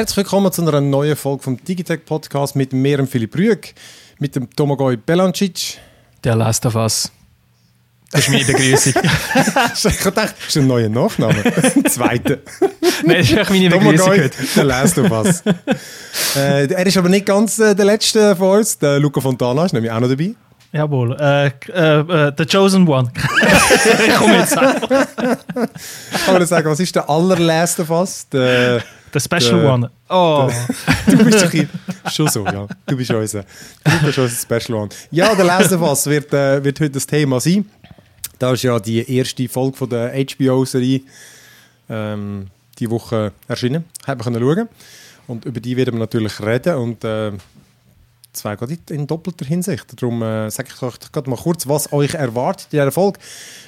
Herzlich willkommen zu einer neuen Folge vom Digitech Podcast mit mir, Philipp Rüeg, mit dem Tomagoj Belancic. Der Last of Us. Das ist meine Begrüßung. ich dachte, das ist ein neuer Nachname. Zweite. Nein, das ist echt meine Begrüßung heute. Der Last of Us. äh, er ist aber nicht ganz äh, der Letzte von uns. Der Luca Fontana ist nämlich auch noch dabei. Jawohl, äh, äh, äh, The Chosen One. ich komme jetzt sagen. Kann man sagen, was ist der allerletzte fast? Der, der Special der, One. Oh. Der, du bist ein schon so, ja. Du bist unser, du bist unser Special One. Ja, der of Us wird, äh, wird heute das Thema sein. Da ist ja die erste Folge von der HBO-Serie ähm, die Woche erschienen. Haben wir können schauen. Und über die werden wir natürlich reden. Und äh, zwei gerade in doppelter Hinsicht. Darum äh, sage ich euch gerade mal kurz, was euch erwartet in dieser Folge.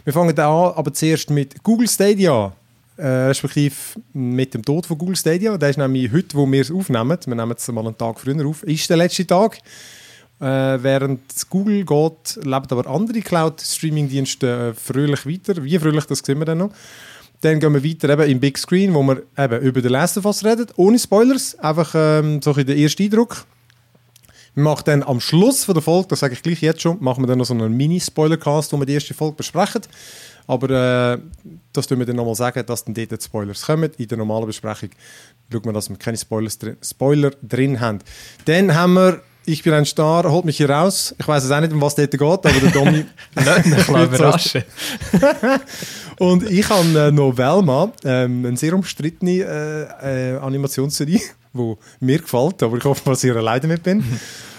Wir fangen an, aber zuerst mit Google Stadia. Äh, respektive mit dem Tod von Google Stadia. Der ist nämlich heute, wo wir es aufnehmen, wir nehmen es mal einen Tag früher auf, ist der letzte Tag. Äh, während Google geht, lebt aber andere Cloud-Streaming-Dienste äh, fröhlich weiter. Wie fröhlich, das sehen wir dann noch. Dann gehen wir weiter eben im Big Screen, wo wir eben über den Last of Us reden, ohne Spoilers, einfach ähm, so ein der erste Eindruck. Wir machen dann am Schluss von der Folge, das sage ich gleich jetzt schon, machen wir dann noch so einen Mini-Spoiler-Cast, wo wir die erste Folge besprechen. Aber äh, das tun wir dann nochmal sagen, dass dann dort die Spoilers kommen. In der normalen Besprechung schauen wir, dass wir keine Spoilers drin, Spoiler drin haben. Dann haben wir ich bin ein Star, holt mich hier raus. Ich weiß es auch nicht, um was dort geht, aber der Domi... Nicht überraschen. Und ich habe äh, noch Velma, ähm, eine sehr umstrittene äh, äh, Animationsserie, die mir gefällt, aber ich hoffe, dass ich alleine damit bin.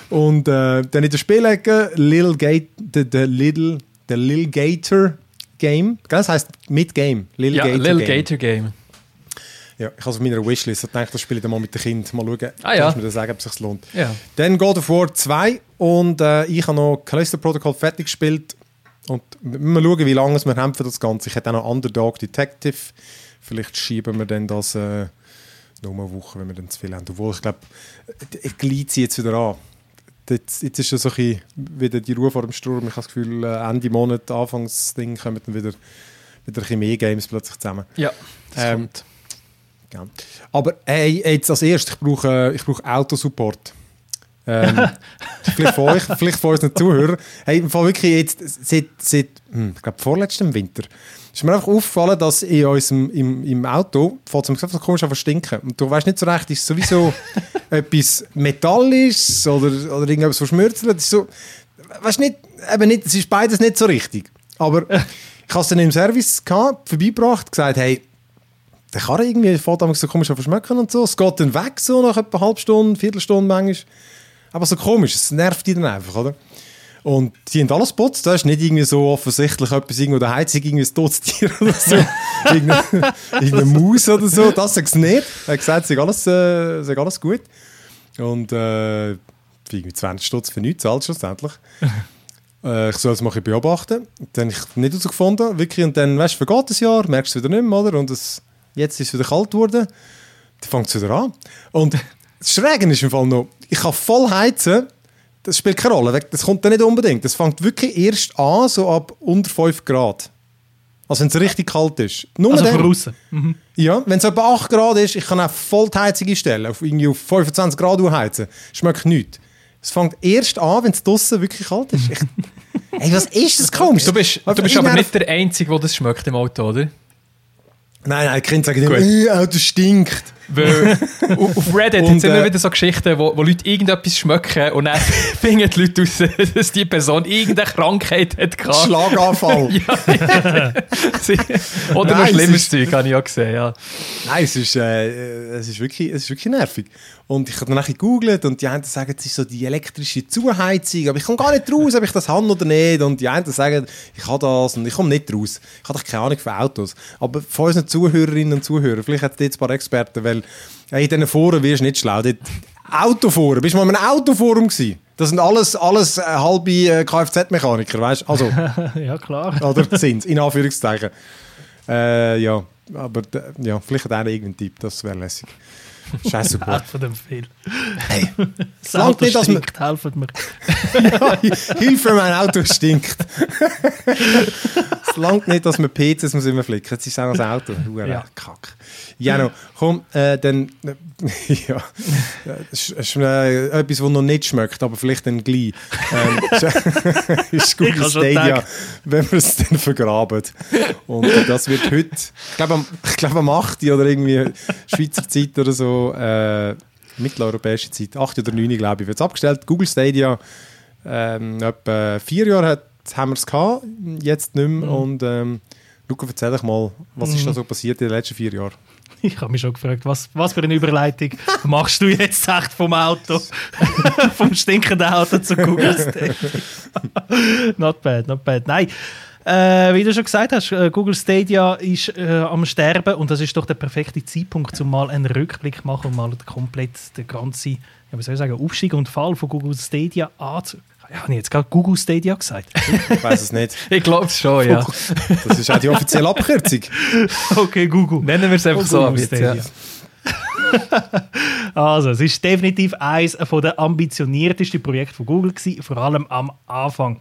Und äh, dann in der Spielecke Little Gate, the, the Little, the Little Gator Game. Das heißt mit Game. Little ja, Gator Little Game. Gator Game. Ja, ich habe es auf meiner Wishlist. Ich dachte, das spiele ich dann mal mit den Kindern. Mal schauen, ah, ja. mir das sagen, ob es sich lohnt. Ja. Dann God of War 2 und äh, ich habe noch Callisto Protocol fertig gespielt. Und wir schauen, wie lange wir haben für das Ganze. Ich hätte auch noch Underdog Detective. Vielleicht schieben wir dann das äh, noch eine Woche, wenn wir dann zu viel haben. Obwohl, ich glaube, ich glied sie jetzt wieder an. Jetzt, jetzt ist es so ein wieder die Ruhe vor dem Sturm. Ich habe das Gefühl, äh, Ende Monat, Anfangsding kommen dann wieder, wieder ein bisschen mehr Games plötzlich zusammen. Ja, das ähm, kommt. Ja. Aber hey, jetzt als erstes, ich brauche, ich brauche Autosupport. Ähm, vielleicht von euch, vielleicht von unseren Zuhörern. Hey, im Fall wirklich jetzt, seit, seit hm, ich glaube, vorletztem Winter, ist mir einfach aufgefallen, dass in unserem, im, im Auto, es mir so komisch an stinken. Und du weißt nicht so recht, ist es sowieso etwas Metallisches oder, oder irgendetwas verschmürzelt. ist so, weißt nicht, eben nicht, es ist beides nicht so richtig. Aber ich habe es dann im Service gehabt, vorbeigebracht, gesagt, hey, der kann irgendwie fährt so komisch an verschmecken und so. Es geht dann weg, so nach etwa einer halben Stunde, Viertelstunde manchmal. Aber so komisch, es nervt die dann einfach, oder? Und die haben alles putzt, da ist nicht irgendwie so offensichtlich etwas, irgendwo der Heizung, irgendwie ein totes Tier oder so. irgendeine, irgendeine Maus oder so, das sagt es nicht. Er hat gesagt, es ist alles, äh, ist alles gut. Und äh, irgendwie 20 Stutz für nichts zahlt schlussendlich. äh, ich soll es mal beobachten. Dann habe ich nicht herausgefunden, wirklich. Und dann, weißt du, vergeht ein Jahr, merkst du es wieder nicht mehr, oder? Und es Jetzt ist es wieder kalt geworden. Dann fängt es wieder an. Und das Schräge ist im Fall noch, ich kann voll heizen. Das spielt keine Rolle. Das kommt dann nicht unbedingt. Das fängt wirklich erst an, so ab unter 5 Grad. Also wenn es richtig kalt ist. Nur also von Mhm. Ja, wenn es etwa 8 Grad ist, ich kann auch voll die Heizung einstellen, auf, irgendwie auf 25 Grad heizen. Schmeckt nichts. Es fängt erst an, wenn es draußen wirklich kalt ist. Ich, ey, was ist das komisch? Du bist, du bist aber nicht der Einzige, der das schmeckt im Auto, oder? Nein, nein, die Kinder sagen immer, äh, Auto stinkt. Weil auf Reddit sind immer äh, wieder so Geschichten, wo, wo Leute irgendetwas schmecken und dann finden die Leute raus, dass die Person irgendeine Krankheit hat gehabt. Schlaganfall. ja, Oder noch schlimmes Zeug, habe ich auch gesehen, ja. Nein, es ist, äh, es ist, wirklich, es ist wirklich nervig. Und ich habe dann nachher gegoogelt und die einen sagen, es ist so die elektrische Zuheizung, aber ich komme gar nicht raus, ob ich das habe oder nicht. Und die einen sagen, ich habe das und ich komme nicht raus. Ich habe keine Ahnung von Autos. Aber von unseren Zuhörerinnen und Zuhörern, vielleicht hat jetzt ein paar Experten, weil in diesen Foren wirst du nicht schlau. Dort, Autoforen, bist du mal in einem Autoforum gewesen? Das sind alles, alles äh, halbe äh, Kfz-Mechaniker, weißt du? Also, ja, klar. Oder sind in Anführungszeichen. Äh, ja, aber ja, vielleicht hat einer irgendeinen Tipp, das wäre lässig. Scheiße, gut. Helfen dem viel. Hey, das Auto nicht, stinkt, helfen mir. ja, Hilfe, mein Auto stinkt. es langt nicht, dass man PCs muss immer flicken. Jetzt ist auch noch das Auto. Hure Ja. Kack. Ja, no. komm, äh, dann. ja. Das ist, äh, etwas, das noch nicht schmeckt, aber vielleicht dann gleich. Ähm, ist- hab schon Stadia, wenn wir es dann vergraben. Und äh, das wird heute, ich glaube am, ich glaube am 8. oder irgendwie Schweizer Zeit oder so, äh, mitteleuropäische Zeit, 8 oder 9, glaube ich, wird es abgestellt. Google Stadia, ähm, etwa vier Jahre hat, haben wir es gehabt, jetzt nicht mehr. Und ähm, Luca, erzähl doch mal, was ist da so passiert in den letzten vier Jahren? Ich habe mich schon gefragt, was, was für eine Überleitung machst du jetzt echt vom Auto? vom stinkenden Auto zu Google Stadia. not bad, not bad. Nein, äh, wie du schon gesagt hast, äh, Google Stadia ist äh, am Sterben und das ist doch der perfekte Zeitpunkt, um mal einen Rückblick zu machen und mal komplett den ganzen, ja, wie soll ich sagen, Aufstieg und Fall von Google Stadia anzu... Ja, habe ich jetzt gerade Google Stadia gesagt? Ich weiß es nicht. Ich glaube es schon, ja. Das ist auch die offizielle Abkürzung. okay, Google. Nennen wir es einfach so ab Google jetzt. Ja. Stadia. Also, es ist definitiv eines der ambitioniertesten Projekte von Google gewesen, vor allem am Anfang,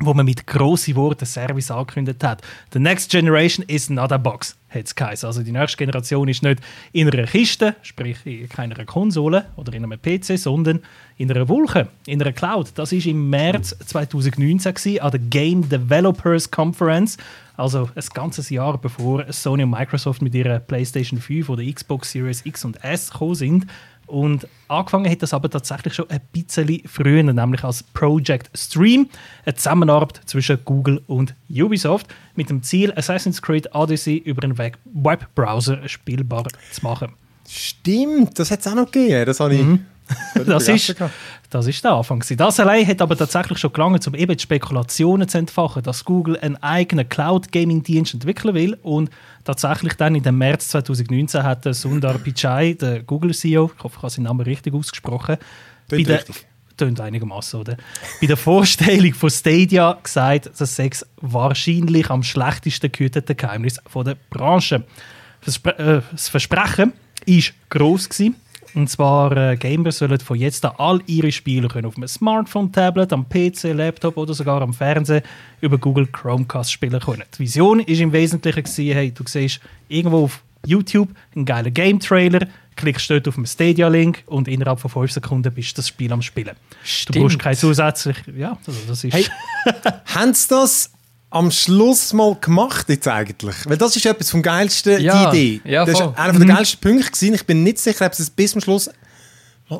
wo man mit grossen Worten Service angekündigt hat. The next generation is not a box, hat es geheißen. Also die nächste Generation ist nicht in einer Kiste, sprich in keiner Konsole oder in einem PC, sondern in einer Wolke, in einer Cloud. Das ist im März 2019 gewesen, an der Game Developers Conference. Also ein ganzes Jahr bevor Sony und Microsoft mit ihrer PlayStation 5 oder Xbox Series X und S gekommen sind. Und angefangen hat das aber tatsächlich schon ein bisschen früher, nämlich als Project Stream, eine Zusammenarbeit zwischen Google und Ubisoft mit dem Ziel, Assassin's Creed Odyssey über einen Web- Webbrowser spielbar zu machen. Stimmt, das hat es auch noch gegeben. Das habe ich. Mhm. Das vergessen ist. Das ist der Anfang. Das allein hat aber tatsächlich schon gelangt, um eben die Spekulationen zu entfachen, dass Google einen eigenen Cloud-Gaming-Dienst entwickeln will. Und tatsächlich dann im März 2019 hat Sundar Pichai, der Google-CEO, ich hoffe, ich habe seinen Namen richtig ausgesprochen, Tönt bei der- richtig. Tönt einigermaßen, oder? Bei der Vorstellung von Stadia gesagt, das sei wahrscheinlich am schlechtesten gehütete Geheimnis von der Branche. Das, äh, das Versprechen war gross. Gewesen. Und zwar, äh, Gamer sollen von jetzt an all ihre Spiele können auf einem Smartphone, Tablet, am PC, Laptop oder sogar am Fernsehen über Google Chromecast spielen können. Die Vision ist im Wesentlichen, gewesen, hey, du siehst irgendwo auf YouTube einen geilen Game-Trailer, klickst dort auf den Stadia-Link und innerhalb von 5 Sekunden bist du das Spiel am Spielen. Du brauchst kein zusätzlich... Ja, also das ist... Hey, haben sie das am Schluss mal gemacht jetzt eigentlich? Weil das ist etwas vom Geilsten, Ja, die Idee. ja, das war einer der geilsten Punkte. Gewesen. Ich bin nicht sicher, ob sie es bis zum Schluss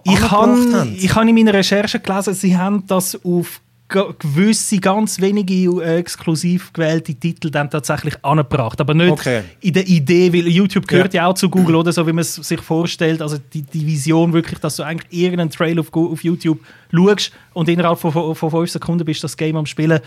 Ich habe haben. ich habe in meiner Recherche gelesen, sie haben das auf ge- gewisse, ganz wenige äh, exklusiv gewählte Titel dann tatsächlich angebracht. Aber nicht Okay. in der Idee, weil YouTube gehört ja, auch zu Google, oder so, wie man es sich vorstellt. Also die, die Vision wirklich, dass du eigentlich irgendeinen Trail auf, auf YouTube schaust und innerhalb von, von, von fünf Sekunden bist du das Game am Spielen.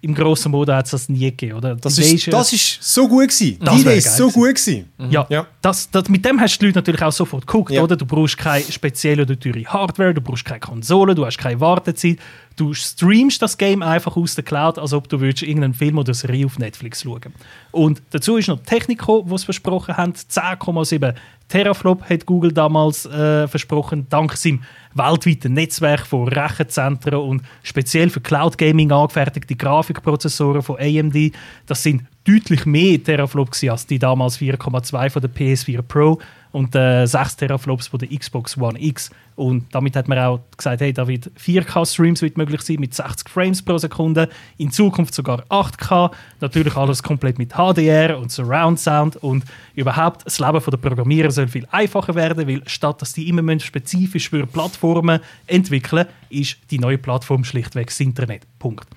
Im grossen Mode hat es das nie gegeben, oder? Das Die Idee ist, ja- das ist so gut gewesen. Das Die Idee ist geil so gewesen. gut gewesen. Ja, Ja. Das, das, mit dem hast du die Leute natürlich auch sofort geguckt, Ja. oder? Du brauchst keine spezielle oder teure Hardware, du brauchst keine Konsole, du hast keine Wartezeit. Du streamst das Game einfach aus der Cloud, als ob du würdest irgendeinen Film oder Serie auf Netflix schauen Und dazu ist noch die sie versprochen haben. 10,7 Teraflop hat Google damals äh, versprochen, dank seinem weltweiten Netzwerk von Rechenzentren und speziell für Cloud Gaming angefertigte Grafikprozessoren von AMD. Das sind deutlich mehr Teraflop als die damals 4,2 von der PS4 Pro und äh, 6 Teraflops von der Xbox One X. Und damit hat man auch gesagt, hey, da wird 4K-Streams wird möglich sein mit 60 Frames pro Sekunde, in Zukunft sogar 8K, natürlich alles komplett mit HDR und Surround Sound und überhaupt das Leben der Programmierer soll viel einfacher werden, weil statt dass die immer spezifisch für Plattformen entwickeln, ist die neue Plattform schlichtweg das Internet. Punkt.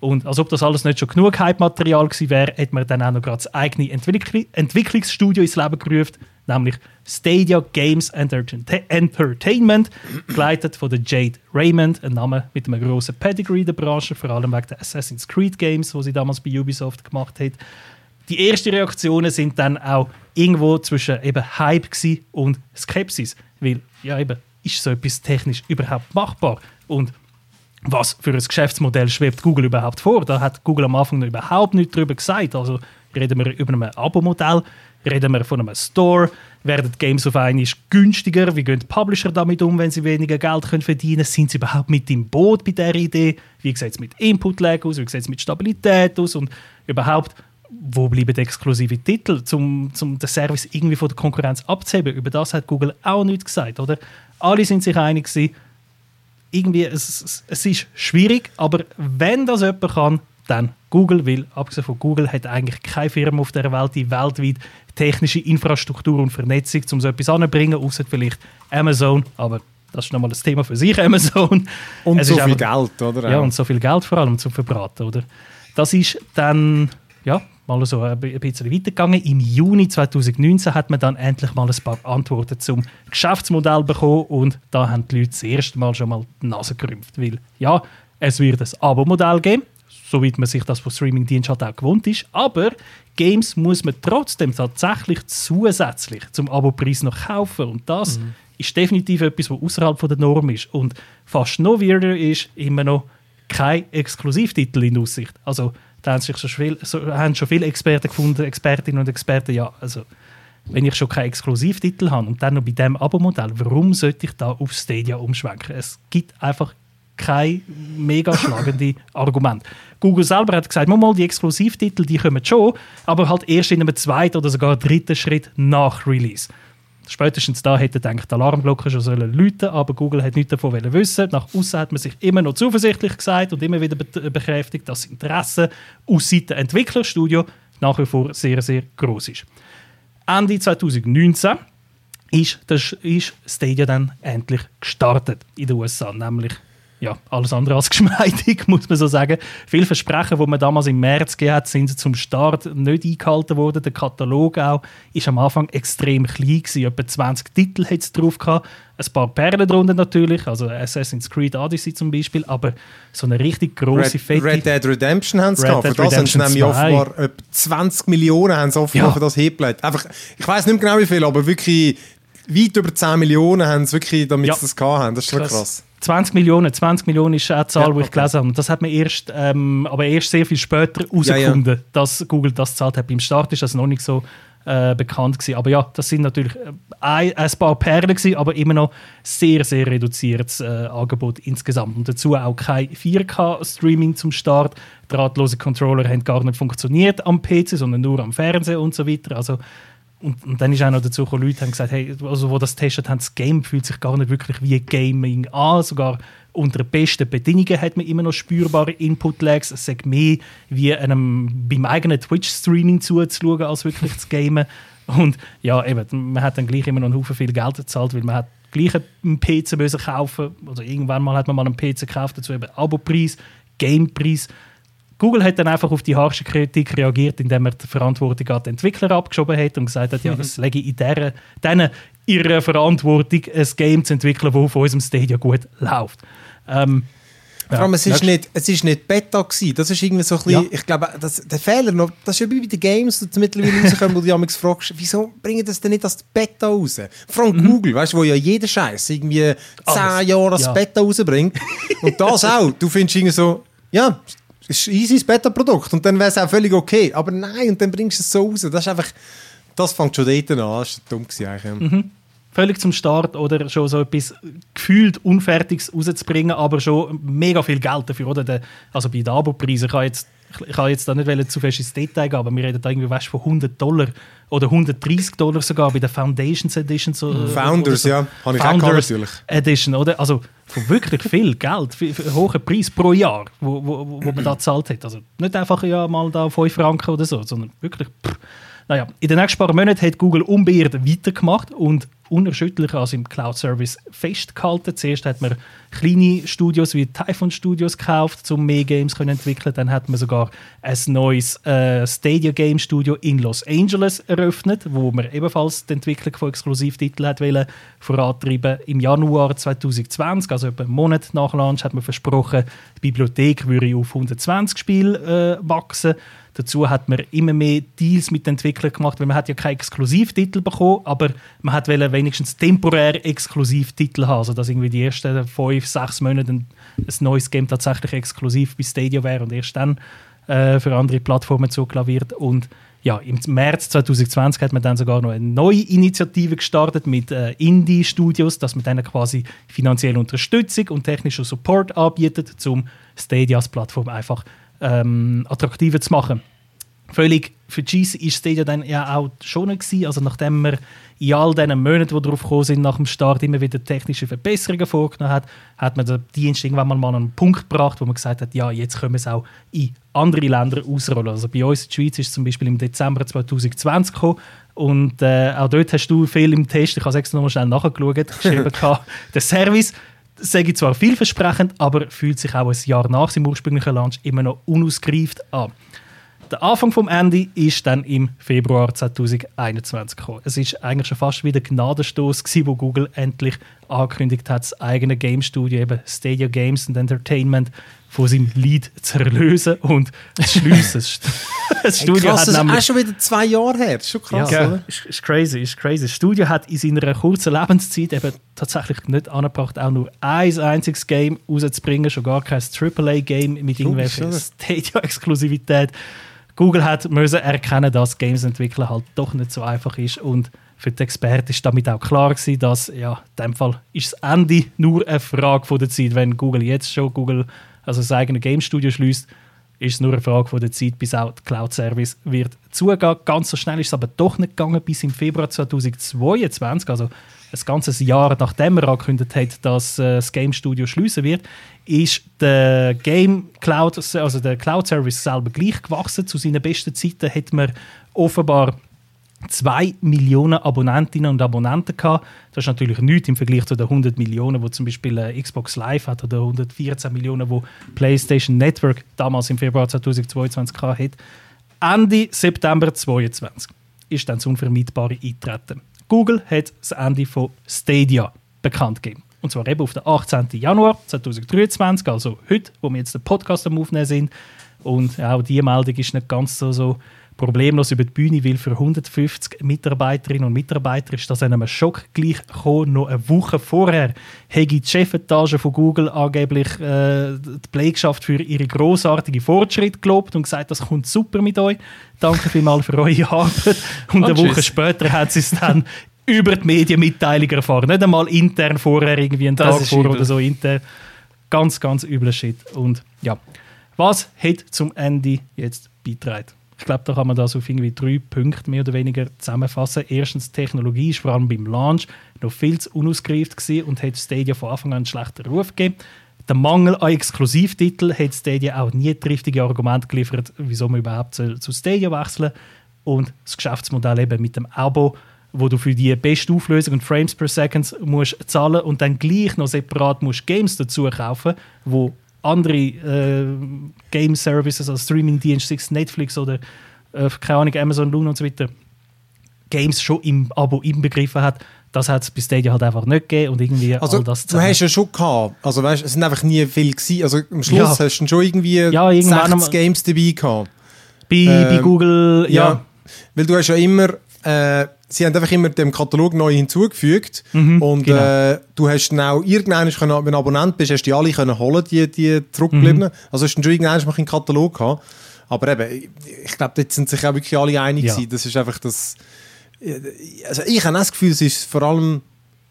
Und als ob das alles nicht schon genug Hype-Material gewesen wäre, hat man dann auch noch gerade das eigene Entwickl Entwicklungsstudio ins Leben gerufen, nämlich Stadia Games Entertainment, geleitet von der Jade Raymond, ein Name mit einem grossen Pedigree in der Branche, vor allem wegen der Assassin's Creed Games, die sie damals bei Ubisoft gemacht hat. Die ersten Reaktionen sind dann auch irgendwo zwischen eben Hype und Skepsis, weil ja eben ist so etwas technisch überhaupt machbar und was für ein Geschäftsmodell schwebt Google überhaupt vor? Da hat Google am Anfang noch überhaupt nichts darüber gesagt. Also Reden wir über ein Abo-Modell? Reden wir von einem Store? Werden Games auf einmal günstiger? Wie gehen die Publisher damit um, wenn sie weniger Geld können verdienen können? Sind sie überhaupt mit im Boot bei dieser Idee? Wie sieht es mit Input-Lag aus? Wie sieht es mit Stabilität aus? Und überhaupt, wo bleiben die exklusiven Titel, um zum den Service irgendwie von der Konkurrenz abzuheben? Über das hat Google auch nichts gesagt, oder? Alle sind sich einig gewesen, irgendwie, es, es ist schwierig, aber wenn das jemand kann, dann Google, weil abgesehen von Google hat eigentlich keine Firma auf der Welt, die weltweit technische Infrastruktur und Vernetzung, um so etwas anzubringen, außer vielleicht Amazon, aber das ist nochmal das Thema für sich, Amazon. Und Es so ist viel einfach- Geld, oder? Ja, und so viel Geld vor allem zum Verbraten, oder? Das ist dann, ja, mal so ein bisschen weitergegangen. Im Juni 2019 hat man dann endlich mal ein paar Antworten zum Geschäftsmodell bekommen und da haben die Leute das erste Mal schon mal die Nase gerümpft, weil ja, es wird ein Abo-Modell geben, soweit man sich das von Streamingdiensten halt auch gewohnt ist, aber Games muss man trotzdem tatsächlich zusätzlich zum Abopreis noch kaufen. Und das ist definitiv etwas, was außerhalb von der Norm ist. Und fast noch weirder ist immer noch kein Exklusivtitel in Aussicht. Also da haben sich schon viel, so, haben schon viele Experten gefunden, Expertinnen und Experten, ja, also wenn ich schon keinen Exklusivtitel habe und dann noch bei diesem Abo-Modell, warum sollte ich da auf Stadia umschwenken? Es gibt einfach kein mega schlagende Argument. Google selber hat gesagt, mal, die Exklusivtitel, die kommen schon, aber halt erst in einem zweiten oder sogar dritten Schritt nach Release. Spätestens da hätte denkt die Alarmglocke schon sollen läuten, aber Google hat nichts davon wissen. Nach außen hat man sich immer noch zuversichtlich gesagt und immer wieder be bekräftigt, dass das Interesse aus Seiten Entwicklerstudio nach wie vor sehr, sehr groß ist. Ende 2019 ist, das ist Stadia dann endlich gestartet in den USA, nämlich ja, alles andere als geschmeidig, muss man so sagen. Viele Versprechen, die man damals im März gegeben hat, sind zum Start nicht eingehalten worden. Der Katalog auch ist am Anfang extrem klein gewesen. Etwa 20 Titel hat es drauf gehabt. Ein paar Perlen drunter natürlich, also Assassin's Creed Odyssey zum Beispiel, aber so eine richtig grosse, Red, fette... Red Dead Redemption haben sie gehabt. Für das haben sie nämlich 2. offenbar etwa 20 Millionen haben sie offenbar Ja. für das hingelegt. Einfach, ich weiß nicht mehr genau wie viel, aber wirklich weit über 10 Millionen haben sie wirklich, damit Ja. sie das gehabt haben. Das ist schon Krass. krass. 20 Millionen, 20 Millionen ist die Zahl, Ja, die ich okay. gelesen habe. Und das hat man erst, ähm, aber erst sehr viel später herausgefunden, dass Google das gezahlt hat. Beim Start ist das noch nicht so äh, bekannt gewesen. Aber ja, das sind natürlich äh, ein, ein paar Perlen gewesen, aber immer noch sehr, sehr reduziertes äh, Angebot insgesamt. Und dazu auch kein 4K-Streaming zum Start. Drahtlose Controller haben gar nicht funktioniert am PC, sondern nur am Fernseher und so weiter. Also und, und dann ist auch noch dazu gekommen, Leute haben gesagt, hey, also wo das testet haben, das Game fühlt sich gar nicht wirklich wie Gaming an. Sogar unter besten Bedingungen hat man immer noch spürbare Input-Lags. Es sagt mehr wie einem beim eigenen Twitch-Streaming zuzuschauen, als wirklich zu gamen. Und ja, eben, man hat dann gleich immer noch einen Haufen viel Geld gezahlt, weil man hat gleich einen PC müssen kaufen oder irgendwann mal hat man mal einen PC gekauft, dazu eben Abopreis, Gamepreis. Google hat dann einfach auf die harsche Kritik reagiert, indem er die Verantwortung an die Entwickler abgeschoben hat und gesagt hat, ja, das lege ich in dieser, denen ihrer Verantwortung, ein Game zu entwickeln, das auf unserem Stadia gut läuft. Ähm, Vor allem, es ist, nicht, es ist nicht Beta gewesen. Das ist irgendwie so ein bisschen, Ja. ich glaube, das, der Fehler noch, das ist ja bei den Games, die mittlerweile rauskommen, wo du dich fragst, wieso bringen das denn nicht als Beta raus? Vor allem Google, weißt du, wo ja jeder Scheiß irgendwie 10 Alles. Jahre als Ja. Beta rausbringt. Und das auch. Du findest irgendwie so, ja, ist easy Beta-Produkt und dann wäre es auch völlig okay. Aber nein, und dann bringst du es so raus. Das ist einfach, das fängt schon dort an. Das war dumm eigentlich. völlig zum Start oder schon so etwas gefühlt Unfertiges rauszubringen, aber schon mega viel Geld dafür. Oder? Der, also bei den Abo-Preisen, kann jetzt, ich kann jetzt da nicht zu fest ins Detail gehen, aber wir reden da irgendwie weißt, von 100 Dollar oder 130 Dollar sogar bei der Foundations Edition. So, äh, Founders, so. ja. Habe ich auch Founders natürlich. Edition, oder? Also von wirklich viel Geld, für, für einen hohen Preis pro Jahr, wo, wo, wo man da gezahlt hat. Also nicht einfach ja, mal da 5 Franken oder so, sondern wirklich... Pff. Naja, in den nächsten paar Monaten hat Google unbeirrt weitergemacht und unerschütterlich also im Cloud-Service festgehalten. Zuerst hat man kleine Studios wie Typhon Studios gekauft, um mehr Games zu entwickeln. Dann hat man sogar ein neues äh, Stadia Game Studio in Los Angeles eröffnet, wo man ebenfalls die Entwicklung von Exklusivtiteln hat wollen, vorantreiben. Im Januar 2020, also etwa einen Monat nach Launch, hat man versprochen, die Bibliothek würde auf 120 Spiele äh, wachsen. Dazu hat man immer mehr Deals mit den Entwicklern gemacht, weil man hat ja keinen Exklusivtitel bekommen, aber man hat wollen wenigstens temporär Exklusivtitel haben, also dass irgendwie die ersten fünf, sechs Monate ein, ein neues Game tatsächlich exklusiv bei Stadia wäre und erst dann äh, für andere Plattformen wird. Und ja, im März 2020 hat man dann sogar noch eine neue Initiative gestartet mit äh, Indie-Studios, dass man denen quasi finanzielle Unterstützung und technischen Support anbietet, um Stadia als Plattform einfach ähm, attraktiver zu machen. Völlig für GC ist Stadia dann ja auch schon gewesen, also nachdem wir in all diesen Monaten, die darauf gekommen sind, nach dem Start immer wieder technische Verbesserungen vorgenommen hat, hat man den Dienst irgendwann mal an einen Punkt gebracht, wo man gesagt hat, ja, jetzt können wir es auch in andere Länder ausrollen. Also bei uns in der Schweiz ist es zum Beispiel im Dezember 2020 gekommen und äh, auch dort hast du viel im Test, ich habe es extra nochmal schnell nachgeschaut, geschrieben, der Service sage ich zwar vielversprechend, aber fühlt sich auch ein Jahr nach seinem ursprünglichen Launch immer noch unausgereift an. Der Anfang vom Ende ist dann im Februar 2021 gekommen. Es ist eigentlich schon fast wieder Gnadenstoß gewesen, wo Google endlich angekündigt hat, das eigene Game Studio, eben Stadia Games and Entertainment, von seinem Lead zu erlösen und zu schliessen. das Studio hey, krass, hat das nämlich, ist schon wieder zwei Jahre her. Das ist schon krass, ja, oder? Ist, ist crazy, ist crazy. Das Studio hat in seiner kurzen Lebenszeit eben tatsächlich nicht angebracht, auch nur ein einziges Game rauszubringen, schon gar kein AAA-Game mit irgendwelcher Stadia-Exklusivität. Google hat müssen erkennen, dass Games entwickeln halt doch nicht so einfach ist und für die Experten ist damit auch klar gewesen, dass ja, in dem Fall ist das Ende nur eine Frage von der Zeit. Wenn Google jetzt schon Google also das eigene Game Studio schließt, ist es nur eine Frage von der Zeit, bis auch der Cloud-Service wird zugehen. Ganz so schnell ist es aber doch nicht gegangen, bis im Februar 2022, also ein ganzes Jahr nachdem er angekündigt hat, dass äh, das Game Studio schließen wird, ist der Game Cloud, also der Cloud Service selber gleich gewachsen. Zu seinen besten Zeiten hat man offenbar 2 Millionen Abonnentinnen und Abonnenten gehabt. Das ist natürlich nichts im Vergleich zu den 100 Millionen, wo zum Beispiel äh, Xbox Live hat oder 114 Millionen, wo PlayStation Network damals im Februar 2022 hat. Ende September 2022 ist dann das Unvermeidbare eintreten. Google hat das Ende von Stadia bekannt gegeben. Und zwar eben auf den 18. Januar 2023, also heute, wo wir jetzt den Podcast am Aufnehmen sind. Und auch diese Meldung ist nicht ganz so, so problemlos über die Bühne, weil für 150 Mitarbeiterinnen und Mitarbeiter ist das einem Schock gleich gekommen. Noch eine Woche vorher hat die Chefetage von Google angeblich äh, die Belegschaft für ihre großartige Fortschritt gelobt und gesagt, das kommt super mit euch. Danke vielmals für eure Arbeit. Und eine Woche später hat sie es dann über die Medienmitteilung erfahren. Nicht einmal intern vorher, irgendwie einen das Tag vor oder so intern. Ganz, ganz übler Shit. Und ja, was hat zum Ende jetzt beitragen? Ich glaube, da kann man das auf irgendwie drei Punkte mehr oder weniger zusammenfassen. Erstens, die Technologie ist vor allem beim Launch noch viel zu unausgereift und hat Stadia von Anfang an einen schlechten Ruf gegeben. Der Mangel an Exklusivtiteln hat Stadia auch nie das richtige Argument geliefert, wieso man überhaupt zu Stadia wechseln Und das Geschäftsmodell eben mit dem Abo, wo du für die beste Auflösung und Frames per Second musst zahlen und dann gleich noch separat musst Games dazu kaufen, wo andere äh, Game Services, also Streaming-Dienste, Netflix oder äh, keine Ahnung, Amazon Luna und so weiter, Games schon im Abo inbegriffen hat. Das hat es bis Stadia halt einfach nicht gegeben und irgendwie also, all das Du hast ja schon gehabt, also weißt, es sind einfach nie viel gewesen. Also am Schluss ja. hast du schon irgendwie ja, 60 Games dabei gehabt. Bei, ähm, bei Google, ja. ja. Weil du hast ja immer äh, sie haben einfach immer dem Katalog neu hinzugefügt mhm, und genau. äh, du hast dann auch irgendwann, wenn du Abonnent bist, hast du die alle können holen, die, die zurückgebliebenen. Mhm. Also hast du schon irgendwann mal einen Katalog gehabt. Aber eben, ich glaube, dort sind sich auch wirklich alle einig ja. gewesen. Das ist einfach das... Äh, also ich habe das Gefühl, es ist vor allem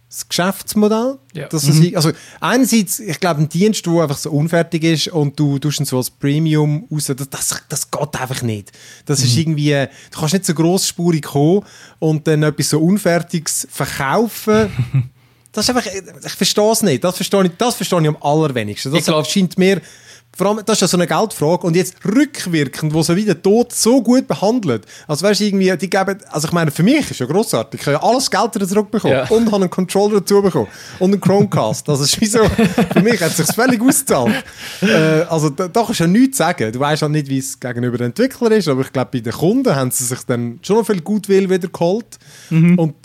das Geschäftsmodell. Ja. Dass mhm. also einerseits, ich glaube, ein Dienst, der einfach so unfertig ist und du tust ihn so als Premium raus, das, das, das geht einfach nicht. Das mhm. ist irgendwie, du kannst nicht so grossspurig kommen und dann etwas so Unfertiges verkaufen. das ist einfach, ich verstehe es nicht. Das verstehe ich, das verstehe ich am allerwenigsten. Das ich glaub, scheint mir vor allem, das ist ja so eine Geldfrage. Und jetzt rückwirkend, wo sie wieder tot so gut behandelt. Also weißt du, irgendwie, die geben, also ich meine, für mich ist ja grossartig. Ich habe ja alles Geld wieder zurückbekommen. Ja. Und habe einen Controller dazu bekommen. Und einen Chromecast. Also ist wie so, für mich hat es sich völlig ausgezahlt. Äh, also da, da kannst du ja nichts sagen. Du weißt halt nicht, wie es gegenüber den Entwicklern ist, aber ich glaube, bei den Kunden haben sie sich dann schon noch viel Gutwill wieder geholt. Mhm. Und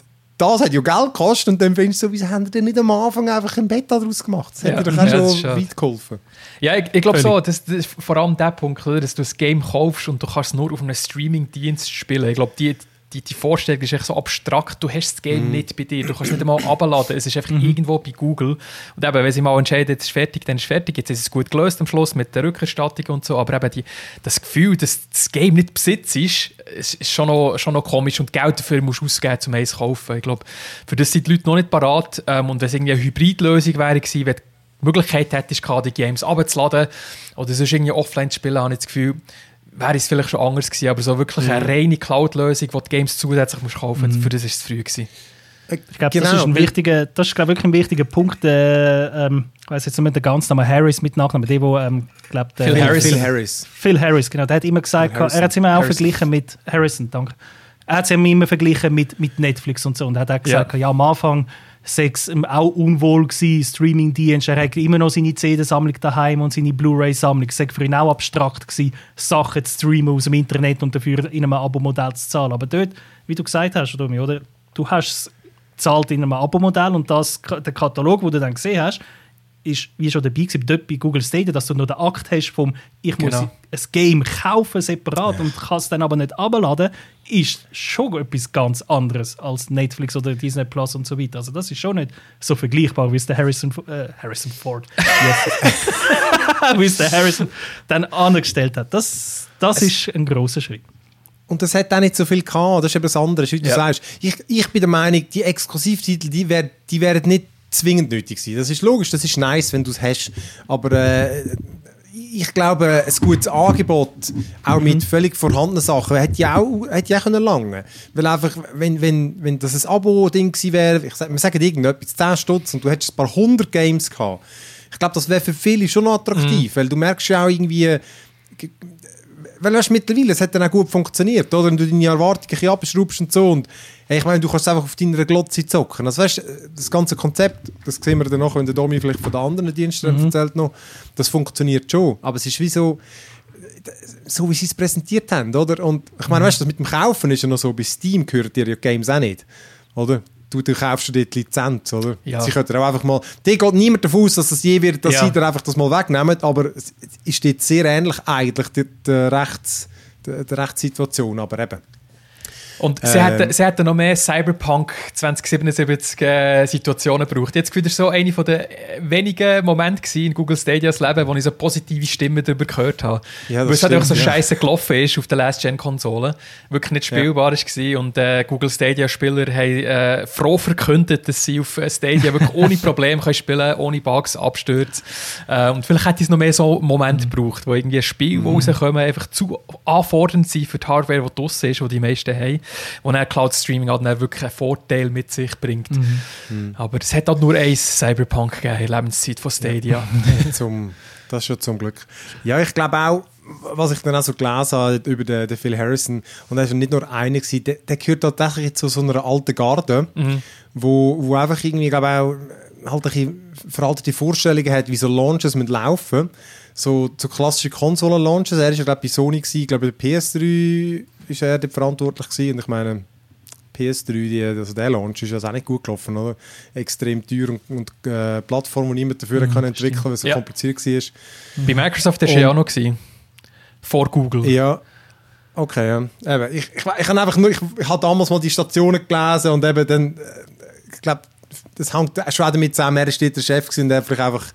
das hat ja Geld gekostet und dann findest du so, wieso haben die denn nicht am Anfang einfach ein Bett daraus gemacht? Das ja. dir doch auch ja, schon weit geholfen. Ja, ich, ich glaube so, das, das, ist vor allem der Punkt, dass du das Game kaufst und du kannst es nur auf einem Streaming-Dienst spielen. Ich glaube, die, die, die Vorstellung ist echt so abstrakt. Du hast das Game mm. nicht bei dir. Du kannst es nicht einmal abladen. Es ist einfach mm. irgendwo bei Google. Und eben, wenn sie mal entscheiden, jetzt ist fertig, dann ist es fertig. Jetzt ist es gut gelöst am Schluss mit der Rückerstattung und so. Aber eben die, das Gefühl, dass das Game nicht Besitz ist, ist schon noch, schon noch komisch. Und Geld dafür musst du ausgeben, um eins zu kaufen. Ich glaube, für das sind die Leute noch nicht parat. Ähm, und wenn es irgendwie eine Hybridlösung wäre gewesen, wenn Möglichkeit hättest, die Games abzuladen oder sonst irgendwie offline zu spielen, habe ich das Gefühl, wäre es vielleicht schon anders gewesen, aber so wirklich eine mhm. reine Cloud-Lösung, die die Games zusätzlich musst kaufen musst, mhm. für das war es früh gewesen. Ich glaube, genau. das ist ein wichtiger, das ist glaub, wirklich ein wichtiger Punkt. Äh, ähm, ich weiß jetzt nicht den ganzen Namen Harris mit Nachnamen, der, wo ähm, glaub, Phil, Phil, Harris. Phil Harris. Phil Harris, genau. Der hat immer gesagt, er hat es immer auch Harrison. verglichen mit Harrison, danke. Er hat es immer verglichen mit, mit Netflix und so und er hat auch gesagt, ja, ja am Anfang Sex ähm, auch unwohl gewesen, Streaming-Dienst. Er hat immer noch seine CD-Sammlung daheim und seine Blu-ray-Sammlung. War für ihn auch abstrakt gewesen, Sachen zu streamen aus dem Internet und dafür in einem Abo-Modell zu zahlen. Aber dort, wie du gesagt hast, Domi, oder? Du hast es in einem Abo-Modell und das, der Katalog, den du dann gesehen hast, ist wie schon dabei gewesen, dort bei Google Stadia, dass du noch den Akt hast vom ich muss genau. ein Game kaufen separat ja. und kann es dann aber nicht abladen, ist schon etwas ganz anderes als Netflix oder Disney Plus und so weiter. Also das ist schon nicht so vergleichbar, wie es der Harrison, äh, Harrison Ford wie es der Harrison dann angestellt hat. Das, das ist ein großer Schritt. Und das hat auch nicht so viel gehabt. Das ist eben das andere, wie du ja. sagst. Ich, ich bin der Meinung, die Exklusivtitel, die, wär, die wären nicht zwingend nötig sein. Das ist logisch, das ist nice, wenn du es hast. Aber äh, ich glaube, ein gutes Angebot, auch mhm. mit völlig vorhandenen Sachen, hätte ja auch, hätte ja auch können lange. Weil einfach, wenn, wenn, wenn das ein Abo-Ding gewesen wäre, ich sag, wir sagen irgendetwas, 10 Stutz und du hättest ein paar hundert Games gehabt, ich glaube, das wäre für viele schon attraktiv, mhm. weil du merkst ja auch irgendwie, weil weißt, mittlerweile, es hat dann auch gut funktioniert, oder? Wenn du deine Erwartungen abschraubst und so und hey, ich meine, du kannst einfach auf deiner Glotze zocken. Also weißt, das ganze Konzept, das sehen wir dann noch, wenn der Domi vielleicht von den anderen Diensten mhm. erzählt noch, das funktioniert schon, aber es ist wie so, so wie sie es präsentiert haben, oder? Und ich meine, mhm. weißt du, das mit dem Kaufen ist ja noch so, bei Steam gehört dir ja Games auch nicht, oder? Du, du kaufst dir die Lizenz, oder? Ja. Sie können auch einfach mal, die geht niemand davon aus, dass das je wird, dass ja. sie dir einfach das mal wegnehmen, aber es ist jetzt sehr ähnlich eigentlich der, Rechts, Rechtssituation, aber eben. Und sie, ähm, hätten, sie hätten noch mehr Cyberpunk 2077 äh, Situationen gebraucht. Jetzt wieder so eine von den äh, wenigen Momente in Google Stadias Leben, wo ich so positive Stimmen darüber gehört habe. Ja, Weil es halt auch so ja. scheiße gelaufen ist auf der Last-Gen-Konsole. Wirklich nicht spielbar ja. war. Und äh, Google Stadia-Spieler haben äh, froh verkündet, dass sie auf äh, Stadia wirklich ohne Probleme können spielen ohne Bugs, Abstürze. Äh, und vielleicht hätte es noch mehr so Momente mhm. gebraucht, wo irgendwie ein Spiel, mhm. wo rauskommen, einfach zu anfordernd sind für die Hardware, die draussen ist, die die meisten haben wo dann Cloud Streaming halt dann wirklich einen Vorteil mit sich bringt. Mhm. Mhm. Aber es hat halt nur ein Cyberpunk gegeben der Lebenszeit von Stadia. Ja. zum, das ist schon zum Glück. Ja, ich glaube auch, was ich dann auch so gelesen habe über den, den Phil Harrison, und er ist nicht nur einer gewesen, der, der gehört tatsächlich zu so einer alten Garde, mhm. wo, wo einfach irgendwie, glaube auch halt ein veraltete Vorstellungen hat, wie so Launches mit laufen. So, so klassische Konsolen-Launches. Er war ja, glaube ich, bei Sony, gewesen, glaube bei PS3 ist er dort verantwortlich gewesen. Und ich meine, PS3, die, also der Launch ist ja auch nicht gut gelaufen, oder? Extrem teuer und, und äh, Plattform, die niemand dafür mhm, kann entwickeln weil es so ja. kompliziert war. Bei Microsoft war es ja auch noch. Gewesen. Vor Google. Ja. Okay, ja. Eben, ich, ich, ich, habe einfach nur, ich, ich habe damals mal die Stationen gelesen und eben dann, äh, ich glaube, das hängt schon damit zusammen, er war der Chef gewesen, und er vielleicht einfach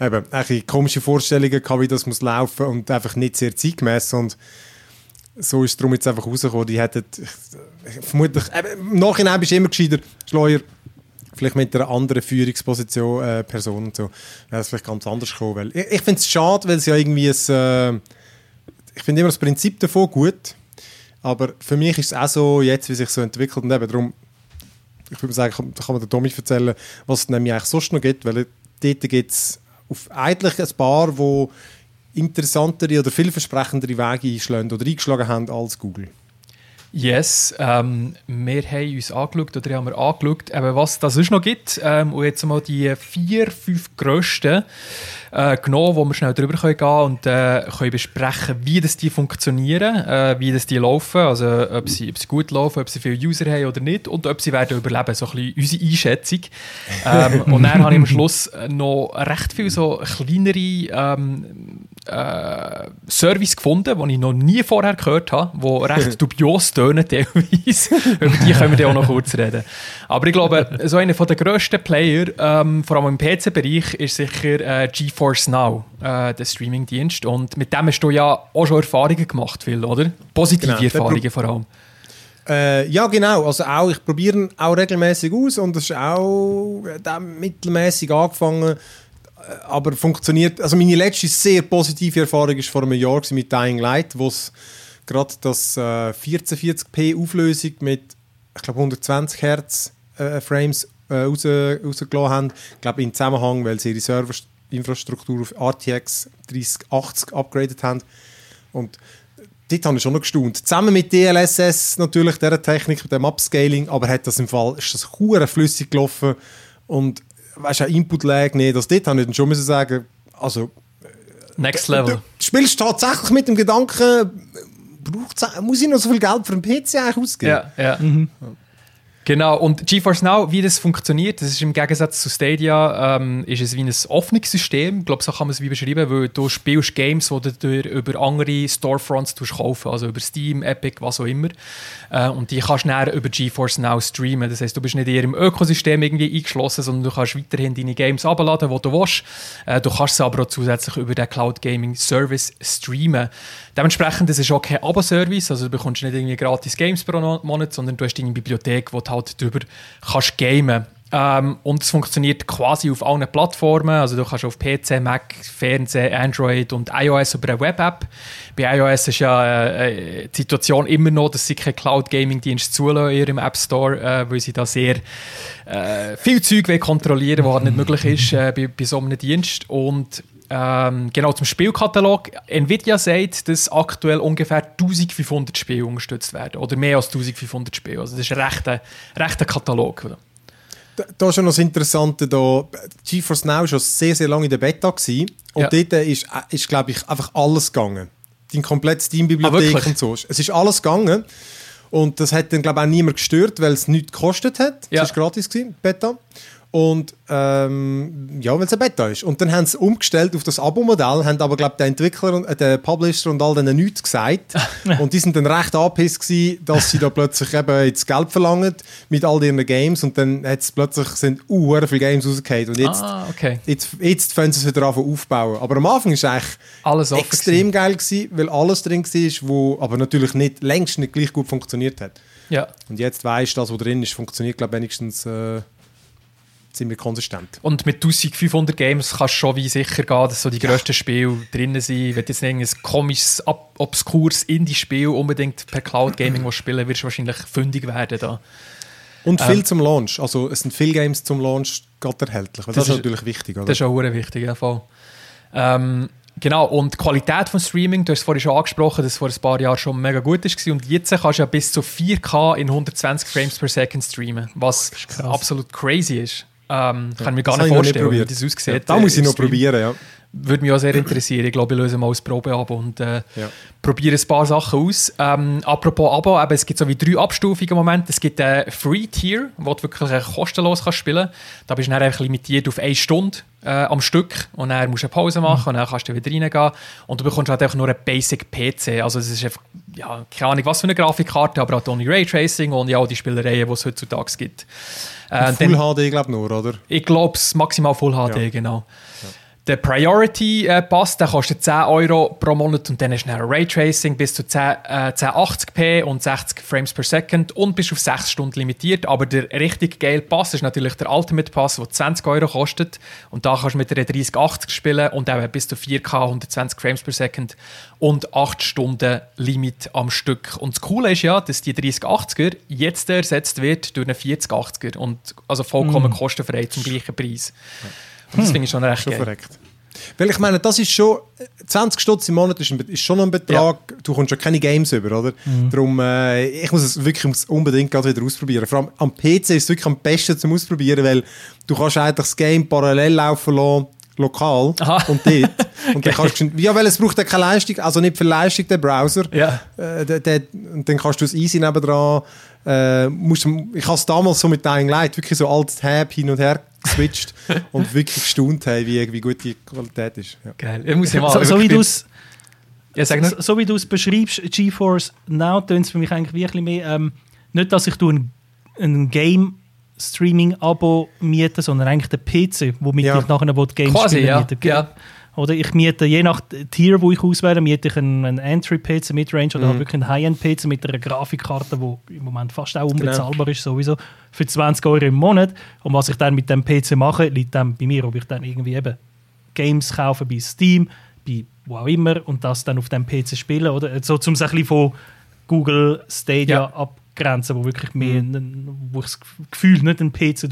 eben, ein komische Vorstellungen gehabt, wie das muss laufen und einfach nicht sehr zeitgemäß und so ist es darum jetzt einfach rausgekommen. Die hätten, vermutlich, äh, im Nachhinein bist du immer gescheiter, Schleuer, vielleicht mit einer anderen Führungsposition, äh, Person und so, wäre es vielleicht ganz anders gekommen. Weil ich, ich finde es schade, weil es ja irgendwie ein, äh, ich finde immer das Prinzip davon gut, aber für mich ist es auch so, jetzt wie sich so entwickelt und eben darum, ich würde sagen, da kann man der Domi erzählen, was es nämlich eigentlich sonst noch gibt, weil dort gibt es eigentlich ein paar, die interessantere oder vielversprechendere Wege einschlagen oder eingeschlagen haben als Google? Yes, ähm, wir haben uns angeschaut, oder haben wir angeschaut, eben was das sonst noch gibt. Ähm, und jetzt mal die vier, fünf grössten. Äh, genommen, wo wir schnell drüber gehen können und äh, können besprechen, wie das die funktionieren, äh, wie das die laufen, also ob sie, ob sie gut laufen, ob sie viele User haben oder nicht und ob sie werden überleben, so ein bisschen unsere Einschätzung. Ähm, und dann habe ich am Schluss noch recht viele so kleinere ähm, äh, Service gefunden, die ich noch nie vorher gehört habe, die recht dubios tönen teilweise. Über die können wir dann auch noch kurz reden. Aber ich glaube, so einer der grössten Player, ähm, vor allem im PC-Bereich, ist sicher äh, GeForce Now, äh, der Streaming-Dienst. Und mit dem hast du ja auch schon Erfahrungen gemacht, Phil, oder? Positive genau, Erfahrungen vor allem. Äh, ja, genau. Also auch, ich probiere ihn auch regelmäßig aus und es ist auch äh, mittelmäßig angefangen äh, aber funktioniert. Also meine letzte sehr positive Erfahrung war vor einem Jahr mit Dying Light, wo es gerade das äh, 1440p Auflösung mit ich glaube 120 Hertz äh, Frames äh, raus, rausgelassen haben. Ich glaube in Zusammenhang, weil sie ihre Serverinfrastruktur auf RTX 3080 upgradet haben. Und dort habe ich schon noch gestaunt. Zusammen mit DLSS natürlich, dieser Technik, mit dem Upscaling, aber hat das im Fall, ist das flüssig gelaufen und weißt du, Input-Lag nicht. Also dort habe ich dann schon müssen sagen, also... Next Level. Du spielst tatsächlich mit dem Gedanken, muss ich noch so viel Geld für einen PC eigentlich ausgeben? Ja, ja. Mhm. Genau, und GeForce Now, wie das funktioniert, das ist im Gegensatz zu Stadia, ähm, ist es wie ein offenes System. Ich glaube, so kann man es wie beschreiben, weil du spielst Games, die du über andere Storefronts kaufen also über Steam, Epic, was auch immer. Äh, und die kannst du dann über GeForce Now streamen. Das heißt, du bist nicht in ihrem Ökosystem irgendwie eingeschlossen, sondern du kannst weiterhin deine Games abladen, wo du willst. Äh, du kannst sie aber auch zusätzlich über den Cloud Gaming Service streamen. Dementsprechend, das ist auch kein Abo-Service, also du bekommst nicht irgendwie gratis Games pro Monat, sondern du hast deine Bibliothek, wo du halt drüber kannst gamen ähm, und es funktioniert quasi auf allen Plattformen. Also du kannst auf PC, Mac, Fernsehen, Android und iOS über eine Web-App. Bei iOS ist ja äh, die Situation immer noch, dass sie keinen Cloud-Gaming-Dienst zulassen in ihrem App Store, äh, weil sie da sehr äh, viel Zeug kontrollieren wollen, was halt nicht möglich ist äh, bei, bei so einem Dienst. Und ähm, genau, zum Spielkatalog. Nvidia sagt, dass aktuell ungefähr 1500 Spiele unterstützt werden. Oder mehr als 1500 Spiele. Also das ist ein rechter, rechter Katalog. Oder? Da, da ist schon noch das Interessante, da GeForce Now war schon sehr, sehr lange in der Beta gewesen, und ja. dort ist, ist glaube ich, einfach alles gegangen. Die komplette Steam-Bibliothek ah, und so. Es ist alles gegangen. Und das hat dann, glaube ich, auch niemand gestört, weil es nichts gekostet hat. Ja. Das war gratis, gewesen, Beta. Und ähm, ja, weil es ein Beta ist. Und dann haben sie umgestellt auf das Abo-Modell, haben aber, glaube der Entwickler und äh, der Publisher und all denen nichts gesagt. und die sind dann recht angepisst gewesen, dass sie da plötzlich eben jetzt Geld verlangen mit all ihren Games und dann hat's plötzlich sind uh, viele Games rausgefallen. Und jetzt, ah, okay. jetzt, jetzt fangen sie es wieder an aufbauen. Aber am Anfang war es eigentlich alles extrem geil gewesen, weil alles drin war, wo aber natürlich nicht, längst nicht gleich gut funktioniert hat. Ja. Und jetzt weißt du, das, was drin ist, funktioniert, glaube ich, wenigstens... Äh, ziemlich konsistent. Und mit 1500 Games kannst du schon wie sicher gehen, dass so die grössten Spiele drin sind. Wenn du jetzt ein komisches, obskures Indie-Spiel unbedingt per Cloud Gaming spielen wirst du wahrscheinlich fündig werden da. Und viel ähm, zum Launch. Also es sind viele Games zum Launch gerade erhältlich. Das, das, ist natürlich wichtig, oder? Das ist auch wichtig, ja voll. Ähm, Genau, und die Qualität von Streaming, du hast es vorhin schon angesprochen, dass es vor ein paar Jahren schon mega gut war. Und jetzt kannst du ja bis zu 4K in 120 Frames per Second streamen, was absolut crazy ist. Ähm, ja, kann ich mir gar nicht vorstellen, wie das aussieht. Ja, da muss ich noch probieren, ja. Würde mich auch sehr interessieren. Ich glaube, ich löse mal das Probe ab und äh, ja. probiere ein paar Sachen aus. Ähm, apropos Abo, eben, es gibt so wie drei Abstufungen im Moment. Es gibt einen Free Tier, wo du wirklich äh, kostenlos kannst spielen kannst. Da bist du dann einfach limitiert auf eine Stunde äh, am Stück und dann musst du eine Pause machen mhm. und dann kannst du wieder reingehen. Und du bekommst halt einfach nur einen Basic PC. Also es ist einfach, ja, keine Ahnung, was für eine Grafikkarte, aber auch ohne Raytracing und ja, die Spielereien, die es heutzutage gibt. Äh, Full dann, HD, glaube ich, nur, oder? Ich glaube, es maximal Full HD, ja. genau. Ja. Der Priority äh, Pass der kostet 10 Euro pro Monat und dann ist ein Raytracing bis zu 10, äh, 1080p und 60 Frames per Second und bis auf 6 Stunden limitiert. Aber der richtig geile Pass ist natürlich der Ultimate Pass, der 20 Euro kostet. Und da kannst du mit der 3080 spielen und eben bis zu 4K 120 Frames per Second und 8 Stunden Limit am Stück. Und das Coole ist ja, dass die 3080er jetzt ersetzt wird durch eine 4080er und also vollkommen mm. kostenfrei zum gleichen Preis. Und das hm. finde ich schon recht schon geil. Verreckt. Weil ich meine, das ist schon, 20 Stutz im Monat ist, ein, ist schon ein Betrag, ja. du kommst schon keine Games über, oder? Mhm. Darum, äh, ich muss es wirklich muss unbedingt gerade wieder ausprobieren. Vor allem am PC ist es wirklich am besten zum Ausprobieren, weil du kannst eigentlich das Game parallel laufen lassen, lokal Aha. und dort. Und dann kannst du, ja, weil es braucht ja keine Leistung, also nicht für Leistung, der Browser. Ja. Äh, der, der, und dann kannst du es easy nebendran. Äh, musst, du- ich habe es damals so mit Dying Light wirklich so als Tab hin und her geswitcht und wirklich gestaunt, hey, wie, wie gut die Qualität ist. Ja. Geil. Ich muss ja mal So, so, wie wirklich- du's, Ja, so, so wie du es beschreibst, GeForce Now, tönt es für mich eigentlich wirklich mehr, ähm, nicht, dass ich du ein, ein Game-Streaming-Abo miete, sondern eigentlich den PC, womit Ja. ich nachher Games Quasi, spielen ja. miete. ja. Oder ich miete, je nach Tier, wo ich auswähle, miete ich einen, einen Entry-PC, Midrange oder Mhm. wirklich einen High-End-PC mit einer Grafikkarte, die im Moment fast auch Genau. unbezahlbar ist, sowieso, für 20 Euro im Monat. Und was ich dann mit dem PC mache, liegt dann bei mir, ob ich dann irgendwie eben Games kaufe bei Steam, bei wo auch immer und das dann auf dem PC spielen, oder? So zum so ein bisschen von Google Stadia Ja. abgrenzen, wo wirklich mehr, einen- wo ich das Gefühl nicht einen PC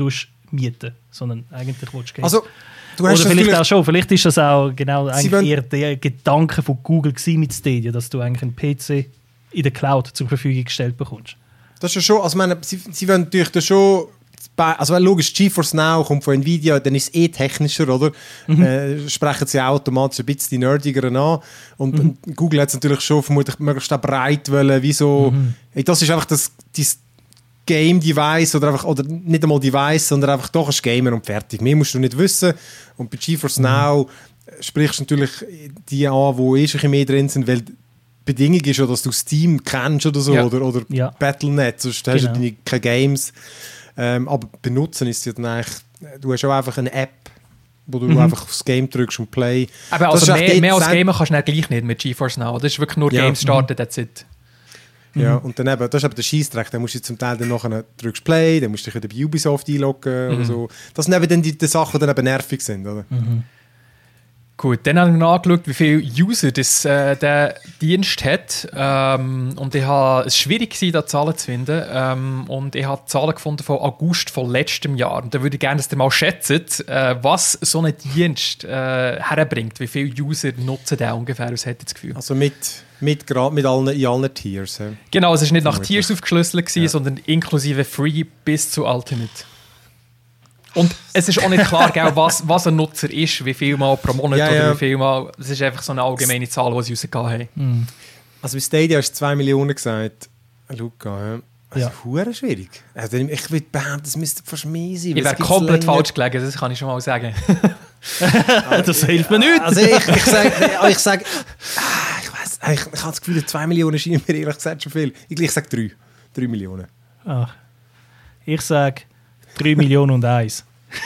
mieten, sondern eigentlich willst du Games Also, oder vielleicht auch schon, vielleicht ist das auch genau eigentlich wollen- eher der Gedanke von Google mit Stadia, dass du eigentlich einen PC in der Cloud zur Verfügung gestellt bekommst. Das ist ja schon, also meine, sie, sie wollen natürlich da schon, also logisch, GeForce Now kommt von Nvidia, dann ist es eh technischer, oder? Äh, sprechen sie auch automatisch ein bisschen die Nerdigeren an. Und und Google hat es natürlich schon vermutlich möglichst auch breit wollen, wie so, hey, das ist einfach das, das Game-Device oder einfach, oder nicht einmal Device, sondern einfach doch ein Gamer und fertig. Mehr musst du nicht wissen. Und bei GeForce Now sprichst du natürlich die an, die eh schon mehr drin sind, weil die Bedingung ist ja, dass du Steam kennst oder so, Ja. oder, oder Ja. Battle.net, sonst hast du Genau. deine- keine Games. Ähm, aber benutzen ist ja dann eigentlich, du hast auch einfach eine App, wo du Mhm. einfach aufs Game drückst und Play. Aber Das also mehr, mehr als. Gamer kannst du dann gleich nicht mit GeForce Now. Das ist wirklich nur Ja. Games starten, that's it. Ja, und dann eben, das ist eben der Scheissdreck. Dann musst du zum Teil dann nachher drückst Play, dann musst du dich bei Ubisoft einloggen Mhm. oder so. Das sind eben dann die, die Sachen, die dann eben nervig sind, oder? Gut, dann habe ich noch angeschaut, wie viele User das, äh, der Dienst hat. Ähm, und ich habe es schwierig gewesen, da Zahlen zu finden. Ähm, und ich habe Zahlen gefunden von August von letztem Jahr. Und da würde ich gerne, dass ihr mal schätzt, äh, was so ein Dienst äh, herbringt. Wie viele User nutzen den ungefähr? Was hättet ihr das Gefühl? Also mit, mit, mit allen, in allen Tiers. Ja. Genau, es ist nicht nach. Tiers aufgeschlüsselt, gewesen, Ja. sondern inklusive Free bis zu Ultimate. Und es ist auch nicht klar, gell, was, was ein Nutzer ist, wie viel Mal pro Monat Ja, oder ja. wie viel Mal. Es ist einfach so eine allgemeine Zahl, die sie rausgegeben haben. Also bei Stadia hast du 2 Millionen gesagt. Luca, ja. Das Ja. ist hure schwierig. Also ich würde behaupten, das müsste fast mehr sein. Ich wäre komplett länger. falsch gelegen, das kann ich schon mal sagen. das hilft mir nicht. Also ich, ich sage, ich, sag, ah, ich ich, habe das Gefühl, 2 Millionen scheinen mir ehrlich gesagt schon viel. Ich, ich sage 3. 3 Millionen. Ach. Ich sage 3 Millionen und eins.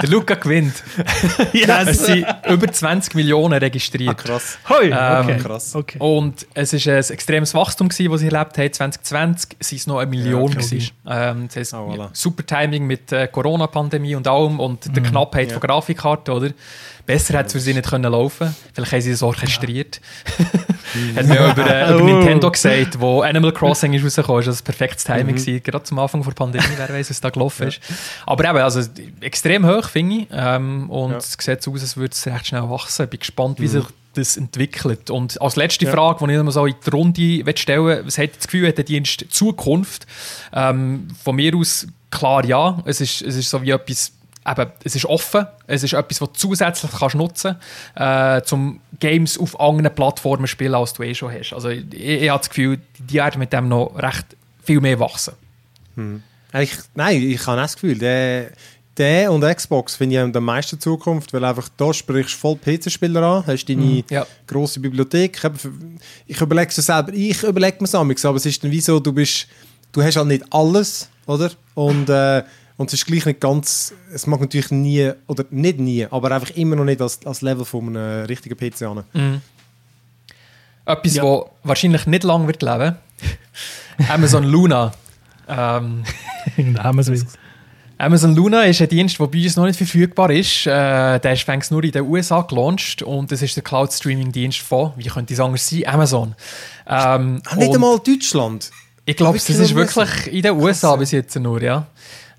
Der Luca gewinnt. Es sind über 20 Millionen registriert. krass. Hoi, Ähm, okay. krass. okay. Und es war ein extremes Wachstum, gewesen, das sie erlebt haben. 2020 waren es noch eine Million. Ja, gewesen. ähm, das heisst, Ah, voilà. ja, super Timing mit der Corona-Pandemie und allem und der Knappheit Ja. von Grafikkarten, oder? Besser hätte es für sie nicht können laufen Vielleicht haben sie es orchestriert. Hat mir über, äh, über Oh. Nintendo gesagt, wo Animal Crossing ist rausgekommen ist. Das war perfektes Timing, gewesen, gerade zum Anfang der Pandemie. Wer weiß, was da gelaufen ist. Aber eben, also, extrem hoch, finde ich. Ähm, und Ja. es sieht so aus, als würde es recht schnell wachsen. Ich bin gespannt, wie sich das entwickelt. Und als letzte Ja. Frage, die ich noch mal so in die Runde stellen will, was hat das Gefühl, hat der Dienst Zukunft? Ähm, von mir aus klar ja. Es ist, es ist so wie etwas, eben, es ist offen. Es ist etwas, was du zusätzlich kannst nutzen kannst, äh, um Games auf anderen Plattformen zu spielen, als du eh schon hast. Also ich, ich habe das Gefühl, die werden mit dem noch recht viel mehr wachsen. Ich, nein, ich habe auch das Gefühl, der, der und Xbox finde ich haben am meisten Zukunft, weil einfach da sprichst du voll PC-Spieler an, hast deine Ja. grosse Bibliothek. Ich, überlege es selber, ich überlege mir es aber es ist dann wie so, du bist, du hast halt nicht alles, oder? Und, äh, und es ist gleich nicht ganz, es mag natürlich nie, oder nicht nie, aber einfach immer noch nicht als, als Level von einem richtigen PC an. Etwas, Ja. das wahrscheinlich nicht lange wird leben. Amazon Luna. Ähm, es wieder. Amazon Luna ist ein Dienst, der bei uns noch nicht verfügbar ist. Äh, der ist fängst nur in den USA gelauncht und das ist der Cloud-Streaming-Dienst von, wie könnte es anders sein, Amazon. Ähm, Ah, nicht einmal Deutschland. Ich glaube, das ist wirklich in den USA bis jetzt nur, ja.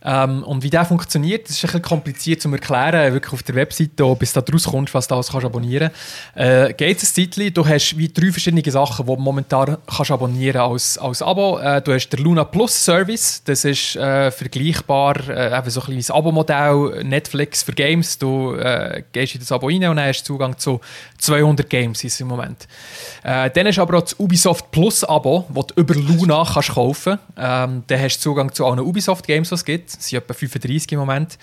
Ähm, und wie der funktioniert, das ist ein bisschen kompliziert zu erklären, wirklich auf der Webseite, bis du da rauskommst, was du alles kannst abonnieren kannst. Äh, geht es ein Zeitchen, du hast wie drei verschiedene Sachen, die du momentan kannst abonnieren als, als Abo. Äh, du hast den Luna Plus Service, das ist äh, vergleichbar, äh, eben so ein kleines Abo-Modell, Netflix für Games. Du äh, gehst in das Abo rein und dann hast Zugang zu 200 Games im Moment. Äh, dann hast du aber auch das Ubisoft Plus Abo, das du über Luna kannst kaufen kannst. Ähm, dann hast du Zugang zu allen Ubisoft Games, die es gibt. Es sind etwa 35 im Moment.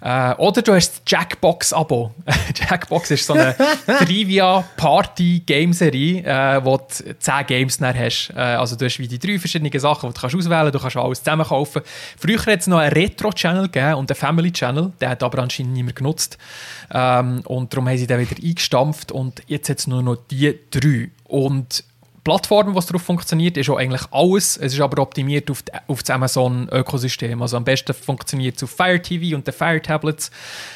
Äh, oder du hast das Jackbox-Abo. Jackbox ist so eine Trivia-Party-Game-Serie, äh, wo du 10 Games dann hast. Äh, also du hast wie die drei verschiedenen Sachen, die du kannst auswählen kannst. Du kannst alles zusammen kaufen. Früher hat es noch einen Retro-Channel gegeben und einen Family-Channel. Den hat aber anscheinend niemand genutzt. Ähm, und darum haben sie den wieder eingestampft und jetzt hat es nur noch die drei. Und Plattform, was darauf funktioniert, ist auch eigentlich alles. Es ist aber optimiert auf, auf das Amazon-Ökosystem. Also am besten funktioniert es auf Fire TV und den Fire Tablets.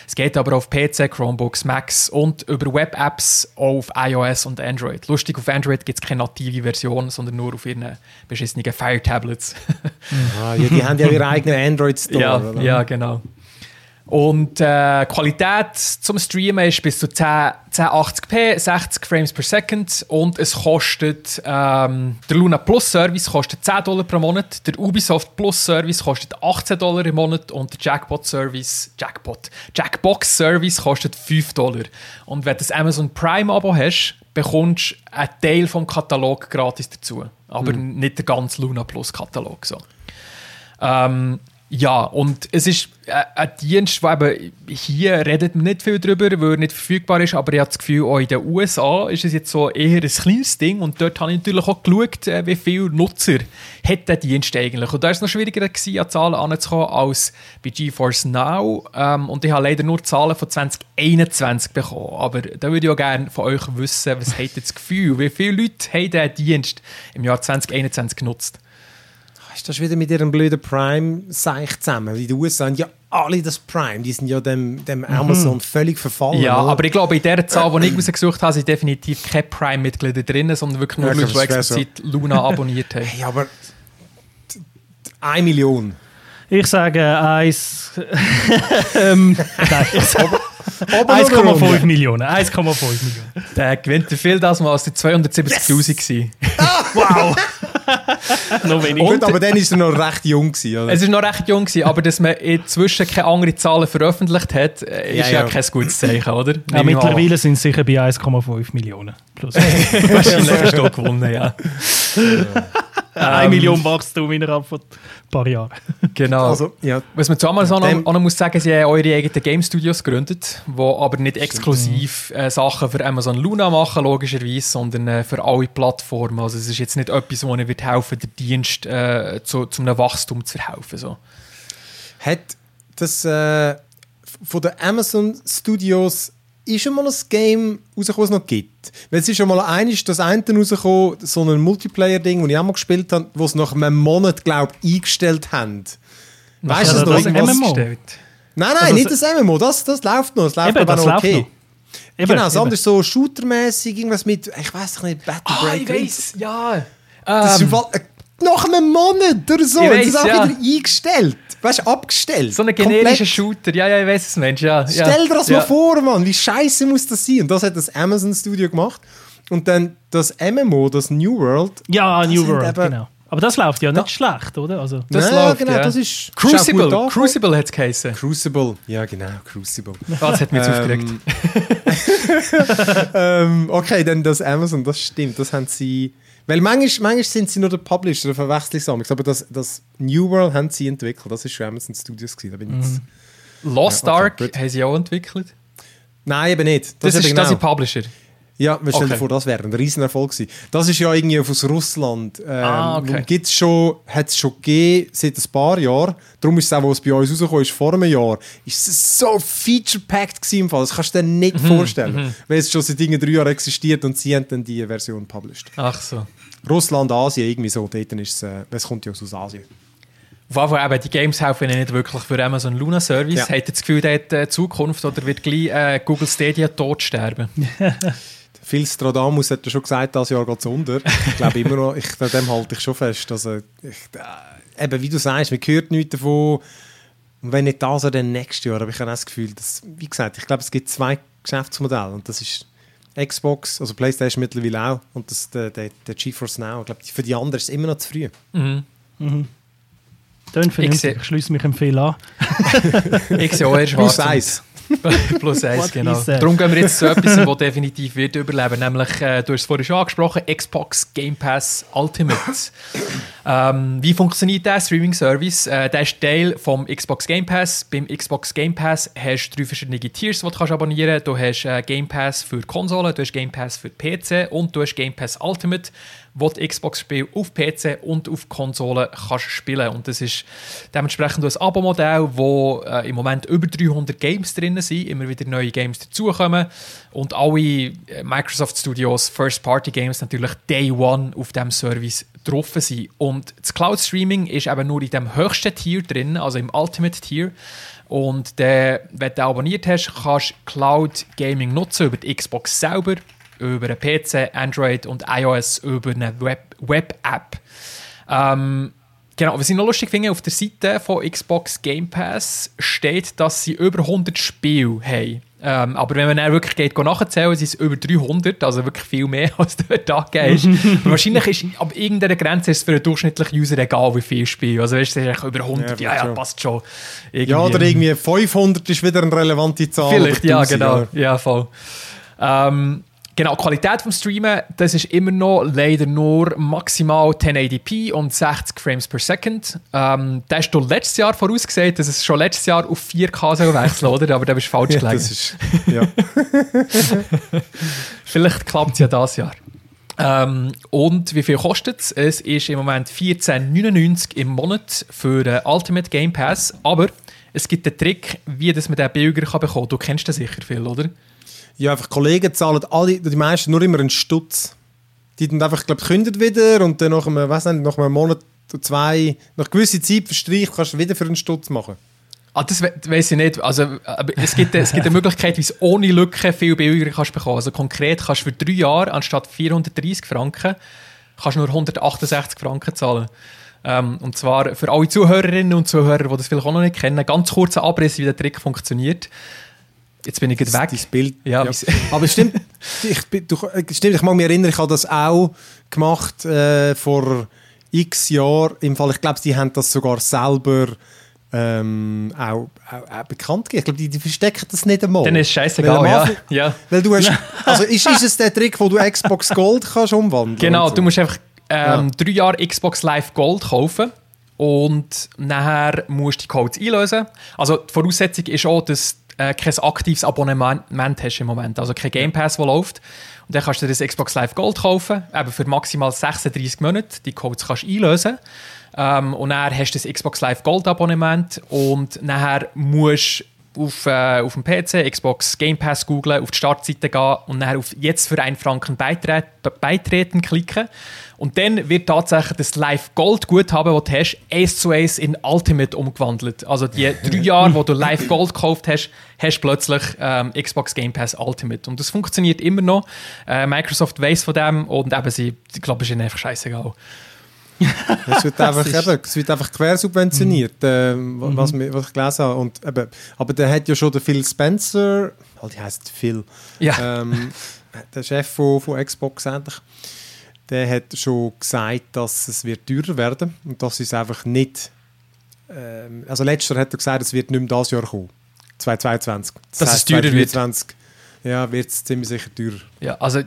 Es geht aber auf PC, Chromebooks, Macs und über Web-Apps auf iOS und Android. Lustig, auf Android gibt es keine native Version, sondern nur auf ihren beschissenen Fire Tablets. ah, ja, die haben ja ihre eigenen Android-Store. Ja, ja, genau. Und äh, Qualität zum Streamen ist bis zu 10, 1080p, 60 Frames per Second und es kostet, ähm, der Luna Plus Service kostet 10 Dollar pro Monat, der Ubisoft Plus Service kostet 18 Dollar im Monat und der Jackpot Service, Jackpot, Jackbox Service kostet 5 Dollar. Und wenn du das Amazon Prime Abo hast, bekommst du einen Teil vom Katalog gratis dazu, aber mhm. nicht der ganze Luna Plus Katalog. So. Ähm, ja, und es ist äh, ein Dienst, der eben hier redet man nicht viel darüber, weil er nicht verfügbar ist, aber ich habe das Gefühl, auch in den USA ist es jetzt so eher ein kleines Ding und dort habe ich natürlich auch geschaut, äh, wie viele Nutzer hat der Dienst eigentlich. Und da war es noch schwieriger, gewesen, an Zahlen anzukommen als bei GeForce Now ähm, und ich habe leider nur Zahlen von 2021 bekommen, aber da würde ich auch gerne von euch wissen, was ihr das Gefühl, wie viele Leute haben diesen Dienst im Jahr 2021 genutzt? Ist das wieder mit ihrem blöden Prime-Seich zusammen? Die USA haben ja alle das Prime, die sind ja dem, dem mhm. Amazon völlig verfallen. Ja, oder? aber ich glaube, in der Zahl, die ich rausgesucht habe, sind definitiv keine Prime-Mitglieder drin, sondern wirklich nur ja, Leute, die explizit so. Luna abonniert haben. Hey, aber eine Million. Ich sage eins. ähm, nein, ich sage 1,5 Millionen. 1,5 Millionen. Der gewinnt viel das mal als die 270.000 yes. wow! noch weniger. Gut, aber dann war er noch recht jung. Gewesen, oder? Es war noch recht jung, gewesen, aber dass man inzwischen keine anderen Zahlen veröffentlicht hat, äh, ist ja, ja. kein gutes Zeichen, oder? Ja, mittlerweile sind es sicher bei 1,5 Millionen. Plus. Wahrscheinlich hast du gewonnen, ja. Eine ähm, Million Wachstum innerhalb von ein paar Jahren. Genau. Also, ja. Was man zu Amazon Dem, auch noch muss sagen, sie haben eure eigenen Game Studios gegründet, die aber nicht exklusiv äh, Sachen für Amazon Luna machen, logischerweise, sondern äh, für alle Plattformen. Also es ist jetzt nicht etwas, wo ihnen wird helfen, den Dienst äh, zu, zu einem Wachstum zu verhelfen. So. Hat das äh, von den Amazon Studios ist schon mal ein Game rausgekommen, das es noch gibt. Weil es ist schon mal eines, das eine rausgekommen, so ein Multiplayer-Ding, das ich auch mal gespielt habe, wo es nach einem Monat, glaube ich, eingestellt haben. Weißt du das noch? Das MMO? Nein, nein, also nicht das MMO, das, das läuft noch, das läuft eben, aber das noch okay. Noch. Eben, genau, das andere ist so shootermäßig, irgendwas mit, ich weiß nicht, Battle Breaker. Ah, ich weiß, ja. Das um, ist ähm. Nach einem Monat oder so, weiss, das ist auch ja. wieder eingestellt weißt du, abgestellt. So ein generischer Shooter, ja, ja, ich weiß es, Mensch, ja. Stell dir das ja. mal vor, Mann, wie scheiße muss das sein? Und das hat das Amazon Studio gemacht. Und dann das MMO, das New World. Ja, New World, genau. Aber das läuft ja nicht da. schlecht, oder? Also, das ja, läuft, genau, ja. das ist Crucible. Crucible hat es geheißen. Crucible, ja genau, Crucible. Das hat mich jetzt ähm, aufgeregt. ähm, okay, dann das Amazon, das stimmt, das haben sie weil manchmal, manchmal sind sie nur der Publisher, der ich Aber das, das New World haben sie entwickelt. Das war schon Amazon Studios. Gewesen. Da bin mhm. Lost ja, okay, Ark gut. haben sie auch entwickelt? Nein, eben nicht. Das, das ist genau. das ist Publisher? Ja, wir stellen okay. vor, das wäre ein Riesenerfolg gewesen. Das ist ja irgendwie aus Russland. Ähm, ah, okay. Gibt's schon, hat es schon gegeben seit ein paar Jahren. Darum ist es auch, was bei uns rausgekommen ist, vor einem Jahr, ist es so feature-packed im Fall. Das kannst du dir nicht mhm. vorstellen. Mhm. Weil es schon seit drei Jahren existiert und sie haben dann die Version published. Ach so. Russland, Asien, irgendwie so. Dort ist es, äh, es kommt ja aus Asien. Auf jeden Fall, die Games helfen nicht wirklich für Amazon Luna Service. Ja. Habt ihr das Gefühl, der hat äh, Zukunft oder wird gleich äh, Google Stadia tot sterben? Phil Stradamus hat ja schon gesagt, das Jahr geht es unter. Ich glaube immer noch, ich, dem halte ich schon fest. Also, ich, äh, eben, wie du sagst, man hört nichts davon. Und wenn nicht das, dann nächstes Jahr. Aber ich habe auch das Gefühl, dass, wie gesagt, ich glaube, es gibt zwei Geschäftsmodelle und das ist Xbox, also PlayStation mittlerweile auch und das, der, der, der GeForce Now. Ich glaube, für die anderen ist es immer noch zu früh. Mhm. Mhm. Dann ich, ich schließe mich empfehlen an. ich sehe auch erst Plus eins. Plus eins, genau. Darum gehen wir jetzt zu etwas, das definitiv wird überleben, nämlich, äh, du hast es vorhin schon angesprochen, Xbox Game Pass Ultimate. ähm, wie funktioniert der Streaming-Service? Äh, der ist Teil vom Xbox Game Pass. Beim Xbox Game Pass hast du drei verschiedene Tiers, die du kannst abonnieren kannst. Du hast äh, Game Pass für Konsolen, du hast Game Pass für PC und du hast Game Pass Ultimate wo die Xbox-Spiele auf PC und auf Konsolen kannst spielen Und das ist dementsprechend ein Abo-Modell, wo äh, im Moment über 300 Games drin sind, immer wieder neue Games dazukommen und alle äh, Microsoft Studios First-Party-Games natürlich Day One auf diesem Service drauf sind. Und das Cloud-Streaming ist eben nur in dem höchsten Tier drin, also im Ultimate-Tier. Und der, wenn du abonniert hast, kannst du Cloud Gaming nutzen über die Xbox selber über einen PC, Android und iOS über eine Web-App. Web ähm, genau, was ich noch lustig finde, auf der Seite von Xbox Game Pass steht, dass sie über 100 Spiele haben. Ähm, aber wenn man dann wirklich geht, nachzählen, sind es über 300, also wirklich viel mehr, als dort angegeben ist. wahrscheinlich ist ab irgendeiner Grenze ist es für einen durchschnittlichen User egal, wie viel Spiele. Also weißt du, über 100, ja, ja, ja passt schon. Irgendwie. Ja, oder irgendwie 500 ist wieder eine relevante Zahl. Vielleicht, ja, genau. Ja, voll. Ähm, Genau, die Qualität vom Streamen, das ist immer noch leider nur maximal 1080p und 60 Frames per Second. Ähm, da hast du letztes Jahr vorausgesagt, dass es schon letztes Jahr auf 4K soll wechseln, oder? Aber da bist du falsch ja, gelegen. Das ist, ja. Vielleicht klappt es ja dieses Jahr. Ähm, und wie viel kostet es? Es ist im Moment 14,99 im Monat für den Ultimate Game Pass, aber es gibt einen Trick, wie das man den billiger bekommen kann. Du kennst das sicher viel, oder? Ja, einfach Kollegen zahlen alle, die meisten nur immer einen Stutz. Die dann einfach, glaube ich, wieder und dann nach einem, weiß nicht, nach einem Monat oder zwei, nach gewisser Zeit verstreicht, kannst du wieder für einen Stutz machen. Ah, das we weiß ich nicht. Also, es, gibt, es gibt eine Möglichkeit, wie es ohne Lücke viel billiger kannst bekommen. Also konkret kannst du für drei Jahre anstatt 430 Franken kannst nur 168 Franken zahlen. Ähm, und zwar für alle Zuhörerinnen und Zuhörer, die das vielleicht auch noch nicht kennen, ganz kurzer Abriss, wie der Trick funktioniert. Jetzt bin ich gerade weg. Das Bild. Ja. ja. Aber es stimmt, ich, du, stimmt, ich mag mich erinnern, ich habe das auch gemacht äh, vor x Jahren. Im Fall, ich glaube, sie haben das sogar selber ähm, auch, auch, auch, bekannt gegeben. Ich glaube, die, die, verstecken das nicht einmal. Dann ist es scheißegal, ja. ja. Weil du hast, also ist, ist es der Trick, wo du Xbox Gold kannst umwandeln Genau, so? du musst einfach ähm, ja. drei Jahre Xbox Live Gold kaufen und nachher musst du die Codes einlösen. Also die Voraussetzung ist auch, dass äh, kein aktives Abonnement hast im Moment, also kein Game Pass, der läuft. Und dann kannst du dir das Xbox Live Gold kaufen, eben für maximal 36 Monate. Die Codes kannst du einlösen. Ähm, und dann hast du das Xbox Live Gold Abonnement und nachher musst auf, äh, auf dem PC Xbox Game Pass googlen, auf die Startseite gehen und dann auf «Jetzt für einen Franken beitreten» klicken. Und dann wird tatsächlich das Live Gold Guthaben, das du hast, eins zu eins in Ultimate umgewandelt. Also die drei Jahre, wo du Live Gold gekauft hast, hast du plötzlich ähm, Xbox Game Pass Ultimate. Und das funktioniert immer noch. Äh, Microsoft weiß von dem und eben sie, ich glaube, es ist ihnen einfach scheißegal. es, wird einfach, eben, es wird einfach quersubventioniert, äh, was, mhm. was ich gelesen habe. Und, eben, aber der hat ja schon der Phil Spencer, oh, die heißt Phil, ja. ähm, der Chef von, von Xbox endlich der hat schon gesagt, dass es wird teurer werden und dass es einfach nicht ähm, also letzter hat er gesagt, es wird nicht mehr dieses Jahr kommen. 2022. Das dass heißt, es teurer 2023, wird? Ja, wird es ziemlich sicher teurer. Ja, also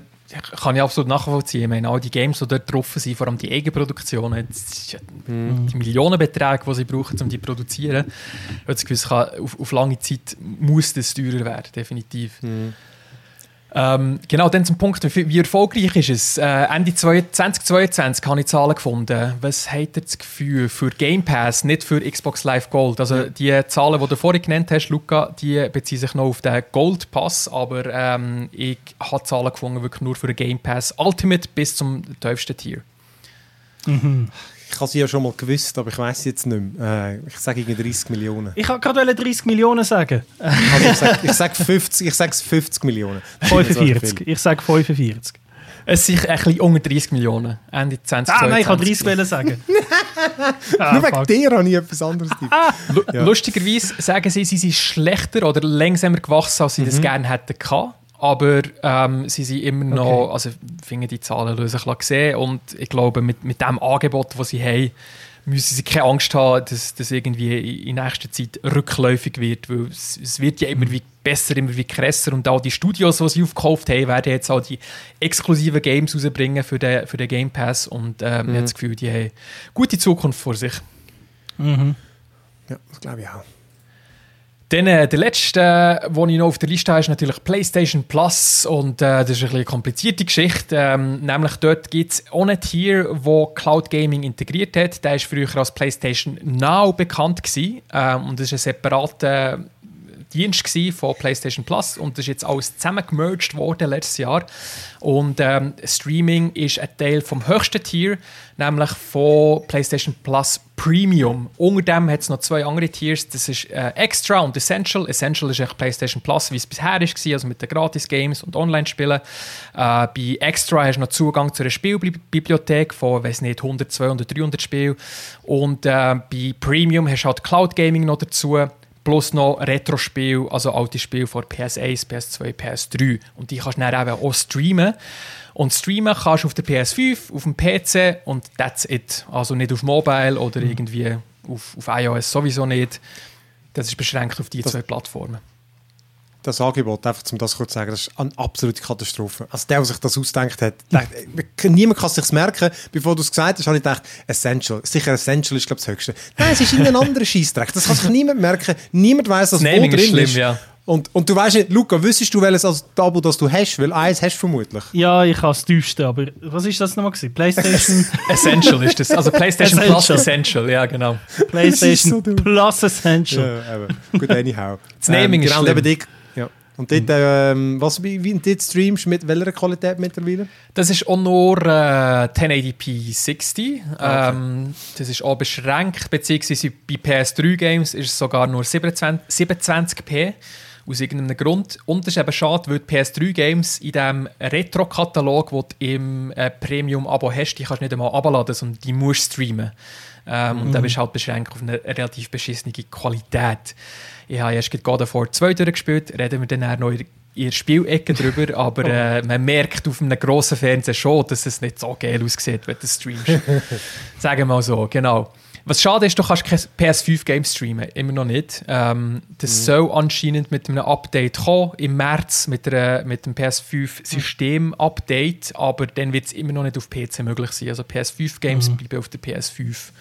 kann ich absolut nachvollziehen. Ich meine, all die Games, die dort getroffen sind, vor allem die Eigenproduktionen, ja mhm. die Millionenbeträge, die sie brauchen, um die zu produzieren, ich das auf, auf lange Zeit muss das teurer werden, definitiv. Mhm. Ähm, genau, dann zum Punkt, wie erfolgreich ist es? Äh, Ende 2022 habe ich Zahlen gefunden. Was hat ihr das Gefühl für Game Pass, nicht für Xbox Live Gold? Also die Zahlen, die du vorhin genannt hast, Luca, die beziehen sich noch auf den Gold Pass, aber ähm, ich habe Zahlen gefunden wirklich nur für den Game Pass Ultimate bis zum tiefsten Tier. Mhm. Ich habe sie ja schon mal gewusst, aber ich weiß jetzt nicht mehr. Äh, ich sage irgendwie 30 Millionen. Ich wollte gerade 30 Millionen sagen. Also ich sage ich sag 50, ich sage 50 Millionen. 45. Ich sage 45. Es sind ein bisschen unter 30 Millionen. Ende 2022. Ah, nein, ich wollte 30 wollen sagen. ah, Nur wegen dir habe ich etwas anderes. Lu Ja. Lustigerweise sagen sie, sie sind schlechter oder langsamer gewachsen, als sie das gerne hätten gehabt. Aber ähm, sie sind immer noch, Okay. also ich finde die Zahlen lösen ein bisschen sehen und ich glaube, mit, mit dem Angebot, das sie haben, müssen sie keine Angst haben, dass das irgendwie in nächster Zeit rückläufig wird, weil es, es wird ja immer wie besser, immer wie krasser und auch die Studios, die sie aufgekauft haben, werden jetzt auch die exklusiven Games rausbringen für den, für den Game Pass und ähm, ich habe das Gefühl, die haben gute Zukunft vor sich. Mhm. Ja, das glaube ich auch. Dann äh, der letzte, äh, den ich noch auf der Liste habe, ist natürlich PlayStation Plus. Und äh, das ist ein eine komplizierte Geschichte. Ähm, nämlich dort gibt es auch ein Tier, wo Cloud Gaming integriert hat. Der ist früher als PlayStation Now bekannt gewesen. Ähm, und das ist ein separater Dienst von PlayStation Plus und das ist jetzt alles zusammengemerged worden letztes Jahr. Und ähm, Streaming ist ein Teil vom höchsten Tier, nämlich von PlayStation Plus Premium. Unter dem hat es noch zwei andere Tiers, das ist äh, Extra und Essential. Essential ist eigentlich PlayStation Plus, wie es bisher war, also mit den Gratis-Games und Online-Spielen. Äh, bei Extra hast du noch Zugang zu einer Spielbibliothek von, weiß nicht, 100, 200, 300 Spielen. Und äh, bei Premium hast du halt Cloud Gaming noch dazu plus noch Retro-Spiele, also alte Spiele von PS1, PS2, PS3. Und die kannst du dann eben auch streamen. Und streamen kannst du auf der PS5, auf dem PC und that's it. Also nicht auf Mobile oder irgendwie auf, auf iOS sowieso nicht. Das ist beschränkt auf die Das- zwei Plattformen. Das Angebot, einfach um das kurz zu sagen, das ist eine absolute Katastrophe. Also der, der sich das ausdenkt hat, dachte, äh, niemand kann es sich merken. Bevor du es gesagt hast, habe ich gedacht, Essential. Sicher Essential ist, glaube ich, das Höchste. Nein, es ist irgendein anderer Scheissdreck. Das kann sich niemand merken. Niemand weiß, dass Das wo Naming drin ist schlimm, ist. ja. Und, und du weißt nicht, Luca, wüsstest du, welches als Abo das du hast? Weil eins hast du vermutlich. Ja, ich habe das tiefste, aber was ist das nochmal? gewesen? PlayStation, Essential ist das. Also PlayStation Plus Essential. Ja genau. PlayStation so. Plus Essential. Ja, eben. Gut, anyhow. Das Naming ist genau, schlimm. Und dort, ähm, was, wie, wie dort streamst du mit welcher Qualität mittlerweile? Das ist auch nur äh, 1080p 60. Ah, Ähm, das ist auch beschränkt, beziehungsweise bei PS3-Games ist es sogar nur 27, 27p. Aus irgendeinem Grund. Und das ist eben schade, weil die PS3-Games in diesem Retro-Katalog, den du im äh, Premium-Abo hast, die kannst du nicht einmal abladen, sondern die musst streamen. Ähm, Und da bist du halt beschränkt auf eine relativ beschissene Qualität. Ich habe erst gerade God of War 2 durchgespielt, reden wir dann noch in der Spielecke drüber, aber äh, man merkt auf einem grossen Fernseher schon, dass es nicht so geil aussieht, wenn du streamst. Sagen wir mal so, genau. Was schade ist, du kannst kein PS5-Game streamen, immer noch nicht. Ähm, das soll anscheinend mit einem Update kommen, im März mit, einer, mit dem PS5-System-Update, aber dann wird es immer noch nicht auf PC möglich sein. Also PS5-Games bleiben auf der PS5.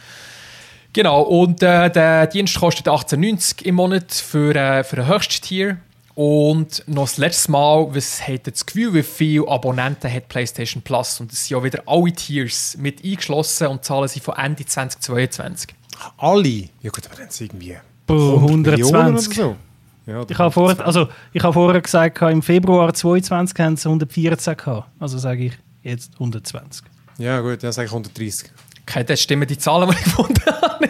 Genau, und äh, der Dienst kostet 18,90 im Monat für, äh, für ein Höchsttier. Und noch das letzte Mal, was hat das Gefühl, wie viele Abonnenten hat PlayStation Plus? Und das sind ja wieder alle Tiers mit eingeschlossen und zahlen sie von Ende 2022. Alle? Ja gut, aber dann sind irgendwie Pro 100 Millionen 120. oder so. Ja, Ich habe vorher, also, ich habe vorher gesagt, im Februar 2022 haben sie 114 gehabt. Also sage ich jetzt 120. Ja gut, dann sage ich 130. Okay, das stimmen die Zahlen, die ich gefunden habe.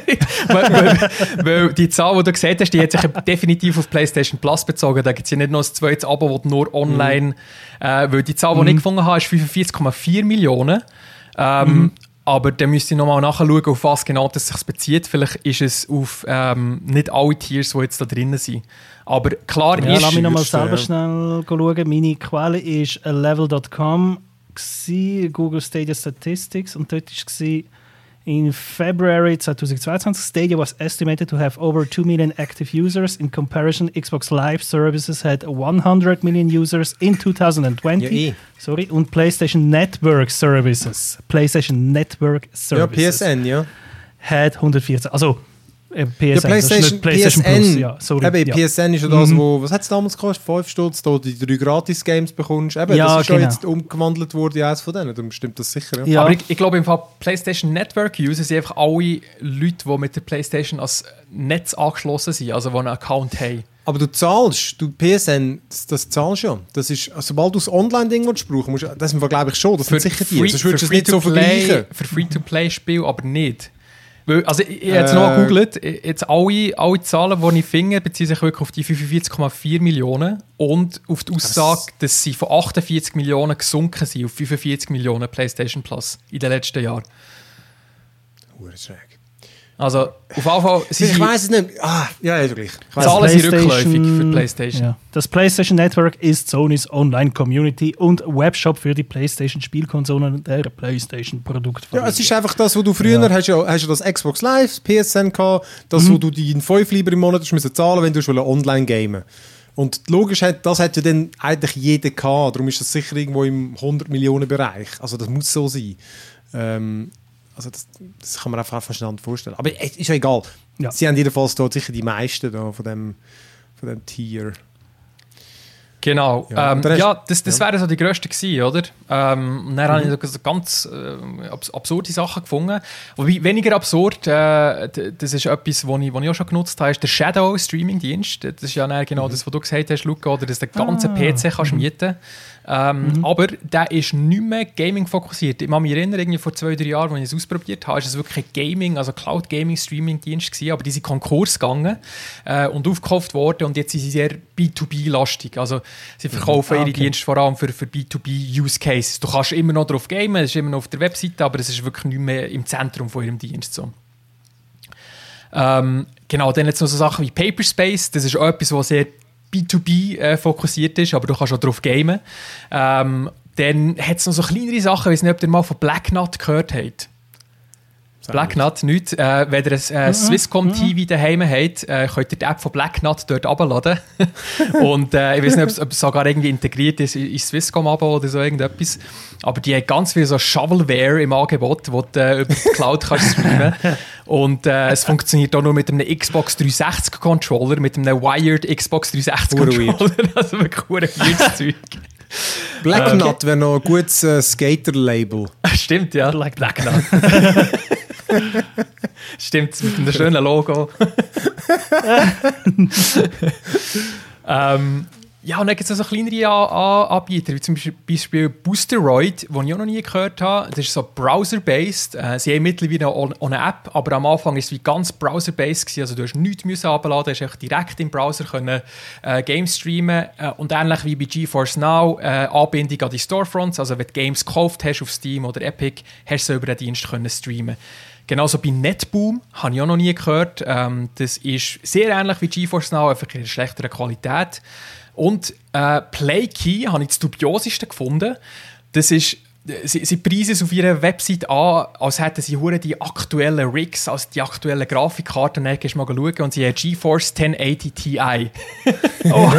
weil, weil, weil die Zahl, die du gesehen hast, die hat sich definitiv auf PlayStation Plus bezogen. Da gibt es ja nicht noch ein zweites Abo, das nur online. Äh, weil die Zahl, die ich gefunden habe, ist 45,4 Millionen. Ähm, Aber dann müsste ich nochmal nachschauen, auf was genau das sich bezieht. Vielleicht ist es auf ähm, nicht alle Tiers, die jetzt da drinnen sind. Aber klar Ja, ist. lass mich nochmal selber ja. schnell schauen. Meine Quelle ist level.com, Google Stadia Statistics und dort war in February 2022 Stadia was estimated to have over 2 million active users. In comparison, Xbox Live Services had 100 million users in 2020. Ja, eh. Sorry, und PlayStation Network Services. PlayStation Network Ja, Services PSN, ja. hat 114. Also PSN, Ja, PlayStation, PlayStation PSN. Plus. Ja, sorry. Eben, ja. PSN ist ja das, Mhm. wo, was hat es damals gekostet? 5 Stutz, da die drei Gratis-Games bekommst. Eben, Ja, das ist schon genau. jetzt umgewandelt worden in eines von denen. Darum stimmt das sicher. Ja. Ja. Aber ich, ich glaube, im Fall PlayStation Network User sind einfach alle Leute, die mit der PlayStation als Netz angeschlossen sind, also die einen Account haben. Aber du zahlst, du PSN, das, das zahlst du ja. Das ist, also, sobald du das Online-Ding brauchen musst, das glaube ich schon, das sind sicher die. Sonst würdest du es nicht so Free-to-Play- vergleichen. Für Free-to-Play-Spiel aber nicht. Weil, also ich, ich habe jetzt noch gegoogelt, jetzt alle, alle Zahlen, die ich finde, beziehen sich wirklich auf die 45,4 Millionen und auf die Aussage, das dass sie von 48 Millionen gesunken sind auf 45 Millionen PlayStation Plus in den letzten Jahren. Schräg. Also, auf jeden Fall... Sie Ich weiß es nicht. Ah, ja, ist gleich. Ich weiss Zahlen sind rückläufig für die PlayStation. Ja. Das PlayStation Network ist Sonys Online-Community und Webshop für die PlayStation-Spielkonsolen der PlayStation-Produktfamilie. Ja, es ist einfach das, wo du früher Ja. hast, ja, hast du das Xbox Live, PSN gehabt, das, wo du die 5 lieber im Monat müssen zahlen, wenn du schon online gamen. Und logisch hat, das hat ja dann eigentlich jeder gehabt, darum ist das sicher irgendwo im 100 Millionen Bereich. Also das muss so sein. Ähm, also das, das kann man einfach nicht vorstellen. Aber es ist ja egal. Ja. Sie haben jedenfalls dort sicher die meisten da von dem, von dem Tier. Genau. Ja, ähm, ja das, das ja. wären so die grössten gewesen, oder? Ähm, und dann habe ich so ganz äh, abs absurde Sachen gefunden. Wobei, weniger absurd, äh, das ist etwas, was ich, was ich auch schon genutzt habe, ist der Shadow Streaming Dienst. Das ist ja genau das, was du gesagt hast, Luca, oder dass du den ganzen PC kannst mieten ähm, Aber der ist nicht mehr Gaming fokussiert. Ich kann mich erinnern, irgendwie vor zwei, drei Jahren, als ich es ausprobiert habe, ist es wirklich Gaming, also Cloud Gaming Streaming Dienst gewesen, aber die sind Konkurs gegangen äh, und aufgekauft worden und jetzt sind sie sehr B2B-lastig. Also sie verkaufen Ah, ihre okay. Dienste vor allem für, für B2B-Use Cases. Du kannst immer noch drauf gamen, es ist immer noch auf der Webseite, aber es ist wirklich nicht mehr im Zentrum von ihrem Dienst. So. Ähm, genau, dann jetzt noch so Sachen wie Paperspace, das ist auch etwas, was sehr B2B äh, fokussiert ist, aber du kannst auch drauf gamen. Ähm, dann hat es noch so kleinere Sachen, ich weiß nicht, ob ihr mal von Black Nut gehört habt. Black Nut, nicht. Äh, wenn ihr ein äh, Swisscom TV daheim habt, äh, könnt ihr die App von Black Nut dort abladen. Und äh, ich weiß nicht, ob es- sogar irgendwie integriert ist in in Swisscom-Abo oder so irgendetwas. Aber die hat ganz viel so Shovelware im Angebot, wo du äh, über die Cloud kannst streamen Und äh, es funktioniert auch nur mit einem Xbox 360 Controller, mit einem Wired Xbox 360 Hure weird. Controller. Also wirklich weirdes Zeug. Black Okay. Nut wäre noch ein gutes äh, Skater-Label. Stimmt, ja. Black Black Nut. Stimmt, mit einem schönen Logo. ähm, ja, und dann gibt es noch so kleinere Anbieter, wie zum Beispiel- Boosteroid, den ich auch noch nie gehört habe. Das ist so browser-based. Äh, sie haben mittlerweile auch eine App, aber am Anfang war es wie ganz browser-based. Also du hast nichts müssen abladen, du hast direkt im Browser können, äh, Games streamen äh, und ähnlich wie bei GeForce Now äh, Anbindung an die Storefronts. Also wenn du Games gekauft hast auf Steam oder Epic, hast du sie über den Dienst können streamen. Genauso bei Netboom, habe ich auch noch nie gehört. Ähm, das ist sehr ähnlich wie GeForce Now, einfach in einer schlechteren Qualität. Und äh, PlayKey habe ich das dubioseste gefunden. Das ist, sie, sie preisen es auf ihrer Website an, als hätten sie hure die aktuellen Rigs, also die aktuellen Grafikkarten. Dann gehst du mal schauen und sie haben GeForce 1080 Ti. oh.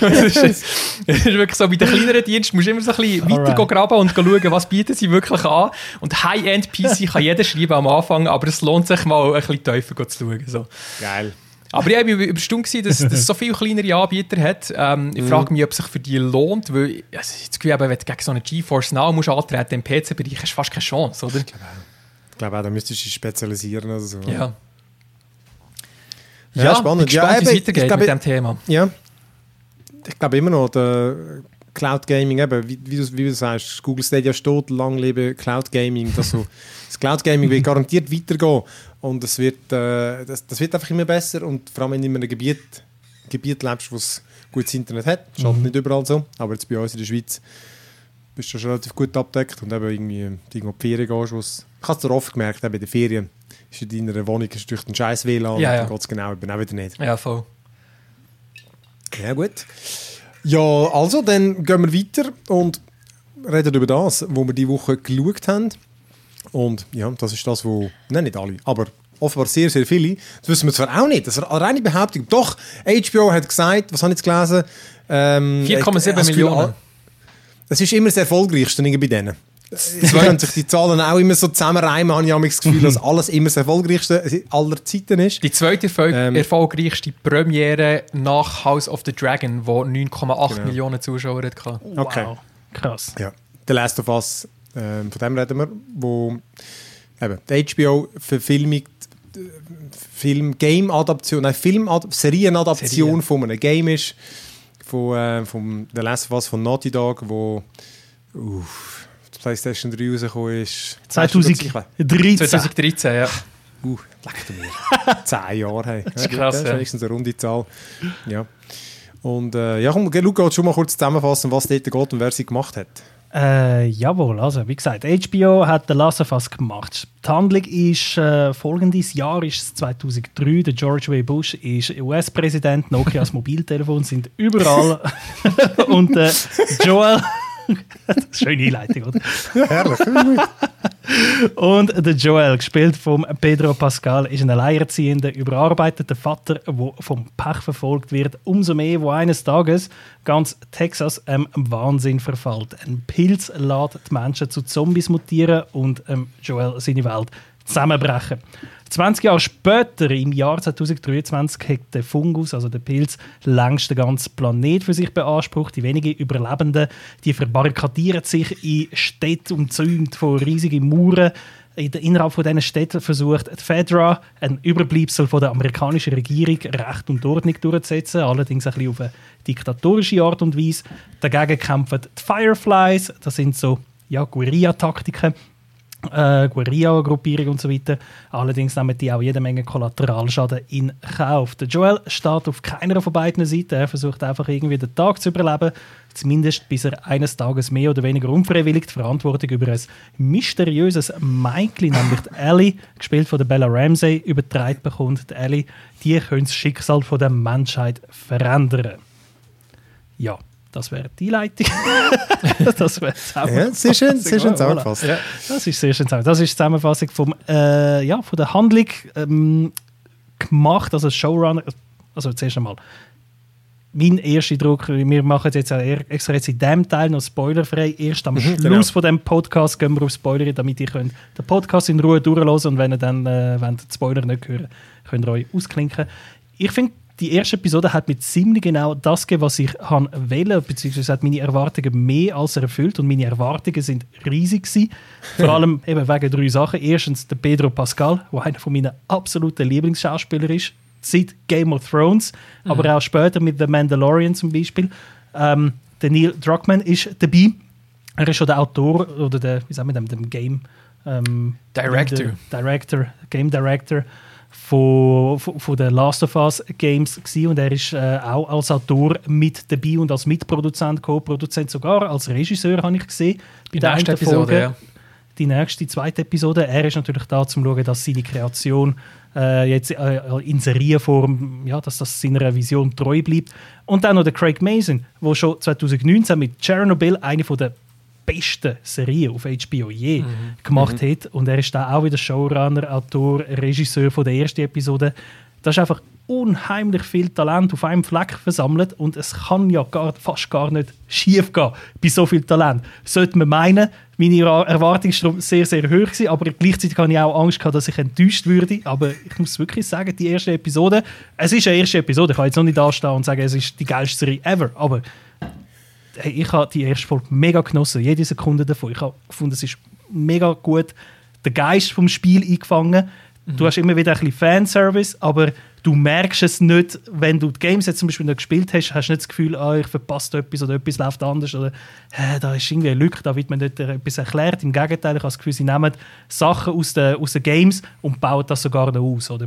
das, ist, das ist wirklich so, bei den kleineren Diensten musst du immer so ein bisschen weiter graben und schauen, was bieten sie wirklich an. Und High-End-PC kann jeder schreiben am Anfang, aber es lohnt sich mal ein bisschen tiefer zu schauen. So. Geil. Aber ich war überstimmt, dass dass es so viele kleinere Anbieter hat. Ähm, ich frage mich, ob es sich für die lohnt, weil ich also habe das Gefühl, eben, wenn du gegen so eine GeForce Now musst antreten im PC-Bereich, hast du fast keine Chance, oder? Ich glaube auch, da müsstest du dich spezialisieren oder so. Ja. Ja, spannend. Ich bin gespannt, Ja, wie es weitergeht ich glaube, mit dem Thema. Ja. Ich glaube immer noch, der Cloud Gaming, eben, wie, wie, du, wie du sagst, Google Stadia steht, lang lebe Cloud Gaming. Das, so, das Cloud Gaming wird garantiert weitergehen. Und es wird, äh, das, das wird einfach immer besser. Und vor allem, wenn du in einem Gebiet, Gebiet lebst, wo es gutes Internet hat, ist halt nicht überall so. Aber jetzt bei uns in der Schweiz bist du schon relativ gut abdeckt. Und eben irgendwie, wenn du irgendwo die Ferien gehst, wo's, ich habe es dir oft gemerkt, eben in den Ferien, ist in deiner Wohnung ist durch den scheiß WLAN Ja, und ja. dann geht es genau eben auch wieder nicht. Ja, voll. Ja, gut. Ja, also, dann gehen wir weiter und reden über das, wo wir die Woche geschaut haben. Und ja, das ist das, wo, nein, nicht alle, aber offenbar sehr, sehr viele. Das wissen wir zwar auch nicht, das ist eine reine Behauptung. Doch, HBO hat gesagt, was habe ich jetzt gelesen? Ähm, 4,7 ich habe das Gefühl, Millionen. Das ist immer das erfolgreichste irgendwie bei denen. Sie können sich die Zahlen auch immer so zusammenreimen, habe ich das Gefühl, dass alles immer das erfolgreichste aller Zeiten ist. Die zweite Ähm. erfolgreichste Premiere nach House of the Dragon, wo 9,8 Genau. Millionen Zuschauer hatte. Okay. Wow. Krass. Ja, The Last of Us, ähm, von dem reden wir, wo eben die HBO-Verfilmung, Film, Game-Adaption, nein, Film Serienadaption Serien. von einem Game ist, von, äh, vom The Last of Us von Naughty Dog, wo, uff, PlayStation 3 rausgekommen ist. 2013. 2013, ja. Uh, leck mir. Zehn Jahre. Hey. Das ist krass, Das ist ja. eine runde Zahl. Ja. Und äh, ja, komm, Luca, schon mal kurz zusammenfassen, was dort geht und wer sie gemacht hat? Äh, jawohl, also wie gesagt, HBO hat The Last of Us gemacht. Die Handlung ist äh, folgendes Jahr, ist es 2003, der George W. Bush ist US-Präsident, Nokias Mobiltelefon sind überall und äh, Joel... Schöne Einleitung, oder? Herrlich. Und der Joel, gespielt von Pedro Pascal, ist ein alleinerziehender, überarbeiteter Vater, der vom Pech verfolgt wird. Umso mehr, wo eines Tages ganz Texas ähm, im Wahnsinn verfällt. Ein Pilz lässt die Menschen zu Zombies mutieren und ähm, Joel seine Welt zusammenbrechen. 20 Jahre später, im Jahr 2023, hat der Fungus, also der Pilz, längst den ganzen Planet für sich beansprucht. Die wenigen Überlebenden, die verbarrikadieren sich in Städten umzäumt von riesigen Mauern. Innerhalb von diesen Städten versucht die Fedra, ein Überbleibsel von der amerikanischen Regierung, Recht und Ordnung durchzusetzen, allerdings ein bisschen auf eine diktatorische Art und Weise. Dagegen kämpfen die Fireflies, das sind so ja, Guerilla-Taktiken, äh, Guerilla-Gruppierung und so weiter. Allerdings nehmen die auch jede Menge Kollateralschaden in Kauf. Der Joel steht auf keiner von beiden Seiten. Er versucht einfach irgendwie den Tag zu überleben. Zumindest bis er eines Tages mehr oder weniger unfreiwillig die Verantwortung über ein mysteriöses Mädchen, nämlich die Ellie, gespielt von der Bella Ramsey, übertragen bekommt. Die Ellie, die könnte das Schicksal von der Menschheit verändern. Ja, das wäre die Leitung. das wäre Ja, sehr schön, sehr schön zusammengefasst. Ja. Das ist sehr schön zusammen. Das ist die Zusammenfassung vom, äh, ja, von der Handlung ähm, gemacht, also Showrunner. Also zuerst einmal, mein erster Eindruck, wir machen es jetzt extra jetzt in diesem Teil noch spoilerfrei. Erst am Schluss genau. von dem Podcast gehen wir auf Spoiler, damit ihr könnt den Podcast in Ruhe durchhören und wenn ihr dann äh, wenn ihr die Spoiler nicht hören, könnt ihr euch ausklinken. Ich finde, die erste Episode hat mir ziemlich genau das gegeben, was ich wählen, beziehungsweise hat meine Erwartungen mehr als erfüllt und meine Erwartungen sind riesig gewesen. Vor allem eben wegen drei Sachen. Erstens der Pedro Pascal, der einer von meinen absoluten Lieblingsschauspieler ist, seit Game of Thrones, aber auch später mit The Mandalorian zum Beispiel. Ähm, der Neil Druckmann ist dabei. Er ist schon der Autor oder der, wie sagen wir dem, dem Game ähm, Director. der Director, Game Director von, von, den Last of Us Games gewesen. und er ist äh, auch als Autor mit dabei und als Mitproduzent, Co-Produzent sogar, als Regisseur habe ich gesehen. Bei der ersten Episode, ja. Die nächste, zweite Episode. Er ist natürlich da, um zu schauen, dass seine Kreation äh, jetzt äh, in Serienform, ja, dass das seiner Vision treu bleibt. Und dann noch der Craig Mason, der schon 2019 mit Chernobyl eine von der besten Serien auf HBO je gemacht hat. Und er ist da auch wieder Showrunner, Autor, Regisseur von der ersten Episode. Das ist einfach unheimlich viel Talent auf einem Fleck versammelt und es kann ja gar, fast gar nicht schief gehen bei so viel Talent. Sollte man meinen, meine Erwa- Erwartung darum sehr, sehr hoch gewesen, aber gleichzeitig habe ich auch Angst gehabt, dass ich enttäuscht würde. Aber ich muss wirklich sagen, die erste Episode, es ist eine erste Episode, ich kann jetzt noch nicht da stehen und sagen, es ist die geilste Serie ever, aber hey, ich habe die erste Folge mega genossen, jede Sekunde davon. Ich habe gefunden, es ist mega gut der Geist vom Spiel eingefangen. Du hast immer wieder ein bisschen Fanservice, aber du merkst es nicht, wenn du die Games jetzt zum Beispiel nicht gespielt hast, hast du nicht das Gefühl, ah, ich verpasse etwas oder etwas läuft anders oder hä, da ist irgendwie eine Lücke, da wird mir nicht etwas erklärt. Im Gegenteil, ich habe das Gefühl, sie nehmen Sachen aus den, aus den Games und bauen das sogar noch aus. Oder?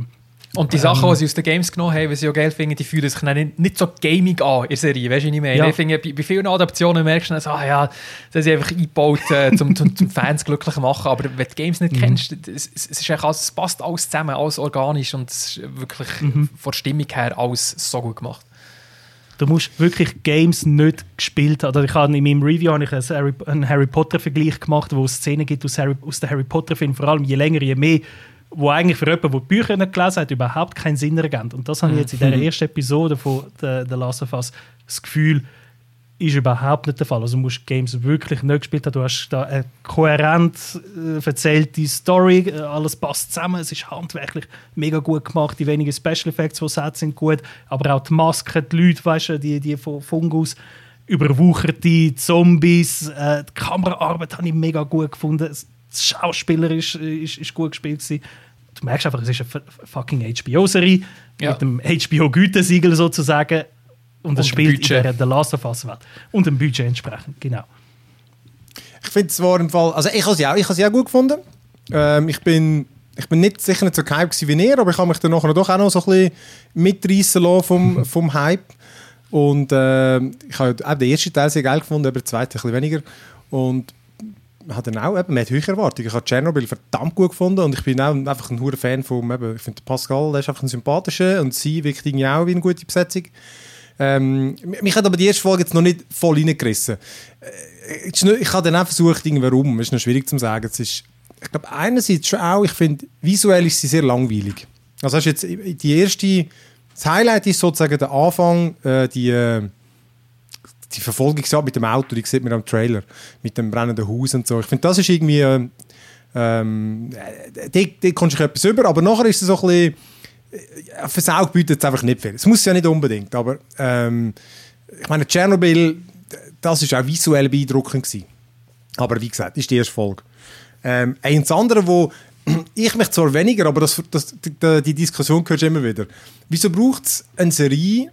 Und die Sachen, die sie aus den Games genommen haben, was ich auch geil finde, die fühlen sich dann nicht, nicht so gaming an in der Serie. Weißt du, was ich meine? Ja. Ich finde, bei, bei vielen Adaptionen merkst du dann so, ah ja, das ist einfach eingebaut, äh, zum, zum, zum Fans glücklich machen. Aber wenn du die Games nicht kennst, es, es, ist alles, es passt alles zusammen, alles organisch und es ist wirklich von der Stimmung her alles so gut gemacht. Du musst wirklich Games nicht gespielt haben. Also ich habe in meinem Review habe ich einen Harry, einen Harry Potter Vergleich gemacht, wo es Szenen gibt aus, Harry, aus den Harry Potter Filmen, vor allem je länger, je mehr, wo eigentlich für jemanden, der die Bücher nicht gelesen hat, überhaupt keinen Sinn ergeben. Und das habe ich jetzt in der ersten Episode von The, The Last of Us das Gefühl, ist überhaupt nicht der Fall. Also du musst Games wirklich nicht gespielt haben. Du hast da eine kohärent äh, erzählte Story, äh, alles passt zusammen, es ist handwerklich mega gut gemacht, die wenigen Special Effects, die es hat, sind gut, aber auch die Masken, die Leute, weißt du, die, die von Fungus, überwucherte Zombies, äh, die Kameraarbeit habe ich mega gut gefunden, das Schauspieler ist, ist, ist gut gespielt gewesen. Du merkst einfach, es ist eine fucking HBO-Serie Ja. mit dem HBO-Gütesiegel sozusagen und es Und spielt Budget. in der The Last of Us-Welt. Und dem Budget entsprechend, genau. Ich finde es war im Fall, also ich habe sie auch, ich habe sie auch gut gefunden. Ähm, ich bin ich bin nicht sicher nicht so gehypt wie ihr, aber ich habe mich dann nachher doch auch noch so ein bisschen mitreißen lassen vom, vom Hype. Und äh, ich habe auch den ersten Teil sehr geil gefunden, aber den zweiten ein bisschen weniger. Und hat dann auch, eben, man hat höhere Erwartungen. Ich habe Tschernobyl verdammt gut gefunden und ich bin auch einfach ein hoher Fan von, eben, ich finde Pascal, der ist einfach ein sympathischer und sie wirkt irgendwie auch wie eine gute Besetzung. Ähm, mich hat aber die erste Folge jetzt noch nicht voll reingerissen. Äh, ich habe dann auch versucht, irgendwie warum, ist noch schwierig zu sagen. Es ist, ich glaube, einerseits schon auch, ich finde, visuell ist sie sehr langweilig. Also hast jetzt die erste, das Highlight ist sozusagen der Anfang, äh, die, äh, die Verfolgung mit dem Auto, die sieht man am Trailer, mit dem brennenden Haus und so. Ich finde, das ist irgendwie, äh, ähm, die, kommst du etwas über, aber nachher ist es so ein bisschen, äh, fürs Auge bietet es einfach nicht viel. Es muss ja nicht unbedingt, aber ähm, ich meine, Tschernobyl, das ist auch visuell beeindruckend gewesen. Aber wie gesagt, ist die erste Folge. Ähm, eins andere, wo ich mich zwar weniger, aber das, das, die, die Diskussion gehört immer wieder. Wieso braucht es eine Serie,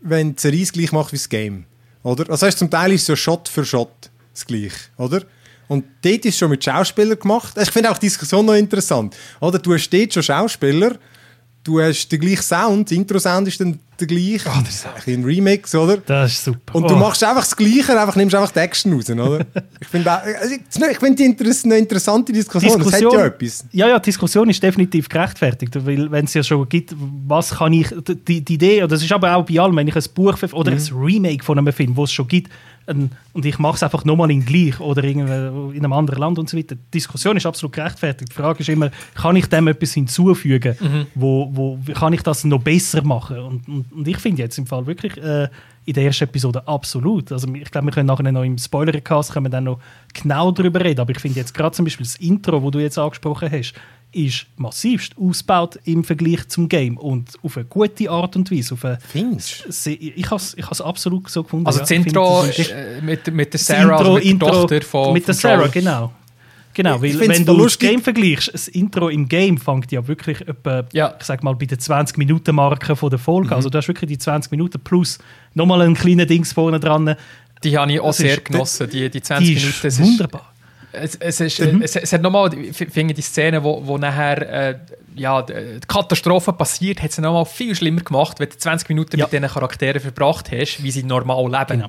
wenn die Serie es gleich macht wie das Game? Oder? Also heißt, zum Teil ist es so Shot für Shot das gleiche, oder? Und dort ist schon mit Schauspielern gemacht. Ich finde auch die Diskussion noch interessant. Oder? Du hast dort schon Schauspieler, du hast den gleichen Sound, der Intro-Sound ist dann der gleiche, oh, das ist ein Remix, oder? Das ist super. Und du oh. machst einfach das Gleiche, einfach nimmst einfach die Action raus, oder? ich finde also, ich find die Interess eine interessante Diskussion. Diskussion, das hat ja etwas. Ja, ja, die Diskussion ist definitiv gerechtfertigt, weil wenn es ja schon gibt, was kann ich, die, die Idee, oder das ist aber auch bei allem, wenn ich ein Buch oder mhm. ein Remake von einem Film, wo es schon gibt, und ich mache es einfach nochmal in gleich oder in einem anderen Land und so weiter. Die Diskussion ist absolut gerechtfertigt. Die Frage ist immer, kann ich dem etwas hinzufügen? Mhm. Wo, wo, kann ich das noch besser machen? Und, und, und ich finde jetzt im Fall wirklich äh, in der ersten Episode absolut. Also ich glaube, wir können nachher noch im Spoiler-Cast dann noch genau darüber reden. Aber ich finde jetzt gerade zum Beispiel das Intro, wo du jetzt angesprochen hast, ist massivst ausgebaut im Vergleich zum Game und auf eine gute Art und Weise. Auf eine, Findest Ich habe es absolut so gefunden. Also ja. das Intro ist, äh, mit, mit der Sarah, Intro, also mit Intro, der Tochter von Mit der Sarah, genau. Genau, weil wenn du das Game vergleichst, das Intro im Game fängt ja wirklich etwa, ja. ich sag mal, bei der 20-Minuten-Marke der Folge. Mhm. Also du hast wirklich die 20 Minuten plus nochmal ein kleiner Dings vorne dran. Die habe ich auch das sehr ist, genossen, die, die 20 die Minuten. Ist wunderbar es, es, ist, mhm. es, es hat nochmal, finde die Szene, wo, wo nachher äh, ja, die Katastrophe passiert, hat es nochmal viel schlimmer gemacht, wenn du 20 Minuten ja. mit diesen Charakteren verbracht hast, wie sie normal leben. Genau.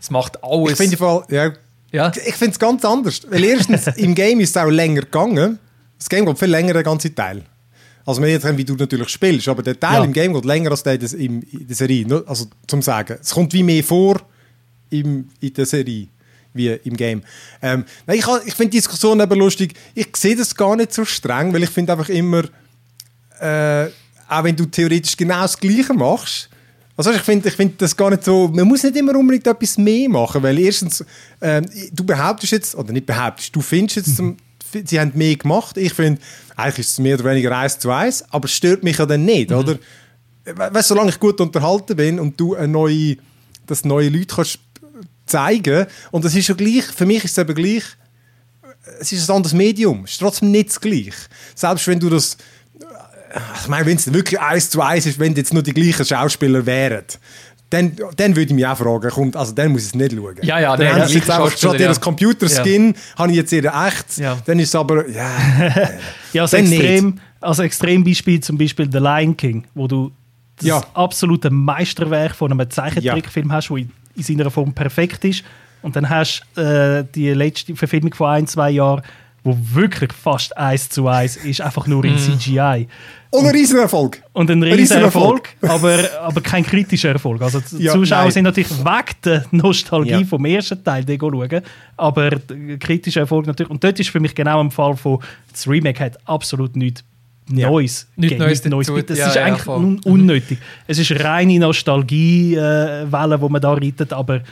Es macht alles... Ich finde ja, ja. Ich finde es ganz anders. Weil erstens, im Game ist es auch länger gegangen. Das Game geht viel länger, der ganze Teil. Also man jetzt wie du natürlich spielst, aber der Teil ja. im Game geht länger als der in der Serie. Also zum Sagen, es kommt wie mehr vor im, in der Serie wie im Game. Ähm, ich ich finde die Diskussion eben lustig. Ich sehe das gar nicht so streng, weil ich finde einfach immer, äh, auch wenn du theoretisch genau das Gleiche machst, also ich finde ich find das gar nicht so, man muss nicht immer unbedingt etwas mehr machen, weil erstens, äh, du behauptest jetzt, oder nicht behauptest, du findest jetzt, zum, sie haben mehr gemacht. Ich finde, eigentlich ist es mehr oder weniger eins zu eins, aber es stört mich ja dann nicht, mhm. oder? Weißt, solange ich gut unterhalten bin und du eine neue, dass neue Leute kannst zeigen. Und das ist schon gleich, für mich ist es eben gleich, es ist ein anderes Medium. Es ist trotzdem nicht das gleiche. Selbst wenn du das, ich meine, wenn es wirklich eins zu eins ist, wenn jetzt nur die gleichen Schauspieler wären, dann, dann würde ich mich auch fragen, kommt, also dann muss ich es nicht schauen. Ja, ja, dann haben sie jetzt einfach statt ja. das Computerskin, ja. habe ich jetzt ihre echt, ja. dann ist es aber, ja. ja, also extrem, also Extrembeispiel zum Beispiel The Lion King, wo du das ja. absolute Meisterwerk von einem Zeichentrickfilm hast, wo in in seiner Form perfekt ist. Und dann hast du äh, die letzte Verfilmung von ein, zwei Jahren, wo wirklich fast eins zu eins ist, einfach nur in mhm. CGI. Und ein Riesenerfolg. Und ein Riesenerfolg, aber, aber kein kritischer Erfolg. Also die ja, Zuschauer nein. sind natürlich weg der Nostalgie ja. vom ersten Teil, die schauen, aber kritischer Erfolg natürlich. Und dort ist für mich genau im Fall von, das Remake hat absolut nichts ja. Neues. Nicht Neues, Neues. Das ja, ist ja, eigentlich un unnötig. Es ist reine Nostalgie-Welle, äh, die man da reitet, aber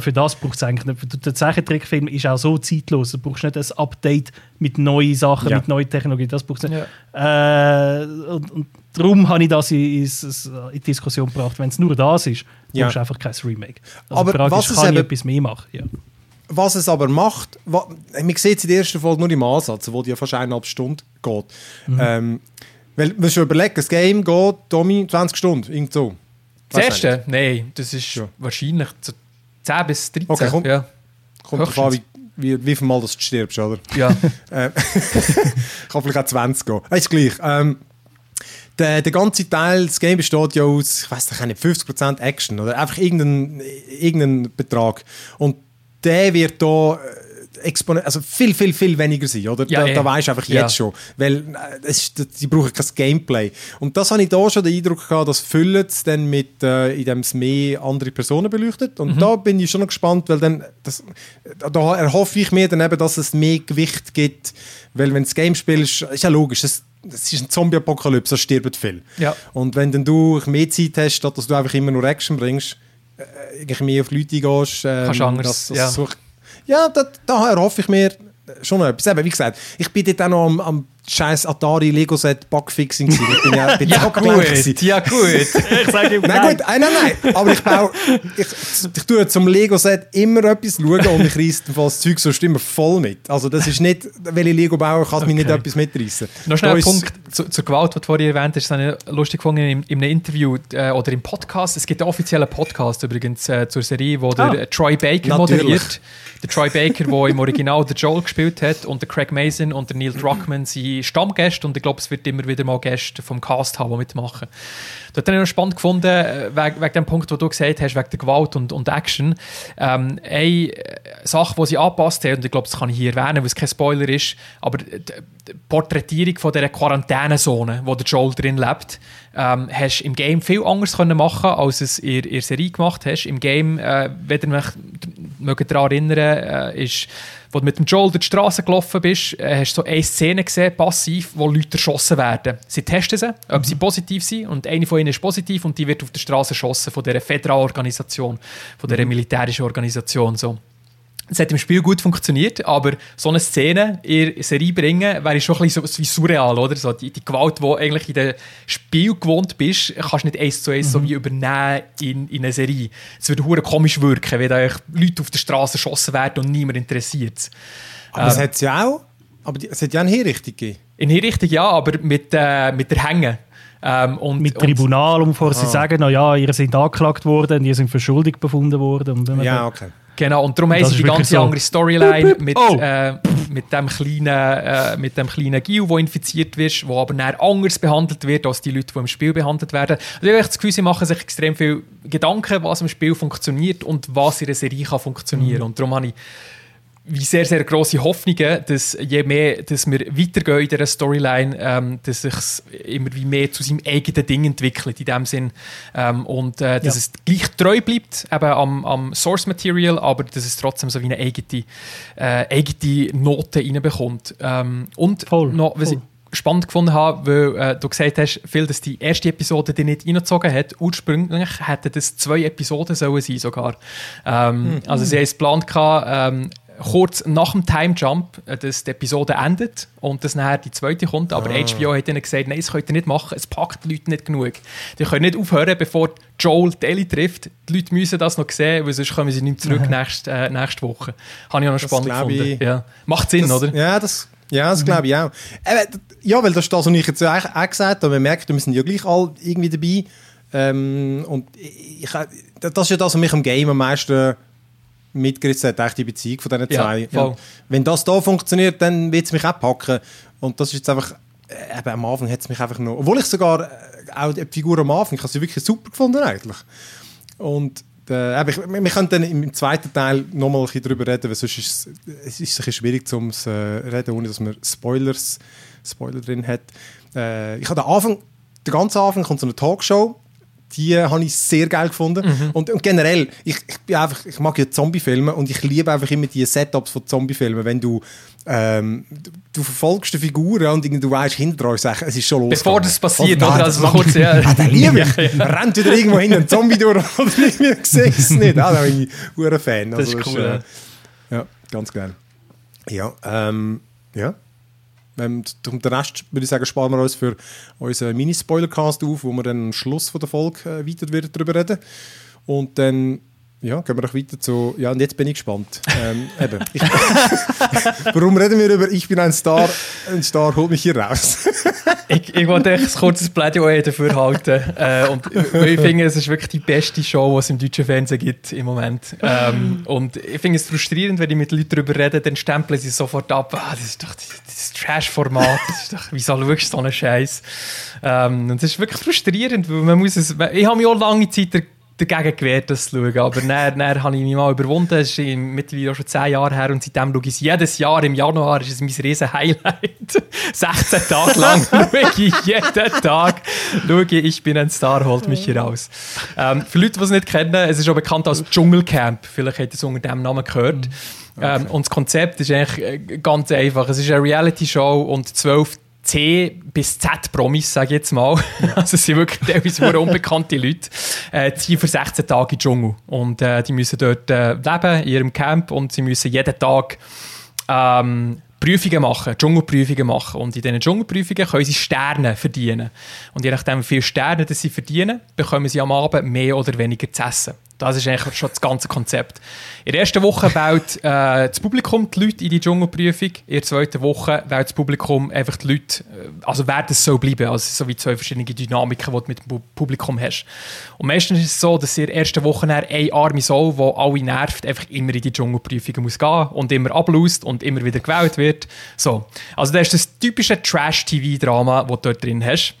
für das braucht es eigentlich nicht. Der Zeichentrickfilm ist auch so zeitlos. Du brauchst nicht ein Update mit neuen Sachen, ja. mit neuen Technologien. Das brauchst nicht. Ja. Äh, und, und, darum habe ich das in, in, in die Diskussion gebracht. Wenn es nur das ist, brauchst du einfach kein Remake. Also aber Frage was ist, kann ich etwas mehr machen? Was es aber macht, was, man sieht es in der ersten Folge nur im Ansatz, wo die ja fast eineinhalb Stunden geht. Mhm. Ähm, weil, wenn du überlegst, das Game geht, Tommy, 20 Stunden, irgend so. Das erste? Nein, das ist ja. wahrscheinlich 10 bis 13. Okay, kommt, ja. kommt drauf an, wie, wie, wie viel Mal dass du stirbst, oder? Ja. Äh, kann vielleicht auch 20 gehen. Ah, Ist gleich. Ähm, der, der ganze Teil, das Game besteht ja aus, ich weiß nicht, 50% Action oder einfach irgendein, irgendein Betrag. Und der wird da äh, exponent, also viel, viel, viel weniger sein, oder? Ja, da, eh. da weisst du einfach Ja. jetzt schon. Weil äh, es ist, die brauchen kein Gameplay. Und das habe ich da schon den Eindruck gehabt, dass füllen es dann mit, äh, indem es mehr andere Personen beleuchtet. Und da bin ich schon noch gespannt, weil dann, das, da erhoffe ich mir dann eben, dass es mehr Gewicht gibt, weil wenn du das Game spielst, ist ja logisch, es, es ist ein Zombie-Apokalypse, es stirbt viel. Ja. Und wenn dann du mehr Zeit hast, statt dass du einfach immer nur Action bringst, äh, mehr auf Leute gehst, ähm, Kannst anders, dass- dass ja. so- ja, da, da erhoffe ich mir schon etwas. Eben, wie gesagt, ich bin dort auch noch am, am scheiß Atari Lego Set Bugfixing gewesen. Ich bin ja, bin Ja, so gelenkt gewesen. gut. Ja, gut. Ich sage ihm, Nein, gut, nein, nein, nein. Aber ich baue, ich, ich tue zum Lego-Set immer etwas schauen und ich reiße das Zeug sonst immer voll mit. Also das ist nicht, weil ich Lego baue, kann es mich nicht Okay. etwas mitreißen. Noch schnell ein Punkt zu, zur Gewalt, die du vorhin erwähnt hast, das habe ich lustig gefunden in, in einem Interview äh, oder im Podcast. Es gibt einen offiziellen Podcast übrigens äh, zur Serie, wo der Ah. äh, Troy Baker Natürlich. moderiert. Der Troy Baker, der im Original der Joel gespielt hat und der Craig Mason und der Neil Druckmann sind Stammgäste und ich glaube, es wird immer wieder mal Gäste vom Cast haben, die mitmachen. Das habe ich noch spannend gefunden, äh, wegen, wegen dem Punkt, den du gesagt hast, wegen der Gewalt und, und Action. Ähm, eine Sache, die sie angepasst haben, und ich glaube, das kann ich hier erwähnen, weil es kein Spoiler ist, aber die, Porträtierung von dieser Quarantänezone, wo der Joel drin lebt, ähm, hast im Game viel anders können machen als es in der Serie gemacht hast. Im Game, äh, wenn ihr mich daran erinnern, äh, ist, wo du mit dem Joel durch die Straße gelaufen bist, äh, hast du so eine Szene gesehen, passiv, wo Leute erschossen werden. Sie testen sie, ob sie positiv sind und eine von ihnen ist positiv und die wird auf der Straße erschossen von dieser Federalorganisation, von dieser militärischen Organisation. So. Es hat im Spiel gut funktioniert, aber so eine Szene in die Serie bringen, wäre schon ein bisschen so, wie surreal, oder? So die, die Gewalt, die eigentlich in dem Spiel gewohnt bist, kannst du nicht eins zu eins so wie übernehmen in, in eine Serie. Es würde hure komisch wirken, wenn da Leute auf der Straße erschossen werden und niemand interessiert Aber es hat ja auch, aber es hat ja eine Hinrichtung gegeben. In die Richtung ja, aber mit, äh, mit der Hänge. Ähm, und, mit Tribunal, um vor sie sagen, na ja, ihr sind angeklagt worden, ihr sind für schuldig befunden worden. Ja, okay. Genau, und darum haben sie ist die ganze so. andere Storyline mit, Oh. äh, mit dem kleinen, äh, mit dem kleinen Gil, der infiziert wird, der aber dann anders behandelt wird als die Leute, die im Spiel behandelt werden. Also ich habe das Gefühl, sie machen sich extrem viel Gedanken, was im Spiel funktioniert und was in der Serie kann funktionieren. Und darum habe ich wie sehr, sehr grosse Hoffnungen, dass je mehr dass wir weitergehen in dieser Storyline, ähm, dass sich immer wie mehr zu seinem eigenen Ding entwickelt, in dem Sinn. Ähm, und äh, dass Ja. es gleich treu bleibt eben am, am Source Material, aber dass es trotzdem so wie eine eigene, äh, eigene Note reinbekommt. Ähm, und Voll, noch, was voll. ich spannend gefunden habe, weil äh, du gesagt hast, Phil, dass die erste Episode die nicht reingezogen hat. Ursprünglich hätten das zwei Episoden sollen sein sogar. Ähm, Also sie haben es geplant, gehabt, ähm, kurz nach dem Time Jump, äh, dass die Episode endet und dass nachher die zweite kommt. Aber HBO hat ihnen gesagt, nein, das könnt ihr nicht machen, es packt die Leute nicht genug. Die können nicht aufhören, bevor Joel Ellie trifft. Die Leute müssen das noch sehen, weil sonst kommen sie nicht zurück nächste, äh, nächste Woche. Habe ich auch noch spannend gefunden. ich- Ja. Macht Sinn, Das, oder? Ja, das, ja, das glaube ich auch. Ja, weil das ist das, was ich jetzt auch, gesagt habe. Man merkt, wir sind ja gleich alle irgendwie dabei. Ähm, und ich, das ist ja das, was mich am Game am meisten mitgerissen hat, die Beziehung von diesen Ja, zwei. voll. Wenn das da funktioniert, dann wird es mich auch packen. Und das ist jetzt einfach, äh, eben am Anfang hat es mich einfach noch, obwohl ich sogar äh, auch die Figur am Anfang, ich habe sie wirklich super gefunden eigentlich. Und äh, ich, wir können dann im zweiten Teil nochmal ein bisschen darüber reden, weil sonst ist es, es ist ein bisschen schwierig zu äh, reden, ohne dass man Spoilers, Spoiler drin hat. Äh, ich habe den Anfang, den ganzen Anfang kommt so eine Talkshow, die habe ich sehr geil gefunden. Und, und generell, ich, ich, einfach, ich mag ja Zombie-Filme und ich liebe einfach immer die Setups von Zombie-Filmen, wenn du, ähm, du, du verfolgst die Figuren und du weißt hinter euch, es ist schon los. Bevor das passiert, oder? das Also kurz, ich- ja. Ah, den liebe ich. Rennt wieder irgendwo hin, ein Zombie durch oder irgendwie sehe ich es nicht. Ah, da bin ich ein Fan. Das ist cool, äh, ja, ganz geil. Ja, ähm, ja. Ähm, den Rest würde ich sagen, sparen wir uns für unseren Mini-Spoiler-Cast auf, wo wir dann am Schluss von der Folge äh, weiter darüber reden. Und dann ja, gehen wir doch weiter zu. Ja, und jetzt bin ich gespannt. ähm, eben. Ich, warum reden wir über Ich bin ein Star? Ein Star holt mich hier raus. ich, ich wollte ein kurzes Plädoyer dafür halten. Äh, und ich finde, es ist wirklich die beste Show, die es im deutschen Fernsehen gibt im Moment. Ähm, und ich finde es frustrierend, wenn ich mit Leuten darüber rede, dann stempeln sie sofort ab. Ah, das ist doch das Trash-Format. Wieso schaust du so einen Scheiß? Ähm, und das ist wirklich frustrierend, weil man muss es. Ich habe mich auch lange Zeit dagegen gewehrt, das zu schauen. Aber dann, dann habe ich mich mal überwunden. Das ist mittlerweile auch schon zehn Jahre her und seitdem schaue ich es jedes Jahr im Januar. ist es mein riesen Highlight. 16 Tage lang schaue ich jeden Tag. Schaue ich, ich bin ein Star, holt mich hier raus. Ähm, für Leute, die es nicht kennen, es ist auch bekannt als Dschungelcamp. Vielleicht habt ihr es unter diesem Namen gehört. Mhm. Okay. Ähm, und das Konzept ist eigentlich äh, ganz einfach. Es ist eine Reality-Show und zwölf C bis Z Promis, sage ich jetzt mal. Ja. Also es sind wirklich teilweise unbekannte Leute, äh, ziehen für 16 Tage in den Dschungel. Und äh, die müssen dort äh, leben, in ihrem Camp, und sie müssen jeden Tag ähm, Prüfungen machen, Dschungelprüfungen machen. Und in diesen Dschungelprüfungen können sie Sterne verdienen. Und je nachdem, wie viele Sterne sie verdienen, bekommen sie am Abend mehr oder weniger zu essen. Das ist eigentlich schon das ganze Konzept. In der ersten Woche wählt äh, das Publikum die Leute in die Dschungelprüfung. In der zweiten Woche wählt das Publikum einfach die Leute, äh, also wer das so bleiben. Also so wie zwei verschiedene Dynamiken, die du mit dem Publikum hast. Und meistens ist es so, dass in der ersten Woche eine arme Soul, die alle nervt, einfach immer in die Dschungelprüfungen muss gehen und immer ablust und immer wieder gewählt wird. So. Also das ist das typische Trash-TV-Drama, das du dort drin hast.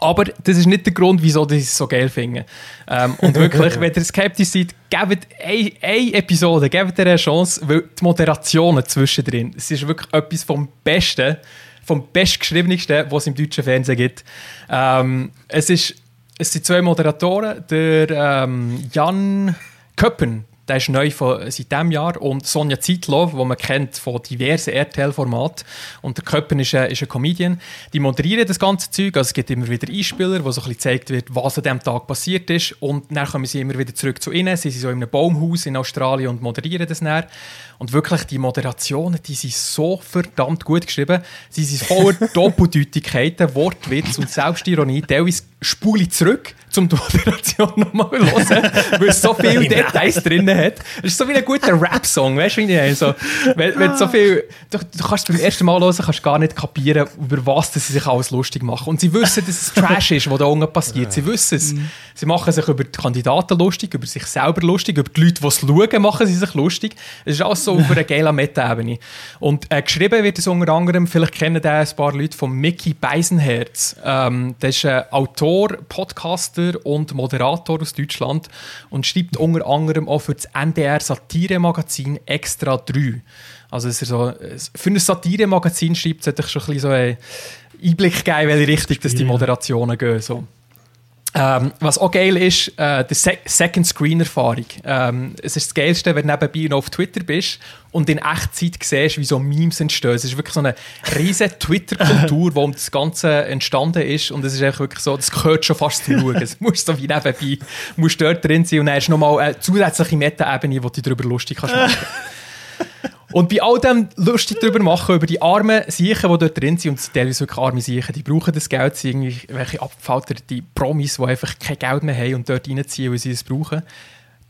Aber das ist nicht der Grund, wieso ich es so geil finde. Ähm, und wirklich, wenn ihr skeptisch seid, gebt eine, eine Episode, gebt ihr eine Chance, weil die Moderationen zwischendrin, es ist wirklich etwas vom Besten, vom bestgeschriebensten, was es im deutschen Fernsehen gibt. Ähm, es, ist, es sind zwei Moderatoren, der ähm, Jan Köppen, der ist neu von, seit diesem Jahr. Und Sonja Zietlow, die man kennt von diversen RTL-Formaten. Und der Köppen ist ein, ist ein Comedian. Die moderieren das ganze Zeug. Also es gibt immer wieder Einspieler, wo so ein bisschen gezeigt wird, was an diesem Tag passiert ist. Und dann kommen sie immer wieder zurück zu ihnen. Sie sind so in einem Baumhaus in Australien und moderieren das dann. Und wirklich, die Moderationen, die sind so verdammt gut geschrieben. Sie sind voller Doppeldeutigkeiten, Wortwitz und Selbstironie. Teilweise spule ich zurück, um die Moderation nochmal zu hören, weil es so viele Details drin hat. Es ist so wie ein guter Rap-Song, weißt du, so, wenn, wenn so viel, du, du kannst beim ersten Mal hören, kannst gar nicht kapieren, über was sie sich alles lustig machen. Und sie wissen, dass es Trash ist, was da unten passiert. Sie wissen es. Mhm. Sie machen sich über die Kandidaten lustig, über sich selber lustig, über die Leute, die es schauen, machen sie sich lustig. Es ist alles so auf einer geilen Meta-Ebene. Und äh, geschrieben wird es unter anderem, vielleicht kennen da ein paar Leute von Mickey Beisenherz. Ähm, der ist ein Autor, Podcaster und Moderator aus Deutschland und schreibt unter anderem auch für das NDR-Satire-Magazin Extra 3. Also ist so, für ein Satire-Magazin schreibt, sollte ich schon ein bisschen so einen Einblick geben, in welche Richtung dass die Moderationen gehen. So. Ähm, was auch geil ist, äh, die Se Second Screen Erfahrung. Ähm, es ist das Geilste, wenn du nebenbei noch auf Twitter bist und in Echtzeit siehst, wie so Memes entstehen. Es ist wirklich so eine riesige Twitter-Kultur, wo das Ganze entstanden ist und es ist einfach wirklich so, das gehört schon fast zum Schauen. Es muss so wie nebenbei, musst dort drin sein und dann hast du nochmal eine zusätzliche Meta-Ebene, wo du darüber lustig kannst machen Und bei all dem lustig darüber machen, über die armen Siechen, die dort drin sind, und teilweise wirklich arme Siechen, die brauchen das Geld, sind irgendwelche abgefalterte Promis, die einfach kein Geld mehr haben und dort reinziehen, weil sie es brauchen,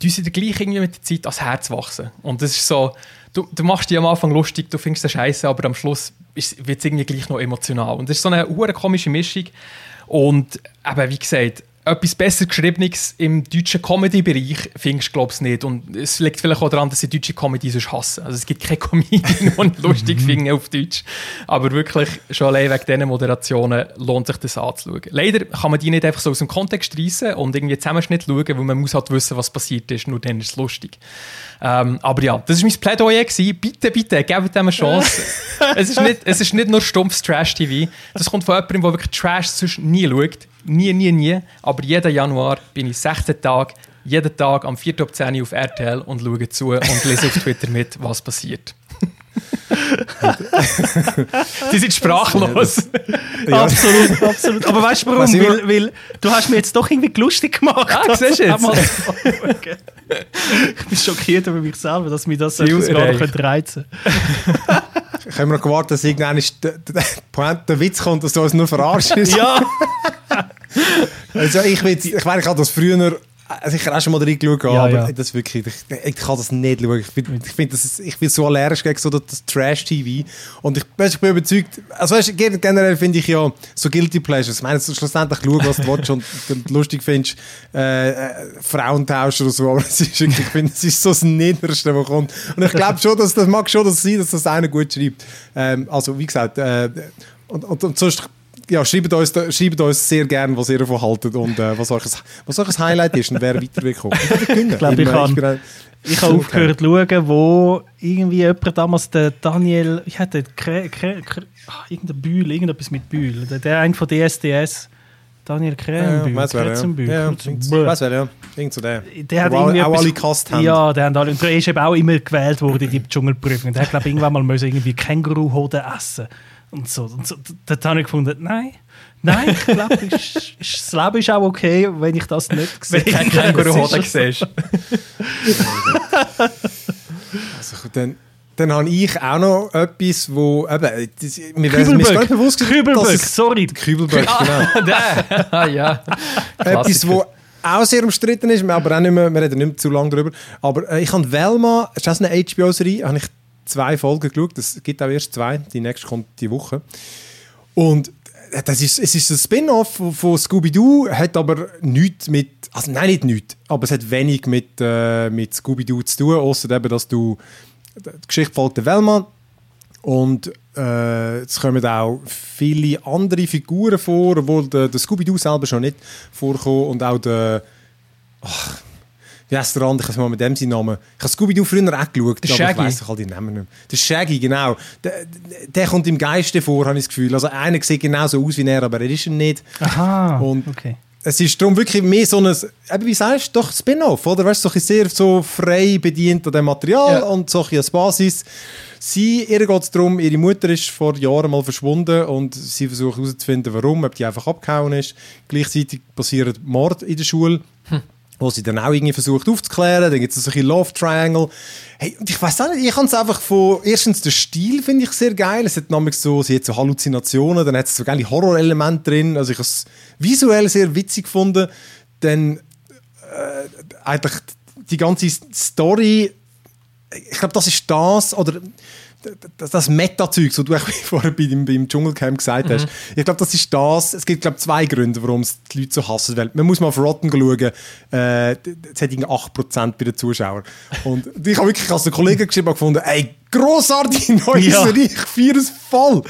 die sind gleich irgendwie mit der Zeit ans Herz wachsen. Und das ist so, du, du machst dich am Anfang lustig, du findest das scheiße, aber am Schluss wird es irgendwie gleich noch emotional. Und das ist so eine komische Mischung. Und eben, wie gesagt, etwas besser Geschriebenes im deutschen Comedy-Bereich findest du, glaube ich, nicht. Und es liegt vielleicht auch daran, dass ich deutsche Comedy sonst hasse. Also es gibt keine Comedy, die lustig finde auf Deutsch. Aber wirklich, schon allein wegen diesen Moderationen lohnt sich das anzuschauen. Leider kann man die nicht einfach so aus dem Kontext reissen und irgendwie Zusammenschnitt schauen, weil man muss halt wissen, was passiert ist. Nur dann ist es lustig. Ähm, aber ja, das war mein Plädoyer. Gewesen. Bitte, bitte, gebt dem eine Chance. es, ist nicht, es ist nicht nur stumpfes Trash-TV. Das kommt von jemandem, der wirklich Trash sonst nie schaut. Nie, nie, nie. Aber jeden Januar bin ich 16 Tage, jeden Tag am 4. Uhr 10 Uhr auf RTL und schaue zu und lese auf Twitter mit, was passiert. Die sind sprachlos. Ja. Absolut, absolut. Aber weißt du warum? Weil, weil, du hast mir jetzt doch irgendwie lustig gemacht. Ah, siehst du jetzt? ich bin schockiert über mich selber, dass mir das so gar nicht reizen Ich habe mir noch gewartet, dass irgendwann der, der, der, der Witz kommt, dass du uns nur verarscht ja. also ich, will, ich meine, ich habe das früher ich habe auch schon mal reingeschaut, Ja, aber ja. das wirklich, ich, ich kann das nicht schauen. Ich bin, ich find, das ich bin so allergisch gegen so das, Trash-TV. Und ich, weißt, ich bin überzeugt, also weißt, gen- generell finde ich ja so Guilty Pleasures. Ich meine, schlussendlich schauen, was du willst und, und lustig findest, äh, äh, Frauentausch oder so, aber es ist ich finde, es ist so das Niederste, was kommt. Und ich glaube schon, dass das mag schon das sein, dass das einer gut schreibt. Ähm, also, wie gesagt, äh, und, und, und sonst ja, schreibt uns, schreibt uns sehr gerne, was ihr davon haltet und äh, was, euch, ein- was euch ein Highlight ist und wer weitergekommt. Ich glaub, ich kann- Ich habe aufgehört zu schauen, wo irgendwie jemand damals, der Daniel, wie hat der, Krä, Krä, Krä, irgendein Bühl, irgendetwas mit Bühl, der, der ein von DSDS, Daniel Krähenbühl, ja. Kretzenbühl, Ja, weiß wer, ja. Irgend so der. Der hat irgendwie auch alle gehasst haben. Ja, der, hat alle, und der ist eben auch immer gewählt worden in die Dschungelprüfung. Der hat, glaube ich, irgendwann mal müssen irgendwie Känguruhoden essen und so. Und so. Dort habe ich gefunden, nein, nein, ich glaube, ist- ist- das Leben ist auch okay, wenn ich das nicht sehe. Wenn du keinen Känguruhoden siehst. Also, dann, dann habe ich auch noch etwas, wo eben, das, mir wäre mir gar nicht bewusst gewesen, Kübelböck, sorry. Kübelböck, genau. Der. Ah, ja. Etwas, wo auch sehr umstritten ist, aber auch nicht mehr, wir reden nicht mehr zu lange darüber. Aber äh, ich habe Velma, ist das eine HBO-Serie, habe ich zwei Folgen geschaut, es gibt auch erst zwei, die nächste kommt die Woche. Und äh, das ist, es ist ein Spin-off von- Scooby-Doo, hat aber nichts mit, also nein, nicht nichts, aber es hat wenig mit, äh, mit Scooby-Doo zu tun, außer eben, dass du, die Geschichte folgt der Velma und äh, es kommen auch viele andere Figuren vor, obwohl der, der Scooby-Doo selber schon nicht vorkommt. Und auch der, ach, der andere, ich weiß mal mit dem seinen Namen. Ich habe Scooby-Doo früher auch geschaut, Der aber ich weiss doch all die Namen nicht mehr. Der Shaggy, genau. Der, der kommt im Geiste vor, habe ich das Gefühl. Also einer sieht genauso aus wie er, aber er ist er nicht. Aha, Und- okay. Es ist darum wirklich mehr so ein, eben wie sagst du, doch Spin-off, oder? Weißt du, so sehr so frei bedient an dem Material Ja. und so ein als Basis. Sie, ihr geht es darum, ihre Mutter ist vor Jahren mal verschwunden und sie versucht herauszufinden, warum, ob die einfach abgehauen ist. Gleichzeitig passiert Mord in der Schule. Wo sie dann auch irgendwie versucht aufzuklären, dann gibt es so ein Love Triangle. Hey, ich weiß auch nicht, ich kann es einfach von, erstens der Stil finde ich sehr geil, es hat nämlich so, sie hat so Halluzinationen, dann hat es so geile Horrorelemente drin, also ich habe es visuell sehr witzig gefunden, dann äh, eigentlich die ganze Story, ich glaube, das ist das, oder das, das Meta-Zeug, so du auch vorher bei dem, beim Dschungelcamp gesagt hast. Ich glaube, das ist das. Es gibt, glaube zwei Gründe, warum es die Leute so hassen. Weil man muss mal auf Rotten schauen. Äh, es hat irgendwie 8% bei den Zuschauern. Und ich habe wirklich als Kollegen geschrieben und gefunden, ey, grossartige neue Ja. Serie, ich feiere es voll.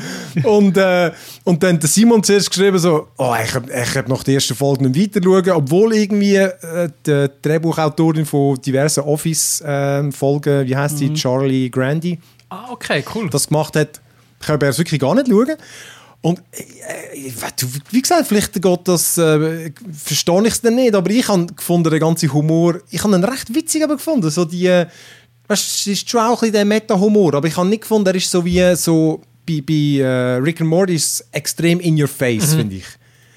und, äh, und dann der Simon zuerst geschrieben so, oh, ich habe ich hab nach der ersten Folge nicht weiter schauen, obwohl irgendwie äh, die Drehbuchautorin von diversen Office-Folgen, wie heißt sie, Charlie Grandy, Ah, okay, cool. das gemacht hat, kann er es wirklich gar nicht schauen. Und äh, äh, wie gesagt, vielleicht geht das, äh, verstehe ich es dann nicht, aber ich habe gefunden, der ganze Humor, ich habe ihn recht witzig aber gefunden, so die, äh, weißt, es ist schon auch ein bisschen der Meta-Humor, aber ich habe nicht gefunden, er ist so wie so, bei, bei äh, Rick and Morty ist extrem in your face, finde ich.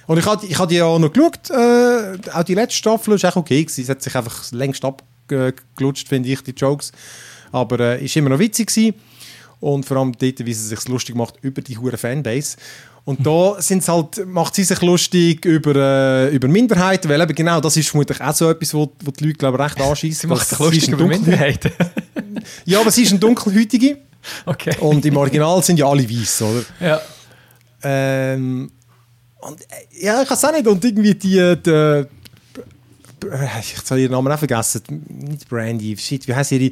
Und ich habe ich hab die ja auch noch geschaut, äh, auch die letzte Staffel, ist auch okay gewesen, es hat sich einfach längst abgelutscht, finde ich, die Jokes, aber äh, ist immer noch witzig gewesen. Und vor allem dort, wie sie sich lustig macht über die hure Fanbase. Und da sind's halt, macht sie sich lustig über, äh, über Minderheiten, weil eben genau das ist vermutlich auch so etwas, wo, wo die Leute glaube ich, recht anschießt. Sie macht sich lustig über Minderheiten. Ja, aber sie ist eine Dunkelhäutige okay. und im Original sind ja alle weiß, oder? Ja. Ähm, und, äh, ja, ich weiß auch nicht. Und irgendwie die, die ich habe ihren Namen auch vergessen. Nicht Brandy, shit, wie heißt ihre?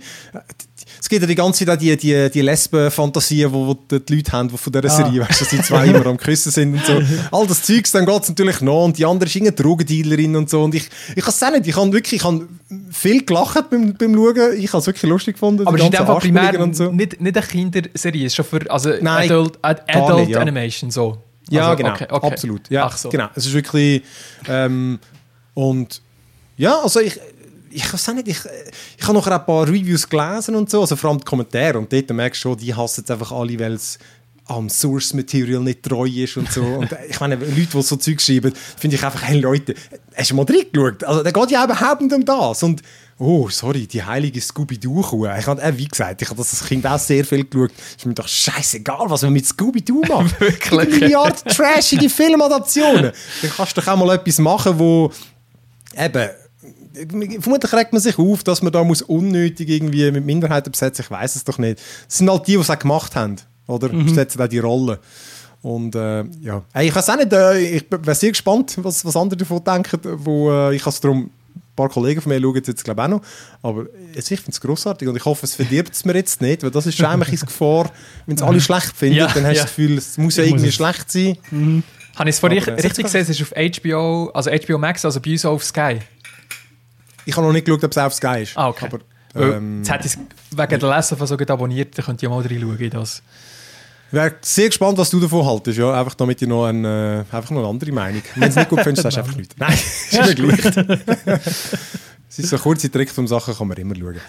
Es gibt ja die ganze Zeit auch die, die, die Lesben-Fantasien, wo, wo die Leute haben, die von dieser Serie, weißt du, dass die zwei immer am Küssen sind und so. All das Zeugs, dann geht es natürlich noch. Und die andere ist irgendeine Drogendealerin und so. Und ich, ich kann es auch nicht. Ich habe wirklich, ich habe viel gelacht beim, beim Schauen. Ich habe es wirklich lustig gefunden. Aber es ist Fall primär und so. nicht, nicht eine Kinderserie, es ist schon für also Nein, Adult, Adult nicht, ja. Animation so. Ja, also, genau. okay, okay. Absolut. Ja, so. genau. Es ist wirklich. Ähm, und ja, also ich. Ich weiß nicht, ich, ich habe noch ein paar Reviews gelesen und so, also vor allem die Kommentare. Und dort merkst du schon, die hassen es einfach alle, weil es am Source Material nicht treu ist und so. Und äh, ich meine, Leute, die so Zeug schreiben, finde ich einfach, hey Leute, hast du mal reingeschaut? Also, der geht ja überhaupt nicht um das. Und, oh, sorry, die heilige Scooby-Doo-Kuh. Ich habe, äh, wie gesagt, ich habe das als Kind auch sehr viel geschaut. Ist mir doch scheißegal, was man mit Scooby-Doo macht. Wirklich? Eine Milliarde trashige Filmadaptionen. Dann kannst du doch auch mal etwas machen, wo eben vermutlich regt man sich auf, dass man da muss unnötig irgendwie mit Minderheiten besetzen. Ich weiß es doch nicht. Das sind halt die, die es auch gemacht haben, oder? Mhm. Besetzen auch die Rolle. Und äh, ja, ich weiß auch nicht, äh, ich bin sehr gespannt, was, was andere davon denken. Wo, äh, ich es darum, ein paar Kollegen von mir schauen jetzt glaube ich auch noch. Aber jetzt, ich finde es grossartig und ich hoffe, es verdirbt es mir jetzt nicht, weil das ist eigentlich Gefahr, wenn es alle schlecht finden, ja, dann hast du ja. das Gefühl, es muss ja irgendwie schlecht sein. Mhm. Habe ich es vorhin richtig gesehen? Es ist auf HBO, also HBO Max, also bei uns auf Sky. Ich habe noch nicht geschaut, ob es auf Sky ist. Ah, okay. Aber, ähm, Jetzt hätte ich es wegen der Leser so abonniert, dann könnt ihr mal reinschauen in das. Ich wäre sehr gespannt, was du davon haltest, ja? einfach damit ich noch, ein, äh, einfach noch eine andere Meinung. Wenn du es nicht gut findest, sagst du einfach nichts. Nein, ist mir gleich. es ist so ein kurzer Trick um Sachen, kann man immer schauen.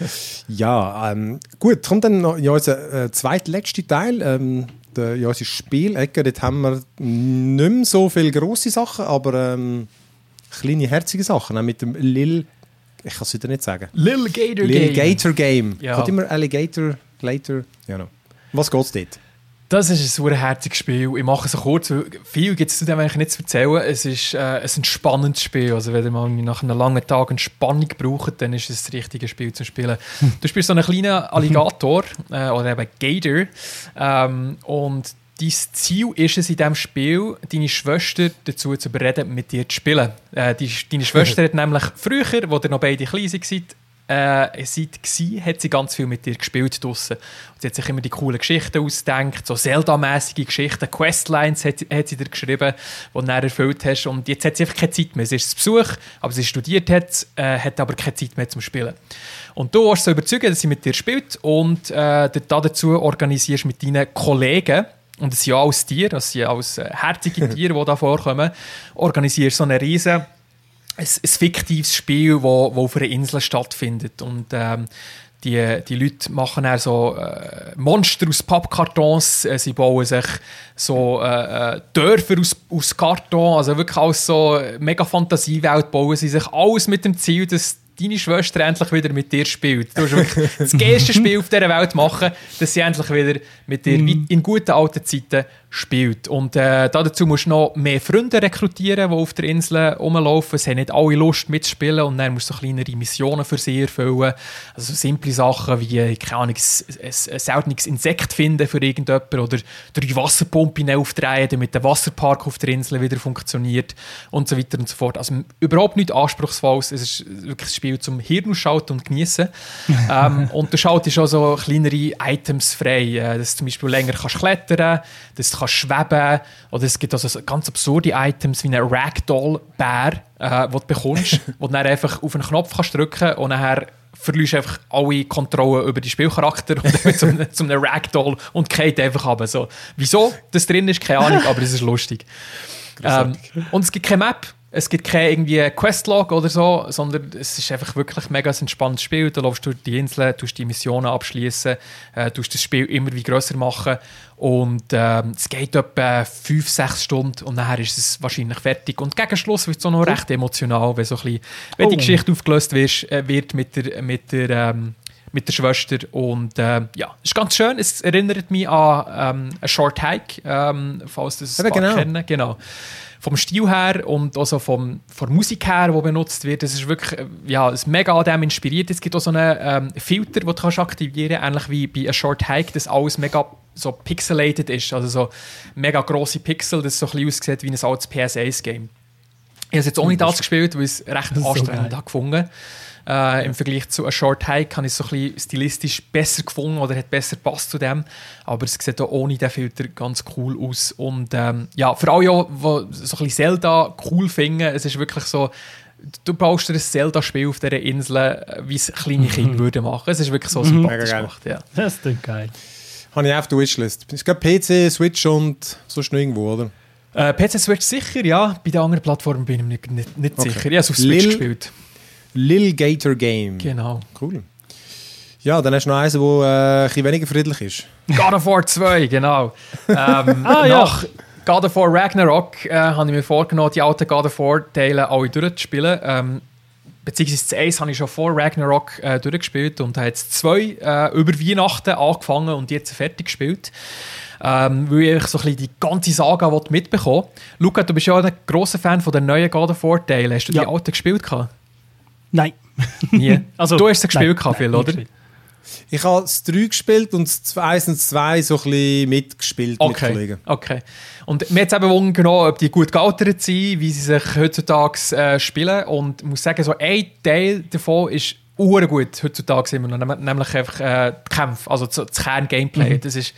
Ja, ähm, gut, kommt dann noch ja, unser äh, zweitletzter Teil. Ähm, der, ja, unser Spielecke, dort haben wir nicht mehr so viele grosse Sachen, aber ähm, kleine, herzige Sachen. Auch mit dem Lil, ich kann es wieder nicht sagen. Lil Gator Lil Game. Gator Game. Ja. Kommt immer Alligator, Later, ja. No. Was geht es dort? Das ist ein super herziges Spiel. Ich mache es kurz, weil viel gibt es zu dem eigentlich nicht zu erzählen. Es ist äh, ein entspannendes Spiel. Also wenn man nach einem langen Tag Entspannung braucht, dann ist es das richtige Spiel zu spielen. Du spielst so einen kleinen Alligator äh, oder eben Gator ähm, und dein Ziel ist es in diesem Spiel, deine Schwester dazu zu überreden, mit dir zu spielen. Äh, die, deine Schwester hat nämlich früher, als ihr noch beide klein seid, äh, seit war, hat sie ganz viel mit dir gespielt draussen. Und sie hat sich immer die coolen Geschichten ausgedacht, so Zelda-mäßige Geschichten, Questlines hat, hat sie dir geschrieben, die du dann erfüllt hast. Und jetzt hat sie einfach keine Zeit mehr. Sie ist Besuch, aber sie studiert hat, äh, hat aber keine Zeit mehr zum Spielen. Und du hast sie überzeugen, dass sie mit dir spielt und äh, dazu organisierst mit deinen Kollegen, und es sind ja alles Tiere, das sind alles äh, herzige Tiere, die da vorkommen, organisierst so eine riesen ein, ein fiktives Spiel, das auf einer Insel stattfindet. Und ähm, die, die Leute machen dann so äh, Monster aus Pappkartons, äh, sie bauen sich so äh, äh Dörfer aus, aus Karton, also wirklich alles so mega Fantasiewelt bauen sie sich. Alles mit dem Ziel, dass deine Schwester endlich wieder mit dir spielt. Du wirklich das erste Spiel auf dieser Welt machen, dass sie endlich wieder mit dir mm. in guten alten Zeiten spielt. Und äh, dazu musst du noch mehr Freunde rekrutieren, die auf der Insel rumlaufen. Sie haben nicht alle Lust mitzuspielen und dann musst du so kleinere Missionen für sie erfüllen. Also so simple Sachen wie, keine Ahnung, ein, ein seltenes Insekt finden für irgendjemanden oder drei Wasserpumpen aufdrehen, damit der Wasserpark auf der Insel wieder funktioniert und so weiter und so fort. Also überhaupt nicht anspruchsvolles. Es ist wirklich ein Spiel zum Hirn ausschalten und genießen. ähm, und du schaltest auch so kleinere Items frei, äh, dass du zum Beispiel länger kannst klettern kannst, kannst schweben oder es gibt also ganz absurde Items wie einen Ragdoll-Bär, äh, den du bekommst, wo du dann einfach auf einen Knopf kannst drücken und nachher verlierst einfach alle Kontrolle über die Spielcharakter und zum, zum einem Ragdoll und geht einfach ab. So. Wieso das drin ist, keine Ahnung, aber es ist lustig. Ähm, und es gibt keine Map, es gibt kein irgendwie Questlog oder so, sondern es ist einfach wirklich ein mega entspanntes Spiel. Du läufst durch die Insel, tust die Missionen abschließen, äh, tust das Spiel immer wie größer machen und ähm, es geht etwa 5, 6 Stunden und nachher ist es wahrscheinlich fertig. Und gegen Schluss wird es auch noch recht emotional, wenn, so ein bisschen, wenn die oh. Geschichte aufgelöst wird, äh, wird mit der, mit der ähm, mit der Schwester. Und äh, ja, es ist ganz schön. Es erinnert mich an ähm, A Short Hike, ähm, falls das ja, genau. kennen. Genau vom Stil her und also vom, von der Musik her, die benutzt wird, das ist wirklich äh, ja, ist mega an dem inspiriert. Es gibt auch so einen ähm, Filter, den du kannst aktivieren kannst, ähnlich wie bei A Short Hike, dass alles mega so pixelated ist, also so mega grosse Pixel, das so ein bisschen aussieht wie ein altes PS1-Game. Ich habe es jetzt auch nicht alles gespielt, weil ich es recht anstrengend so gefunden habe. Äh, Im Vergleich zu A Short Hike habe ich es so ein bisschen stilistisch besser gefunden oder hat besser passt zu dem. Aber es sieht auch ohne den Filter ganz cool aus. Und ähm, ja, für alle, die so ein bisschen Zelda cool finden, es ist wirklich so, du baust dir ein Zelda-Spiel auf dieser Insel, wie es kleine Kinder würden machen. Es ist wirklich so mhm. sympathisch gemacht. Ja. Das ist geil. Habe ich auf der Wishlist. Es gibt PC, Switch und sonst noch irgendwo, oder? Äh, PC Switch sicher, ja. Bei den anderen Plattformen bin ich mir nicht, nicht, nicht okay. sicher. Ich habe es auf Switch Lil gespielt. Lil Gator Game. Genau. Cool. Ja, dann hast du noch eins, das äh, ein bisschen weniger friedlich ist. God of War 2, genau. ähm, ah, nach ja. God of War Ragnarok äh, habe ich mir vorgenommen, die alten God of War-Teile alle durchzuspielen. Ähm, beziehungsweise das 1 habe ich schon vor Ragnarok äh, durchgespielt und habe jetzt zwei äh, über Weihnachten angefangen und jetzt fertig gespielt. Ähm, weil ich so ein bisschen die ganze Saga mitbekommen Luca, du bist ja ein grosser Fan von den neuen God of War-Teilen. Hast du ja. die alten gespielt? Gehabt? Nein. Nie. also, du hast es gespielt, nein, viel, oder? Ich habe das 3 gespielt und das 1 und das 2 so ein bisschen mitgespielt okay. mit Kollegen. Okay. Und mir hat es eben genau, ob die gut gealtert sind, wie sie sich heutzutage äh, spielen. Und ich muss sagen, so ein Teil davon ist gut heutzutage immer noch, nämlich einfach äh, die Kämpfe, also das Kern-Gameplay. Mhm. Das ist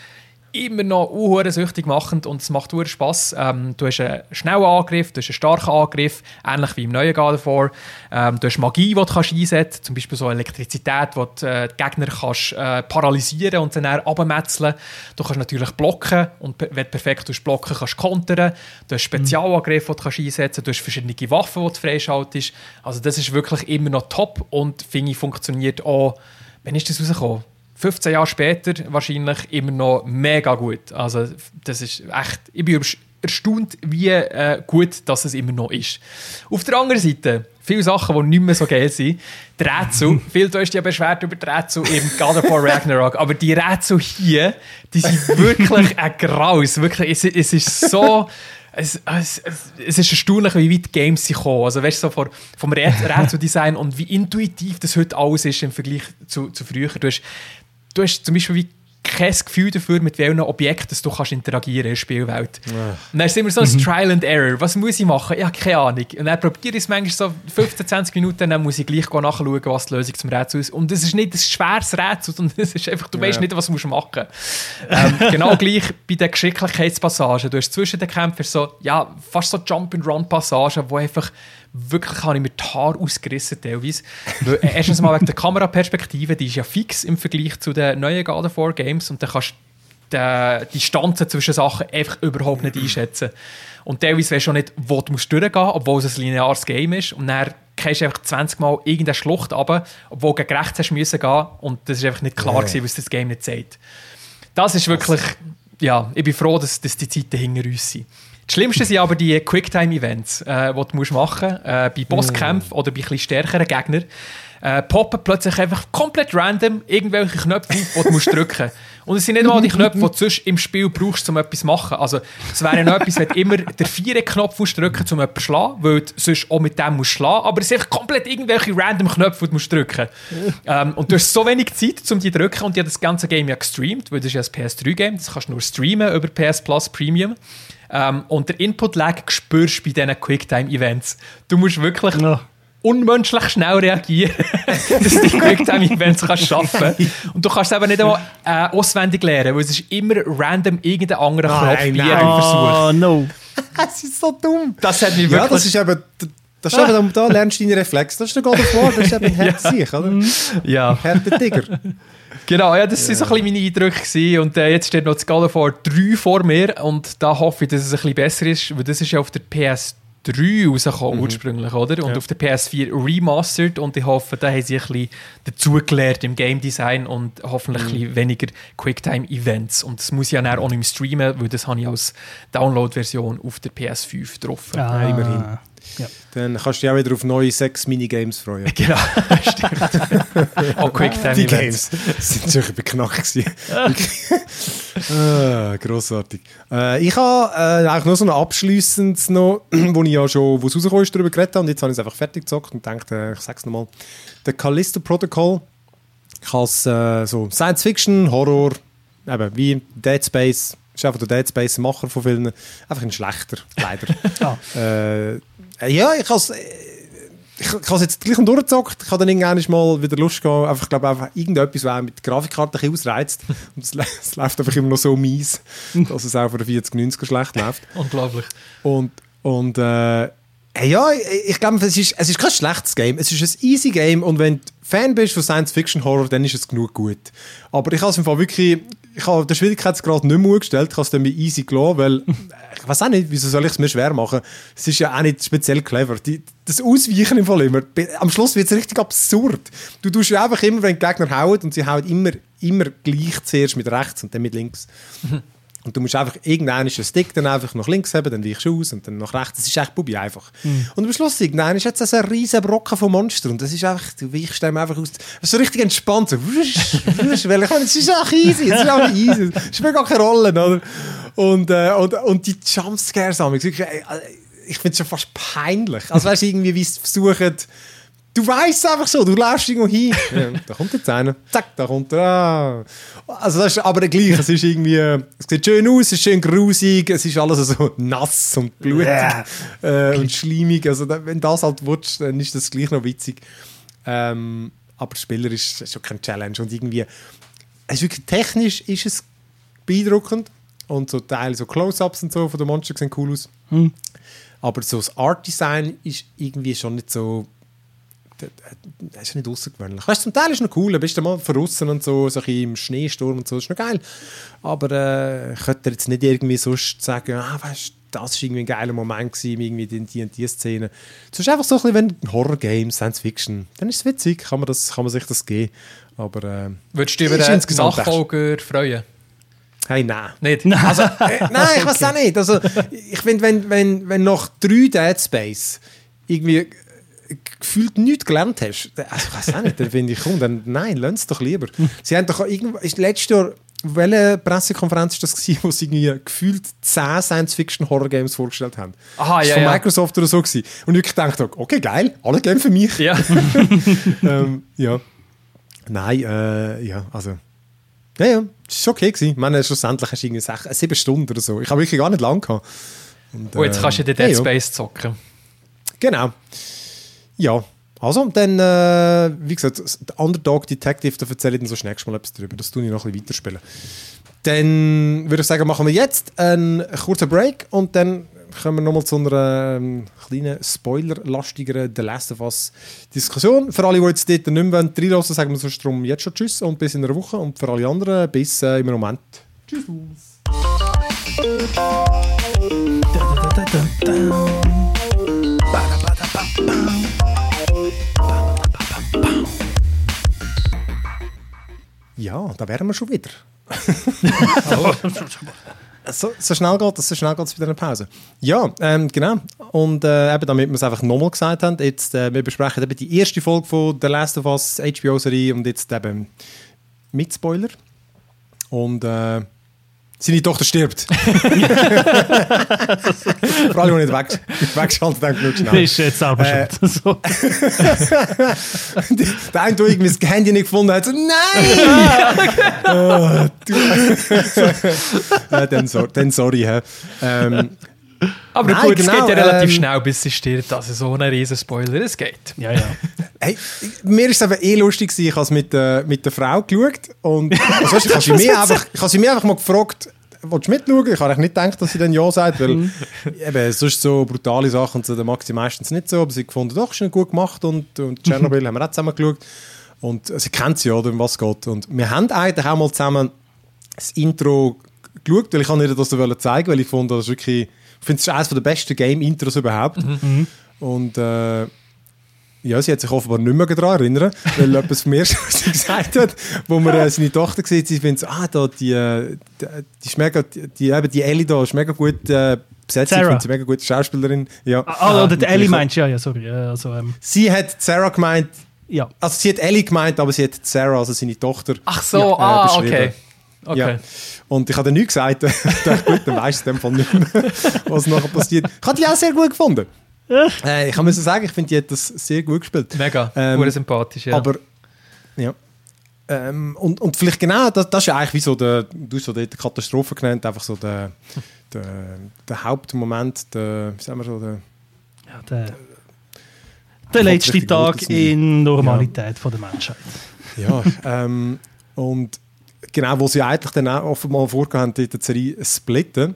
immer noch uh, süchtig machend und es macht uh, Spass. Ähm, du hast einen schnellen Angriff, du hast einen starken Angriff, ähnlich wie im neuen God of War. Ähm, du hast Magie, die du einsetzen kannst, zum Beispiel so Elektrizität, die du äh, die Gegner kannst, äh, paralysieren und dann abmetzeln. Du kannst natürlich blocken und wenn du perfekt blocken kannst du kontern. Du hast Spezialangriffe, die du einsetzen kannst, du hast verschiedene Waffen, die du freischaltest. Also das ist wirklich immer noch top und finde ich funktioniert auch, wann ist das rausgekommen? 15 Jahre später wahrscheinlich immer noch mega gut. Also das ist echt, ich bin erstaunt, wie äh, gut dass es immer noch ist. Auf der anderen Seite, viele Sachen, die nicht mehr so geil sind. Die Rätsel, viel du hast ja beschwert über die Rätsel im God of War Ragnarok, aber die Rätsel hier, die sind wirklich ein Graus. Wirklich, es, es ist so... Es, es, es, ist erstaunlich, wie weit Games sie kommen. Also, weißt du, so vor, vom Rätseldesign und wie intuitiv das heute alles ist im Vergleich zu, zu früher. Du hast du hast zum Beispiel wie kein Gefühl dafür, mit welchen Objekten du kannst interagieren in der Spielwelt. Ja. Und dann ist immer so ein mhm. Trial and Error. Was muss ich machen? Ich habe keine Ahnung. Und dann probiere ich es manchmal so 15, 20 Minuten, dann muss ich gleich nachschauen, was die Lösung zum Rätsel ist. Und es ist nicht ein schweres Rätsel, sondern es ist einfach, du ja. weißt nicht, was du machen musst. ähm, genau gleich bei den Geschicklichkeitspassagen. Du hast zwischen den Kämpfern so, ja, fast so Jump-and-Run-Passagen, wo einfach wirklich habe ich mir die Haare ausgerissen teilweise. Weil, äh, erstens mal wegen der Kameraperspektive, die ist ja fix im Vergleich zu den neuen God of War Games und dann kannst du die Distanzen zwischen Sachen einfach überhaupt nicht einschätzen. Und teilweise weißt du auch nicht, wo du musst durchgehen musst, obwohl es ein lineares Game ist. Und dann gehst du einfach 20 Mal irgendeine Schlucht runter, obwohl du gegen rechts hast müssen gehen und das ist einfach nicht klar, yeah. gewesen, was das Game nicht sagt. Das ist wirklich, ja, ich bin froh, dass, dass die Zeiten hinter uns sind. Das Schlimmste sind aber die Quicktime-Events, äh, die du musst machen musst, äh, bei Bosskämpfen mm. oder bei etwas stärkeren Gegnern. Äh, poppen plötzlich einfach komplett random irgendwelche Knöpfe, die du musst drücken musst. Und es sind nicht mal die Knöpfe, die du sonst im Spiel brauchst, um etwas zu machen. Also, es wäre noch etwas, wenn du immer den vierten Knopf musst drücken um etwas zu schlagen, weil du sonst auch mit dem musst schlagen. Aber es sind einfach komplett irgendwelche random Knöpfe, die du musst drücken ähm, und du hast so wenig Zeit, um die zu drücken. Und ich habe das ganze Game ja gestreamt, weil das ist ja ein PS3-Game. Das kannst du nur streamen über PS Plus Premium. Ähm, und der Input-Lag spürst du bei diesen Quicktime-Events. Du musst wirklich ja. unmenschlich schnell reagieren, dass du die Quicktime-Events kannst schaffen Und du kannst es aber nicht einmal äh, auswendig lernen, weil es ist immer random irgendein anderer Knopf bei jedem Versuch. Oh, no. das ist so dumm. Das hat mich wirklich... Ja, das ist eben... Das ist eben, da lernst du deine Reflex. Das ist der God of War, das ist eben ein ja. oder? Ja. Härter Tiger. Genau, ja, das waren so ein bisschen meine Eindrücke. Gewesen. Und äh, jetzt steht noch das War 3 vor mir und da hoffe ich, dass es ein bisschen besser ist, weil das ist ja auf der PS3 rausgekommen mhm. ursprünglich, oder? Und ja. auf der PS4 remastered und ich hoffe, da haben sie ein bisschen dazugelernt im Game Design und hoffentlich mhm. ein bisschen weniger Quicktime-Events. Und das muss ich ja dann auch nicht streamen, weil das habe ich als Download-Version auf der PS5 drauf. Ah, immerhin. Ja. Dann kannst du dich auch wieder auf neue sechs Minigames freuen. Genau, stimmt. auch Quicktime Die Games sind sicher beknackt ah, grossartig. Äh, ich habe äh, eigentlich nur so ein abschließendes noch, wo ich ja schon, wo es rausgekommen ist, darüber geredet habe und jetzt habe ich es einfach fertig gezockt und dachte, äh, ich sage es nochmal. Der Callisto Protocol. Ich habe es äh, so Science Fiction, Horror, eben wie Dead Space, ist einfach der Dead Space-Macher von Filmen. Einfach ein schlechter, leider. ah. äh, ja, ich habe es ich, ich habe jetzt gleich durchgezockt. Ich habe dann irgendwann mal wieder Lust gehabt, einfach, glaube einfach irgendetwas, was mit der Grafikkarte ausreizt. Und es, es, läuft einfach immer noch so mies, dass es auch der 4090 schlecht läuft. Unglaublich. Und, und äh, ja, ich, ich glaube, es ist, es ist kein schlechtes Game. Es ist ein easy Game und wenn du Fan bist von Science-Fiction-Horror, dann ist es genug gut. Aber ich habe es im Fall wirklich ich habe den Schwierigkeitsgrad nicht mehr umgestellt, ich habe es dann mit easy gelassen, weil ich weiß auch nicht, wieso soll ich es mir schwer machen? Es ist ja auch nicht speziell clever. Die, das Ausweichen im Fall immer, am Schluss wird es richtig absurd. Du tust ja einfach immer, wenn die Gegner hauen und sie hauen immer, immer gleich zuerst mit rechts und dann mit links. Und du musst einfach irgendeinen Stick dann einfach nach links haben, dann weichst du aus und dann nach rechts. Das ist echt Bubi einfach. Mhm. Und am Schluss irgendein ist jetzt so ein riesen Brocken von Monster und das ist einfach, du weichst dem einfach aus. Das ist so richtig entspannt. So, wusch, wusch, weil ich meine, es ist auch easy, es ist auch easy. Es spielt gar keine Rolle, oder? Und, äh, und, und die Jumpscares haben äh, ich finde es schon fast peinlich. Also weißt du, irgendwie, wie sie versuchen, Du weißt einfach so, du läufst irgendwo hin. Ja, da kommt jetzt einer. Zack, da kommt er. Ah. Also das ist aber gleich. Es ist irgendwie, es sieht schön aus, es ist schön grusig, es ist alles so nass und blutig Yeah. äh, und schleimig. Also wenn das halt wutscht, dann ist das gleich noch witzig. Ähm, aber Spieler ist, ist schon kein Challenge und irgendwie, es ist wirklich technisch ist es beeindruckend und so Teil so Close-ups und so von den Monstern sehen cool aus. Hm. Aber so das Art-Design ist irgendwie schon nicht so. Das ist nicht außergewöhnlich. Weißt, du, zum Teil ist es noch cool, bist du mal verrissen und so, so ein bisschen im Schneesturm und so, ist noch geil. Aber äh, ich könnte jetzt nicht irgendwie sonst sagen, ah, weißt das war irgendwie ein geiler Moment, gewesen, irgendwie die, die und die Szene. Es ist einfach so ein bisschen, wenn Horror-Games, Science-Fiction, dann ist es witzig, kann man, das, kann man sich das geben. Aber äh, Würdest du über den Nachfolger freuen? hey, nein. Nicht? Also, äh, nein, ich weiß auch nicht. Also, ich finde, wenn, wenn, wenn nach drei Dead Space irgendwie gefühlt nichts gelernt hast, also, ich weiß auch nicht, dann finde ich, komm, dann nein, lass es doch lieber. Sie haben doch irgendwo, letztes Jahr, welche Pressekonferenz war das, gewesen, wo sie irgendwie gefühlt 10 Science-Fiction-Horror-Games vorgestellt haben? Aha, das ja, von ja. Microsoft oder so. Gewesen. Und ich dachte, okay, geil, alle Games für mich. Ja. ähm, ja. Nein, äh, ja, also. Ja, ja, es war okay. Gewesen. Ich meine, schlussendlich hast du irgendwie sech, äh, sieben Stunden oder so. Ich habe wirklich gar nicht lang gehabt. Und, Und jetzt kannst du den Dead ja, ja. Space zocken. Genau. Ja, also, dann, äh, wie gesagt, der Underdog Detective, da erzähle ich dann so schnell mal etwas drüber. Das tue ich noch ein bisschen weiterspielen. Dann würde ich sagen, machen wir jetzt einen kurzen Break und dann kommen wir nochmal zu einer ähm, kleinen, spoilerlastigeren The Last of Us Diskussion. Für alle, die jetzt dort nicht mehr wollen, sagen wir sonst drum jetzt schon Tschüss und bis in einer Woche. Und für alle anderen bis äh, im Moment. Tschüss. Ja, da wären wir schon wieder. so, so schnell geht es, so schnell geht es bei dieser Pause. Ja, ähm, genau. Und äh, eben, damit wir es einfach nochmal gesagt haben, jetzt, äh, wir besprechen eben die erste Folge von The Last of Us HBO-Serie und jetzt eben mit Spoiler. Und äh, seine Tochter stirbt. Vor allem, die nicht weg, weggeschaltet haben, genug Das schnell. ist jetzt selber Äh. So. Der eine, der irgendwie das Handy nicht gefunden hat, so, nein! oh, du. äh, dann, so, dann sorry. Ähm, Aber Nein, gut, es genau, geht ja relativ ähm, schnell, bis sie stirbt. Also so ein riesen Spoiler, es geht. Ja, ja. hey, mir ist es eben eh lustig gewesen, ich habe es mit, der- mit der Frau geschaut und also, ich habe sie, mir einfach, ich habe sie mir einfach mal gefragt, willst du mitschauen? Ich habe eigentlich nicht gedacht, dass sie dann Ja sagt, weil eben, sonst so brutale Sachen da mag sie meistens nicht so, aber sie gefunden, doch, ist schon gut gemacht und, und Tschernobyl haben wir auch zusammen geschaut und sie kennt sie ja, oder, um was es geht und wir haben eigentlich auch mal zusammen das Intro geschaut, weil ich ihr das so wollen zeigen, weil ich fand, das ist wirklich, ich finde, es ist eines der besten Game-Intros überhaupt. Und äh, ja, sie hat sich offenbar nicht mehr daran erinnern, weil etwas von mir schon sie gesagt hat, wo man äh, seine Tochter sieht, sie findet so, ah, da, die, äh, die, die ist mega, die, die, eben die Ellie da ist mega gut äh, besetzt, ich Sarah. finde sie mega gute Schauspielerin. Ja. Ah, oder der Ellie meinst du, ja, ja, sorry. Also, ähm, Sie hat Sarah gemeint, ja. also sie hat Ellie gemeint, aber sie hat Sarah, also seine Tochter, Ach so, Ja, äh, ah, okay. Okay. Ja. Und ich habe dann nichts gesagt. ich dachte, gut, dann weißt du in dem Fall nicht mehr, was nachher passiert. Ich habe die auch sehr gut gefunden. Äh, ich müssen sagen, ich finde, die hat das sehr gut gespielt. Mega, Ähm, sympathisch, ja. Aber, ja. Ähm, und, und vielleicht genau, das, das ist ja eigentlich wie so der, du hast so die Katastrophe genannt, einfach so der, der, der Hauptmoment, der, wie sagen wir so, der, ja der, der letzte richtig Tag in Normalität von der Menschheit. Ja, ähm, und genau, wo sie eigentlich dann auch offenbar vorgehabt haben, die Serie splitten.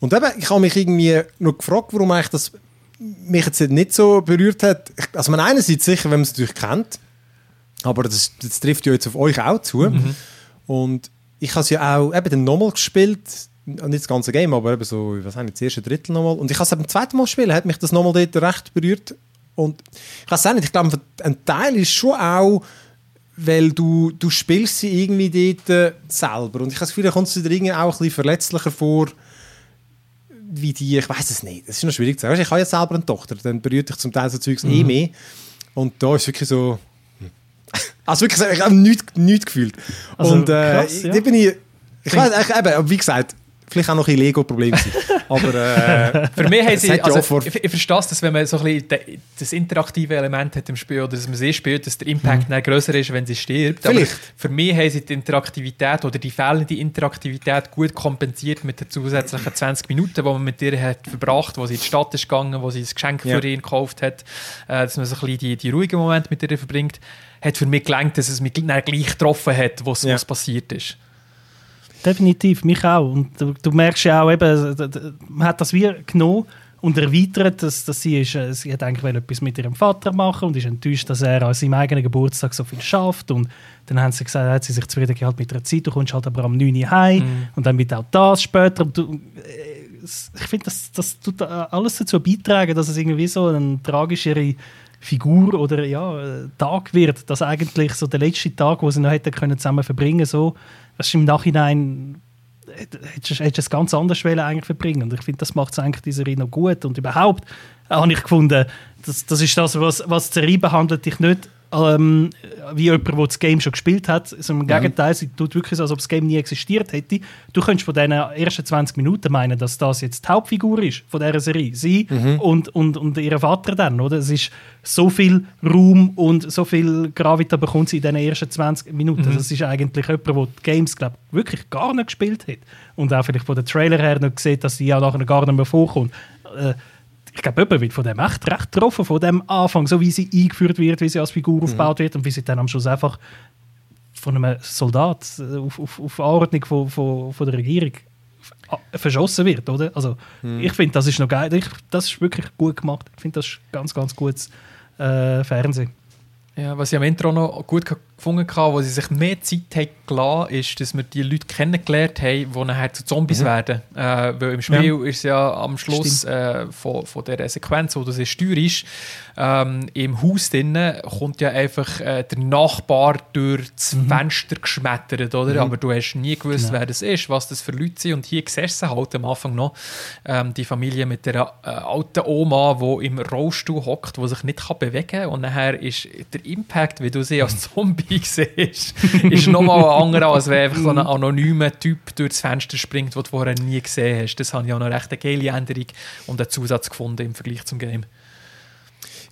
Und eben, ich habe mich irgendwie noch gefragt, warum eigentlich das mich jetzt nicht so berührt hat. Also man einerseits sicher, wenn man es natürlich kennt, aber das, das trifft ja jetzt auf euch auch zu. Und ich habe es ja auch eben dann nochmal gespielt, nicht das ganze Game, aber eben so, was habe ich, das erste Drittel nochmal. Und ich habe es beim zweiten Mal spielen, hat mich das nochmal dort recht berührt. Und ich weiß auch nicht, ich glaube, ein Teil ist schon auch, weil du, du spielst sie irgendwie dort äh, selber. Und ich habe das Gefühl, da kommt es dir irgendwie auch ein bisschen verletzlicher vor, wie die, ich weiß es nicht. Es ist noch schwierig zu sagen. Weißt Ich habe ja selber eine Tochter, dann berührt dich zum Teil so Zeugs eh mehr. Und da ist wirklich so... hm. Also wirklich, ich habe nichts, nichts gefühlt. Also und äh, krass, ja. bin ich... Ich weiß, eben, wie gesagt, vielleicht auch noch ein Lego-Problem sein. Aber äh, für mich haben sie, also, ich, ich verstehe das, wenn man so ein bisschen das interaktive Element hat im Spiel oder dass man sie spielt, dass der Impact mhm. größer ist, wenn sie stirbt. Vielleicht. Aber für mich haben sie die Interaktivität oder die fehlende Interaktivität gut kompensiert mit den zusätzlichen 20 Minuten, die man mit ihr hat verbracht, wo sie in die Stadt ist gegangen, wo sie ein Geschenk ja. für ihn gekauft hat, äh, dass man so ein bisschen die, die ruhigen Momente mit ihr verbringt, hat für mich gelangt, dass es mich gleich getroffen hat, was, ja. was passiert ist. Definitiv, mich auch. Und du, du merkst ja auch, eben, man hat das wie genommen und erweitert, dass, dass sie, ist, äh, sie hat eigentlich etwas mit ihrem Vater machen und ist enttäuscht, dass er an seinem eigenen Geburtstag so viel schafft. Und dann haben sie gesagt, hat sie sich zufrieden gehalten mit der Zeit, du kommst halt aber am 9 Uhr heim mhm. und dann wird auch das später. Du, äh, ich finde, das, das tut alles dazu beitragen, dass es irgendwie so eine tragischere Figur oder ja, Tag wird, dass eigentlich so der letzte Tag, wo sie noch hätten können zusammen verbringen so, das im Nachhinein hättest du es ganz anders eigentlich verbringen. Und ich finde, das macht es eigentlich dieser noch gut. Und überhaupt habe ich gefunden, das, das ist das, was, was Serie behandelt dich nicht ähm, wie jemand, der das Game schon gespielt hat. Also Im Gegenteil, sie tut wirklich so, als ob das Game nie existiert hätte. Du könntest von diesen ersten 20 Minuten meinen, dass das jetzt die Hauptfigur ist von dieser Serie. Sie mhm. und, und, und ihr Vater dann, oder? Es ist so viel Raum und so viel Gravita bekommt sie in diesen ersten 20 Minuten. Mhm. Das ist eigentlich jemand, der die Games, glaube wirklich gar nicht gespielt hat. Und auch vielleicht von den Trailer her noch sieht, dass sie ja nachher gar nicht mehr vorkommt. Äh, ich glaube, jemand wird von dem echt recht getroffen, von dem Anfang, so wie sie eingeführt wird, wie sie als Figur mhm. aufgebaut wird und wie sie dann am Schluss einfach von einem Soldat äh, auf, auf, auf Anordnung von, von, von der Regierung verschossen wird, oder? Also mhm. ich finde, das ist noch geil, ich, das ist wirklich gut gemacht. Ich finde, das ist ganz, ganz gutes äh, Fernsehen. Ja, was ich am Intro noch gut gefunden wo sie sich mehr Zeit haben gelassen, ist, dass wir die Leute kennengelernt haben, die nachher zu Zombies mhm. werden. Äh, weil im Spiel ja. ist ja am Schluss äh, von, von der Sequenz, wo du sie steuerst, ähm, im Haus drinnen kommt ja einfach äh, der Nachbar durch das mhm. Fenster geschmettert, oder? Mhm. Aber du hast nie gewusst, genau. wer das ist, was das für Leute sind. Und hier siehst du halt am Anfang noch ähm, die Familie mit der äh, alten Oma, die im Rollstuhl hockt, die sich nicht kann bewegen kann. Und nachher ist der Impact, wie du sie als Zombie siehst, ist nochmal ein anderer, als wenn einfach so ein anonymer Typ durchs Fenster springt, den du vorher nie gesehen hast. Das habe ich auch noch recht eine geile Änderung und einen Zusatz gefunden im Vergleich zum Game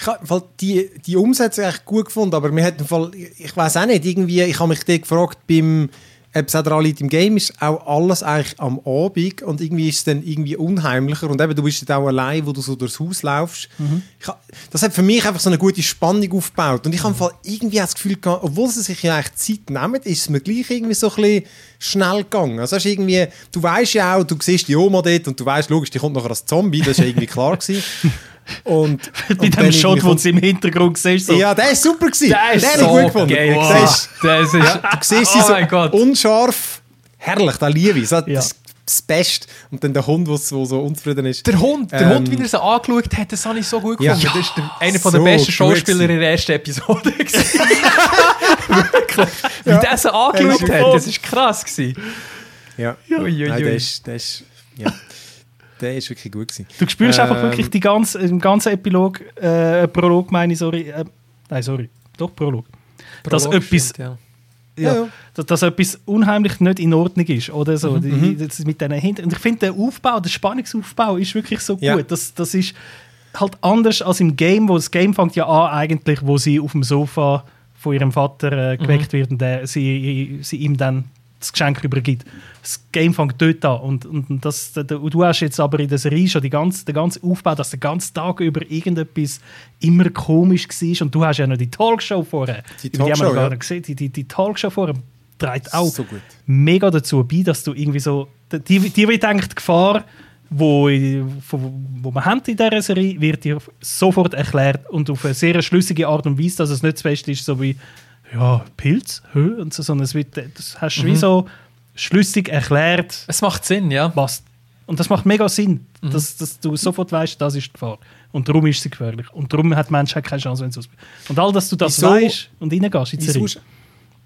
ich habe die, die Umsetzung echt gut gefunden, aber mir hat Fall, ich weiß auch nicht, irgendwie, ich habe mich gefragt, beim ob es auch daran liegt, im Game ist auch alles eigentlich am Abend und irgendwie ist es dann irgendwie unheimlicher und eben, du bist dann auch allein, wo du so durchs Haus laufst. Mhm. Ich, das hat für mich einfach so eine gute Spannung aufgebaut und ich habe mhm. irgendwie das Gefühl gehabt, obwohl sie sich ja eigentlich Zeit nehmen, ist es mir gleich irgendwie so ein bisschen schnell gegangen. Also irgendwie, du weißt ja auch, du siehst die Oma dort und du weißt, logisch, die kommt nachher als Zombie, das war ja irgendwie klar gewesen. Und, Bei dem Shot, den du im Hintergrund siehst. So. Ja, der ist super gewesen. Der ist so gut gefunden. geil. Wow. Der ist, der ist, ja. Du siehst sie oh so unscharf. Herrlich, da liebe ich. So, ja. das, das Beste. Und dann der Hund, der so, unzufrieden ist. Der Hund, der ähm, Hund, wie er sie angeschaut hat, das habe ich so gut gefunden. Ja. Das ist der, einer so der besten Schauspieler in der ersten Episode. Wirklich. Wie ja. der sie angeschaut hat, das war krass. Gewesen. Ja, ja. Nein, der ist, der ist, ja. Der ist wirklich gut gewesen. Du spürst ähm, einfach wirklich die ganze, im ganzen Epilog, äh, Prolog meine ich, sorry, äh, nein, sorry, doch Prolog, Prolog dass etwas, stimmt, ja. Ja, ja. Dass, dass, etwas unheimlich nicht in Ordnung ist oder so. Mhm. Die, mhm. mit Hinter und ich finde der Aufbau, der Spannungsaufbau ist wirklich so gut. Ja. Das, das ist halt anders als im Game, wo das Game fängt ja an eigentlich, wo sie auf dem Sofa von ihrem Vater äh, geweckt mhm. wird und der, sie, sie ihm dann das Geschenk übergibt. Das Game fängt dort an. Und, und, das, du hast jetzt aber in der Serie schon die ganze, den ganzen Aufbau, dass der ganze Tag über irgendetwas immer komisch war. Und du hast ja noch die Talkshow vorher. Die Talkshow, die ja. gesehen. Die, die, die Talkshow vorher trägt auch so mega dazu bei, dass du irgendwie so... Die, die wird eigentlich die Gefahr, wo, wo, wo man haben in dieser Serie, wird dir sofort erklärt und auf eine sehr schlüssige Art und Weise, dass es nicht zu fest ist, so wie ja, Pilz, Hö, und so, sondern es wird, das hast du mhm. wie so schlüssig erklärt. Es macht Sinn, ja. Was, und das macht mega Sinn, mhm. dass, dass du sofort weißt, das ist die Gefahr. Und darum ist sie gefährlich. Und darum hat die Menschheit keine Chance, wenn sie Und all, dass du das wieso, weißt und reingehst in die.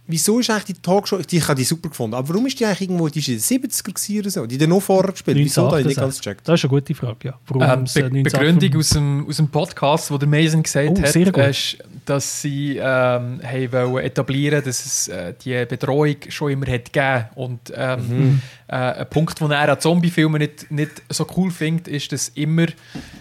Wieso ist eigentlich die Talkshow, die, ich habe die super gefunden, aber warum ist die eigentlich irgendwo, die ist in den 70er oder so, die dann noch vorher gespielt, wieso? Da nicht ganz gecheckt? Das ist eine gute Frage, ja. Warum ähm, Be Begründung aus dem, aus dem Podcast, wo der Mason gesagt oh, hat, ist, dass sie ähm, wollen etablieren dass es äh, die Bedrohung schon immer hat gegeben. Und ähm, mhm. äh, ein Punkt, den er an Zombiefilmen nicht, nicht so cool findet, ist, dass immer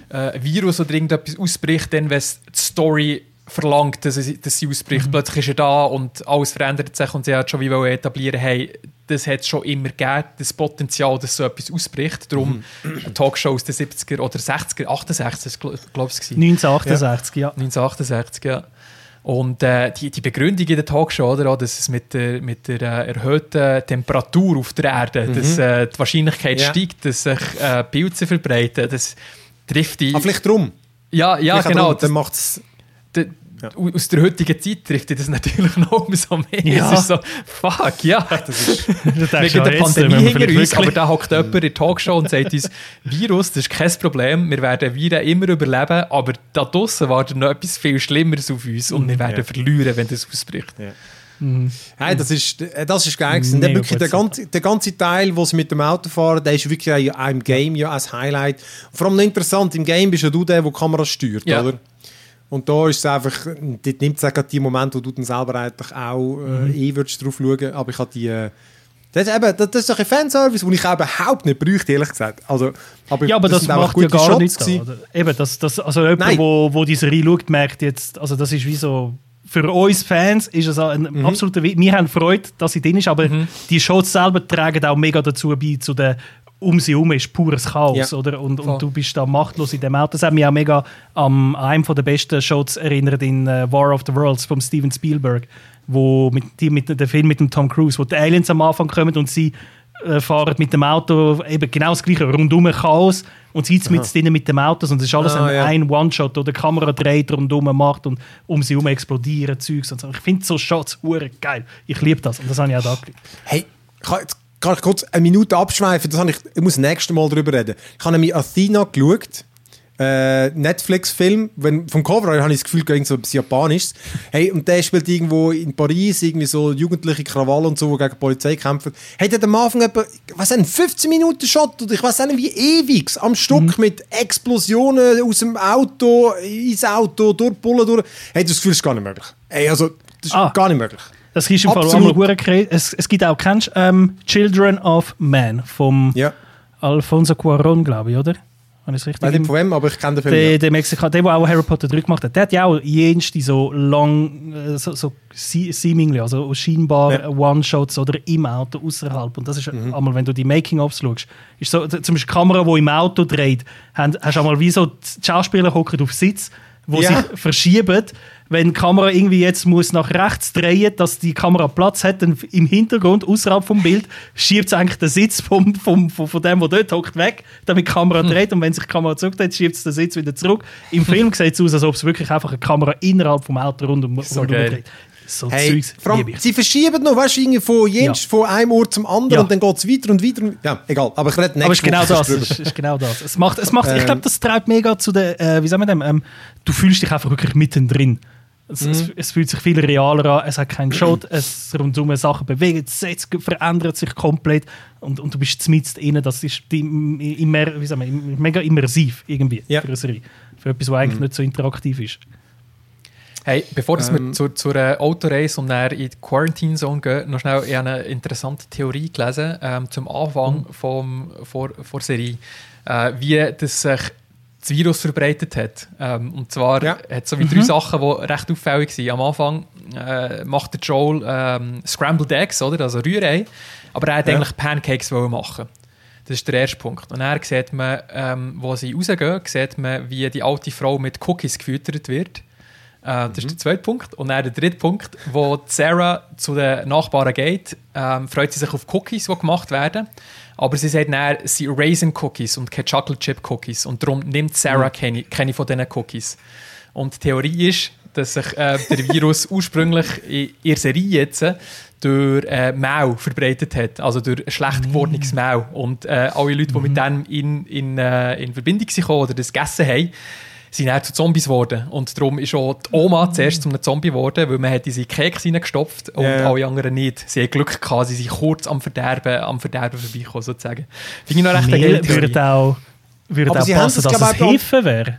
äh, ein Virus oder irgendetwas ausbricht, dann, wenn die Story verlangt, dass, es, dass sie ausbricht. Mhm. Plötzlich ist er da und alles verändert sich und sie hat schon wie etablieren, hey, das hat es schon immer gegeben, das Potenzial, dass so etwas ausbricht. Darum mhm. Talkshow aus den 70er oder 60er, 68, glaube ich, 1968, ja. ja. 1968, ja. Und äh, die, die Begründung in der Talkshow, oder, dass es mit der, mit der äh, erhöhten Temperatur auf der Erde, mhm. dass äh, die Wahrscheinlichkeit ja. steigt, dass sich äh, Pilze verbreiten, das trifft die... Ah, vielleicht drum? Ja, ja genau. Drum, dann macht es ja. aus der heutigen Zeit trifft das natürlich noch so mehr. Ja. Es ist so, fuck, ja. Das ist, wegen der Pandemie hinter uns, aber da hockt jemand in der Talkshow und sagt uns, Virus, das ist kein Problem, wir werden Viren immer überleben, aber da draußen wartet noch etwas viel Schlimmeres auf uns und wir werden ja. verlieren, wenn das ausbricht. Ja. Mhm. Hey, das ist, das ist geil. Und der, wirklich der, ganze, der ganze Teil, wo sie mit dem Auto fahren, der ist wirklich im Game ja als Highlight. Vor allem interessant, im Game bist ja du der, der die Kamera steuert, ja. oder? Und da ist es einfach, dort nimmt es auch die Momente, wo du dann selber eigentlich auch äh, mhm. eh würdest drauf schauen, aber ich habe die... Äh, das ist, eben, das, das ist doch ein Fanservice, den ich auch überhaupt nicht bräuchte, ehrlich gesagt. Also, aber ja, aber das, das macht ja gar Shots nichts. Da, Eben, das, das, also jemand, der wo, wo die Serie schaut, merkt jetzt, also das ist wie so... Für uns Fans ist es ein mhm. absoluter... Wir haben Freude, dass sie drin ist, aber mhm. die Shots selber tragen auch mega dazu bei, zu der um sie herum ist pures Chaos. Ja. Oder? Und, und du bist da machtlos in dem Auto. Das hat mich auch mega an einem der besten Shots erinnert in uh, War of the Worlds von Steven Spielberg, wo mit, die, mit dem Film mit dem Tom Cruise, wo die Aliens am Anfang kommen und sie äh, fahren mit dem Auto eben genau das gleiche, rundum Chaos und sie mit drinnen mit dem Auto und es ist alles ah, ein, ja. ein One-Shot, wo die Kamera dreht, rundum macht und um sie herum explodieren Zeugs und so. Ich finde so Shots geil. Ich liebe das und das habe ich auch da geliebt. Hey, kann ich kurz eine Minute abschweifen? Das ich, ich muss das nächste Mal darüber reden. Ich habe nämlich Athena geschaut. Äh, Netflix-Film, vom Cover her habe ich das Gefühl, irgend so etwas Japanisches. Hey, und der spielt irgendwo in Paris, irgendwie so jugendliche Krawalle und so, die gegen die Polizei kämpfen. Hey, der hat am Anfang etwa, was ein 15 Minuten Shot oder ich weiß nicht wie ewig am Stück mhm. mit Explosionen aus dem Auto, ins Auto, durch Bullen durch. Hey, das Gefühl ist gar nicht möglich. Hey, also, das ist ah. gar nicht möglich. Das ist im Fall auch mal es, es gibt auch, kennst du ähm, Children of Man vom ja. Alfonso Cuaron, glaube ich, oder? Habe ich richtig? Nicht von wem, aber ich kenne den Film. Der, ja. der Mexikaner, der, der auch Harry Potter 3 gemacht hat, der hat ja auch jenste so lang, äh, so, so seemingly, also scheinbar ja. One-Shots oder im Auto außerhalb. Und das ist mhm. einmal, wenn du die Making-ofs schaust, ist so, zum Beispiel die Kamera, die im Auto dreht, hast du einmal wie so die Schauspieler hocken auf Sitz, wo ja. sich verschieben wenn die Kamera irgendwie jetzt muss nach rechts drehen, dass die Kamera Platz hat, dann im Hintergrund, außerhalb vom Bild, schiebt es eigentlich den Sitz vom, vom, vom, von dem, der dort hockt, weg, damit die Kamera hm. dreht und wenn sich die Kamera zurückdreht, schiebt es den Sitz wieder zurück. Im Film sieht es aus, als ob es wirklich einfach eine Kamera innerhalb vom Auto rundum, so rundum dreht. So hey, Zeugs allem, sie verschieben noch, weißt du, von, ja. von einem Ort zum anderen ja. und dann geht es weiter und weiter. Ja, egal. Aber ich rede nicht. Aber es ist genau das. Ist, ist genau das. Es macht, es macht, ähm, ich glaube, das treibt mega zu der, äh, wie sagen wir dem, ähm, du fühlst dich einfach wirklich mittendrin. Es, mhm. es, es, fühlt sich viel realer an, es hat keinen Shot, es rundum Sachen bewegen, es verändert sich komplett und, und du bist mitten drin. Das ist die, immer, wie sagen wir, mega immersiv irgendwie ja. für eine Serie. Für etwas, was eigentlich mhm. nicht so interaktiv ist. Hey, bevor ähm, wir zur, zur äh, Autoreise und dann in die Quarantine Zone gehen, noch schnell ich eine interessante Theorie gelesen ähm, zum Anfang mhm. vom, vor, vor Serie, äh, wie das sich das Virus verbreitet hat. Ähm, und zwar ja. hat es so wie drei mhm. Sachen, die recht auffällig sind. Am Anfang äh, macht der Joel ähm, Scrambled Eggs, oder? also Rührei, aber er hat ja. eigentlich Pancakes machen. Das ist der erste Punkt. Und dann sieht man, ähm, wo sie rausgehen, sieht man, wie die alte Frau mit Cookies gefüttert wird. Äh, das mhm. ist der zweite Punkt. Und dann der dritte Punkt, wo Sarah zu den Nachbarn geht, ähm, freut sie sich auf Cookies, die gemacht werden. Aber sie sagt dann, sie Raisin Cookies und keine Chocolate Chip Cookies. Und darum nimmt Sarah mhm. keine, keine von diesen Cookies. Und die Theorie ist, dass sich äh, der Virus ursprünglich in ihrer Serie jetzt durch äh, Mau verbreitet hat, also durch schlecht gewordenes. Mau. Und äh, alle Leute, die mit mhm. dem in, in, äh, in Verbindung sind oder das gegessen haben, sind dann zu Zombies geworden. Und darum ist auch die Oma zuerst zu einem Zombie geworden, weil man hat diese Keks reingestopft und ja. alle anderen nicht. Sie haben Glück gehabt, sie sind kurz am Verderben, am Verderben vorbeikommen, sozusagen. Finde ich noch recht eine geile würde auch, würde Aber auch passen, dass es ich, auch- Hefe wäre.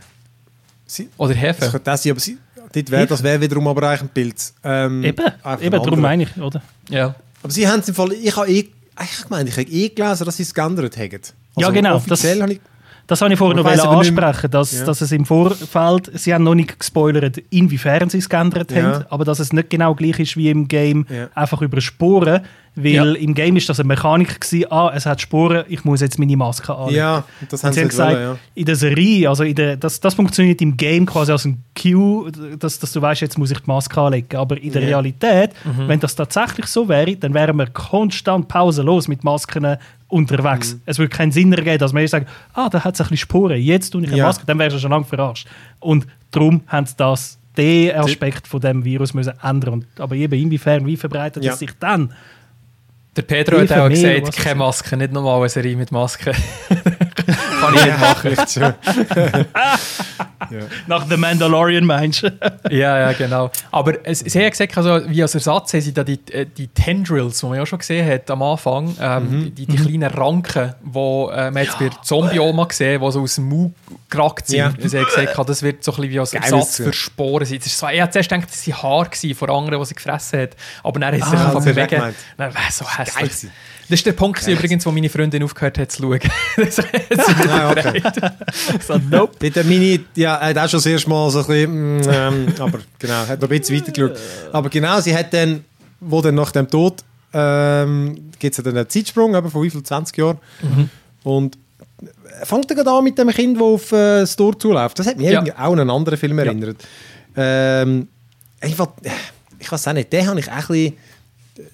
Sie, Oder das Hefe. könnte das sein, aber sie, wär, das wäre wiederum aber eigentlich ein Pilz. Ähm, Eben, eben ein darum meine ich, oder? Ja. Aber sie haben es im Fall, ich habe eh, ich gemeint, ich habe eh gelesen, dass sie es geändert haben. Also Ja, genau, Offiziell das- habe ich, Das habe ich vorhin noch ich mehr- ansprechen, dass, Ja. dass es im Vorfeld, sie haben noch nicht gespoilert, inwiefern sie es geändert Ja. haben, aber dass es nicht genau gleich ist wie im Game, Ja. einfach über Sporen, weil im Game ist das eine Mechanik gewesen, ah, es hat Sporen, ich muss jetzt meine Maske anlegen. ja, das haben sie haben gesagt, wollen, in der Serie, also in der, das, das funktioniert im Game quasi als ein Cue, dass, dass du weißt, jetzt muss ich die Maske anlegen. Aber in der. Realität, wenn das tatsächlich so wäre, dann wären wir konstant pausenlos mit Masken unterwegs. Mhm. Es würde keinen Sinn ergeben, dass wir sagen, ah, da hat es ein bisschen Spuren, jetzt tue ich eine Ja. Maske, dann wärst du schon lange verarscht. Und darum haben sie das, den Aspekt von dem Virus müssen ändern. Und, aber eben inwiefern, wie verbreitet Ja. es sich dann? Der Pedro hat auch mehr, gesagt, keine Maske, nicht nochmal eine Serie mit Maske. Kann ich nicht machen. Nach The Mandalorian meinst du? ja, ja, genau. Aber es, sie haben gesagt, also, wie als Ersatz haben sie da die, äh, die Tendrils, die man ja schon gesehen hat am Anfang, ähm, die, die kleinen Ranken, die äh, man jetzt bei der Zombie-Oma gesehen die so aus dem Mund gerackt sind. Ja. Sie haben gesagt, das wird so ein bisschen wie als Ersatz für Sporen sein. So, ich hatte zuerst gedacht, das waren Haare von anderen, die sie gefressen hat. Aber dann hat sie Ah, sich ist bewegen. Dann so Geil hässlich. Das ist der Punkt übrigens, wo meine Freundin aufgehört hat zu schauen. das hat Ah, okay. so, nope. Bei der Mini, ja, hat auch schon das erste Mal so ein bisschen, mm, ähm, aber genau, hat noch ein bisschen weitergeschaut. Aber genau, sie hat dann, wo dann nach dem Tod, ähm, gibt es ja dann einen Zeitsprung eben, von wie viel, 20 Jahren. Und fängt er gerade an mit dem Kind, das auf äh, das Tor zuläuft. Das hat mich Ja. irgendwie auch an einen anderen Film erinnert. Ähm, einfach, ich weiß auch nicht, den habe ich auch ein bisschen,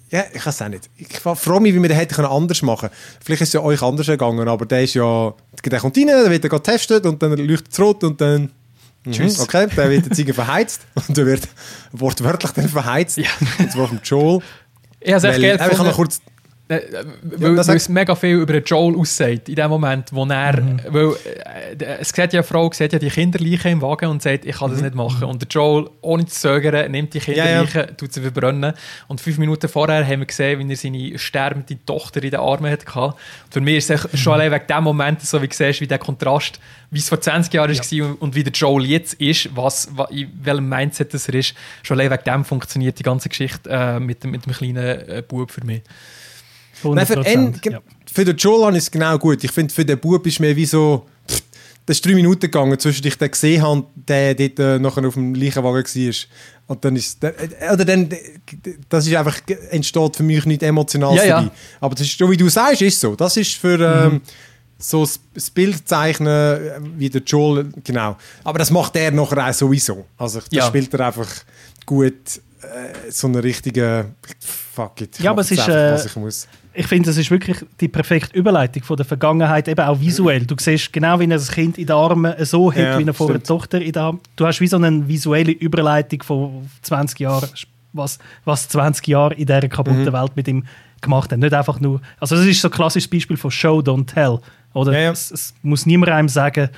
ja, ich weiß auch nicht. Ich freue mich, wie wir den hätten anders machen können. Vielleicht ist es ja euch anders gegangen, aber der ist ja, der kommt rein, der wird dann getestet und dann leuchtet es rot und dann Tschüss. Mhm, Okay, dann wird der Ziege verheizt und der wird wortwörtlich dann verheizt. Ja. Und zwar vom Joel. Ich habe es echt geil gefunden. kurz... Äh, äh, weil, sag- es mega viel über Joel aussagt, in dem Moment, wo er, weil äh, es sieht ja eine Frau, sieht ja die Kinderleiche im Wagen und sagt, ich kann das nicht machen. Und der Joel, ohne zu zögern, nimmt die Kinderleiche, tut sie verbrennen. Und fünf Minuten vorher haben wir gesehen, wie er seine sterbende Tochter in den Armen hatte. Und für mich ist es schon allein wegen dem Moment, so wie du siehst, wie der Kontrast, wie es vor 20 Jahren war und, wie der Joel jetzt ist, was, wa- in welchem Mindset das er ist, schon allein wegen dem funktioniert die ganze Geschichte äh, mit, dem- mit dem kleinen äh, Bub für mich. Nein, für, 100%, ihn, ja. für den Joel ich es genau gut. Ich finde, für den Bub ist mir wie so... pff, Das ist drei Minuten gegangen, zwischen ich den gesehen habe, der dort äh, nachher auf dem Leichenwagen war. Und dann ist... der- äh, Oder dann... Das ist einfach... Entsteht für mich nicht emotional Ja, ja. dabei. Aber das ist so, wie du sagst, ist so. Das ist für... Ähm, so das- Bild zeichnen, äh, wie der Joel, genau. Aber das macht er nachher auch sowieso. Also das Ja. spielt er einfach gut, äh, so eine richtige, fuck it, ich Ja, aber es ist, einfach, äh, was ich muss. Ich finde, es ist wirklich die perfekte Überleitung von der Vergangenheit, eben auch visuell. Du siehst genau, wie er das Kind in den Armen so hat, Ja, wie er vor der stimmt. Tochter in den Armen. Du hast wie so eine visuelle Überleitung von 20 Jahren, was, was 20 Jahre in dieser kaputten Mhm. Welt mit ihm gemacht haben. Nicht einfach nur. Also, das ist so ein klassisches Beispiel von Show, Don't Tell. Oder? Ja, ja. Es, es muss niemand einem sagen,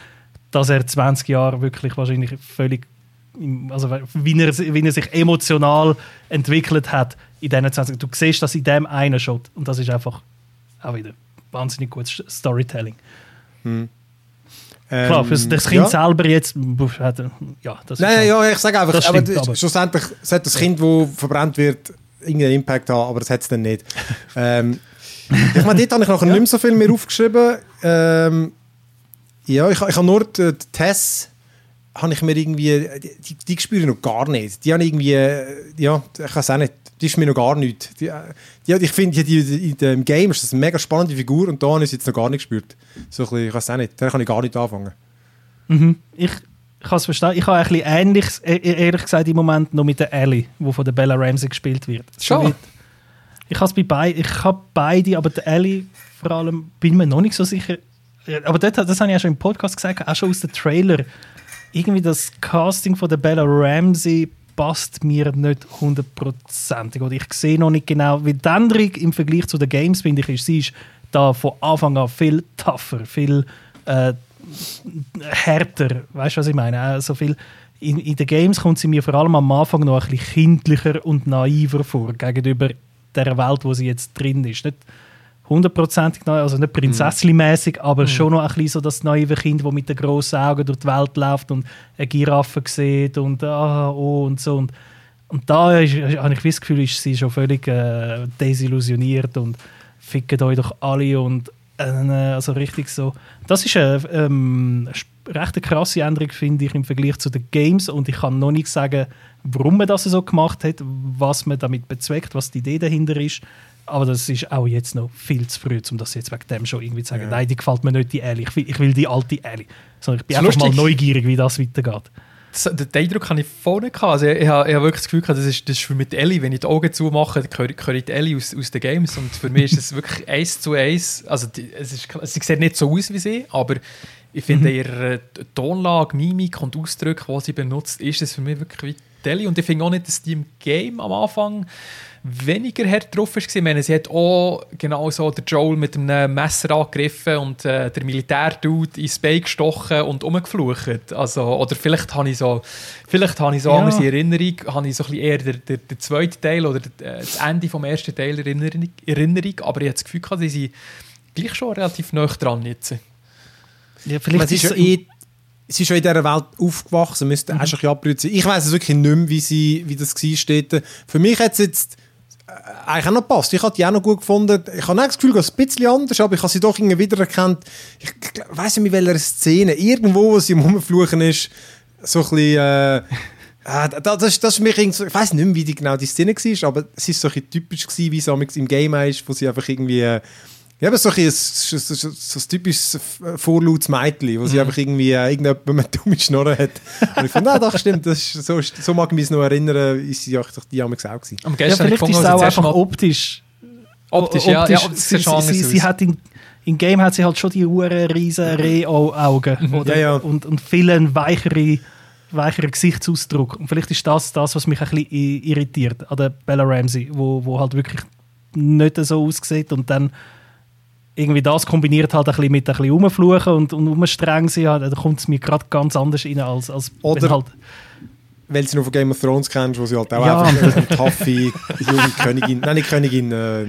dass er 20 Jahre wirklich wahrscheinlich völlig also wie er, wie er sich emotional entwickelt hat in diesen 20 Du siehst das in dem einen Shot und das ist einfach auch wieder wahnsinnig gutes Storytelling. Klar, für das Kind Ähm, ja. selber jetzt, ja, das ist Nein, halt- ja, ich sage einfach, Das aber, stimmt, aber- schlussendlich sollte das Kind, das verbrannt wird, irgendeinen Impact haben, aber das hat es dann nicht. ähm, ich meine, dort habe ich nachher nicht mehr so viel mehr aufgeschrieben. Ähm, ja, ich, ich habe nur die, die Tess, habe ich mir irgendwie, die, die spüre ich noch gar nicht. Die habe ich irgendwie, äh, ja, ich weiß auch nicht, die ist mir noch gar nicht. Die, äh, die, ich finde, die, die, in dem Game ist das eine mega spannende Figur und da habe ich sie jetzt noch gar nicht gespürt. So ein bisschen, ich weiß auch nicht, da kann ich gar nicht anfangen. Mhm. Ich, kann es verstehen. Ich habe ein bisschen Ähnliches, e- e- ehrlich gesagt, im Moment noch mit der Ellie, die von der Bella Ramsey gespielt wird. Schon? Ich habe bei beid, ich habe beide, aber der Ellie vor allem bin mir noch nicht so sicher. Aber dort, das habe ich ja schon im Podcast gesagt, auch schon aus dem Trailer. Irgendwie das Casting von der Bella Ramsey passt mir nicht hundertprozentig. Ich sehe noch nicht genau, wie die Änderung im Vergleich zu den Games, finde ich, ist, sie ist da von Anfang an viel tougher, viel äh, härter. Weißt du, was ich meine? Auch so viel in, in den Games kommt sie mir vor allem am Anfang noch ein bisschen kindlicher und naiver vor gegenüber der Welt, wo sie jetzt drin ist. Nicht hundertprozentig neu, also nicht prinzessli-mäßig, aber mhm. schon noch ein bisschen so das naive Kind, das mit den grossen Augen durch die Welt läuft und eine Giraffe sieht und ah, oh und so. Und, und da ist, habe ich das Gefühl, ist sie schon völlig äh, desillusioniert und fickt euch doch alle und äh, also richtig so. Das ist eine ähm, recht krasse Änderung, finde ich, im Vergleich zu den Games und ich kann noch nicht sagen, warum man das so gemacht hat, was man damit bezweckt, was die Idee dahinter ist. Aber das ist auch jetzt noch viel zu früh, um das jetzt wegen dem schon irgendwie zu sagen, ja. nein, die gefällt mir nicht, die Ellie. Ich will, ich will die alte Ellie. Sondern ich bin einfach lustig. mal neugierig, wie das weitergeht. Das, den Eindruck habe ich vorne gehabt. Also ich, ich, habe, ich habe wirklich das Gefühl gehabt, das ist, das ist für mich die Ellie. Wenn ich die Augen zumache, höre, höre ich die Ellie aus, aus den Games. Und für mich ist es wirklich eins zu eins. Also die, es ist, sie sieht nicht so aus wie sie, aber ich finde, mhm. ihre Tonlage, Mimik und Ausdrücke, die sie benutzt, ist es für mich wirklich wie Deli. Und ich finde auch nicht, dass die im Game am Anfang weniger hart drauf war. Ich meine, sie hat auch genau so der Joel mit einem Messer angegriffen und äh, der Militärdude ins Bein gestochen und umgeflucht. Also, oder vielleicht habe ich so, vielleicht habe ich so ja. in Erinnerung, habe ich so ein bisschen eher den, den, den zweiten Teil oder äh, das Ende vom ersten Teil in Erinnerung, Erinnerung aber ich habe das Gefühl, dass sie sind gleich schon relativ nah dran jetzt. Ja, vielleicht ist schon eh, sie ist schon in dieser Welt aufgewachsen, müsste mhm. auch schon ein sein. Ich weiß es wirklich nicht mehr, wie, sie, wie das war. Für mich hat es jetzt eigentlich auch noch gepasst. Ich habe die auch noch gut gefunden. Ich habe das Gefühl, es ein bisschen anders, aber ich habe sie doch irgendwie wiedererkannt. Ich, weiß nicht, in welcher Szene. Irgendwo, wo sie Rumfluchen ist, so ein bisschen... Äh, das, das, das ist mich irgendwie, ich weiß nicht mehr, wie die genau die Szene war, aber es war so ein typisch gewesen, wie es im Game ist, wo sie einfach irgendwie äh, ja, aber so ein, so, so, so ein typisches vorlautes Mädchen, wo sie mhm. einfach irgendwie äh, irgendjemand mit dumme Schnorren hat. Und ich fand, ah, das stimmt, das ist, so, so mag ich mich noch erinnern, ist sie auch die auch auch gewesen. Am ja, vielleicht ist es auch einfach optisch. Optisch, ja. ja sie, sie, sie, sie hat in, im Game hat sie halt schon die hohen riesen Reh-Augen mhm. ja, ja. und, und viel weichere weicherer Gesichtsausdruck. Und vielleicht ist das das, was mich ein bisschen irritiert an der Bella Ramsey, wo, wo halt wirklich nicht so aussieht und dann irgendwie das kombiniert halt ein bisschen mit ein bisschen rumfluchen und, und rumstreng sein, da kommt es mir gerade ganz anders rein als, als Oder halt weil sie noch von Game of Thrones kennst, wo sie halt auch ja. einfach eine taffe junge Königin, nein nicht Königin, äh,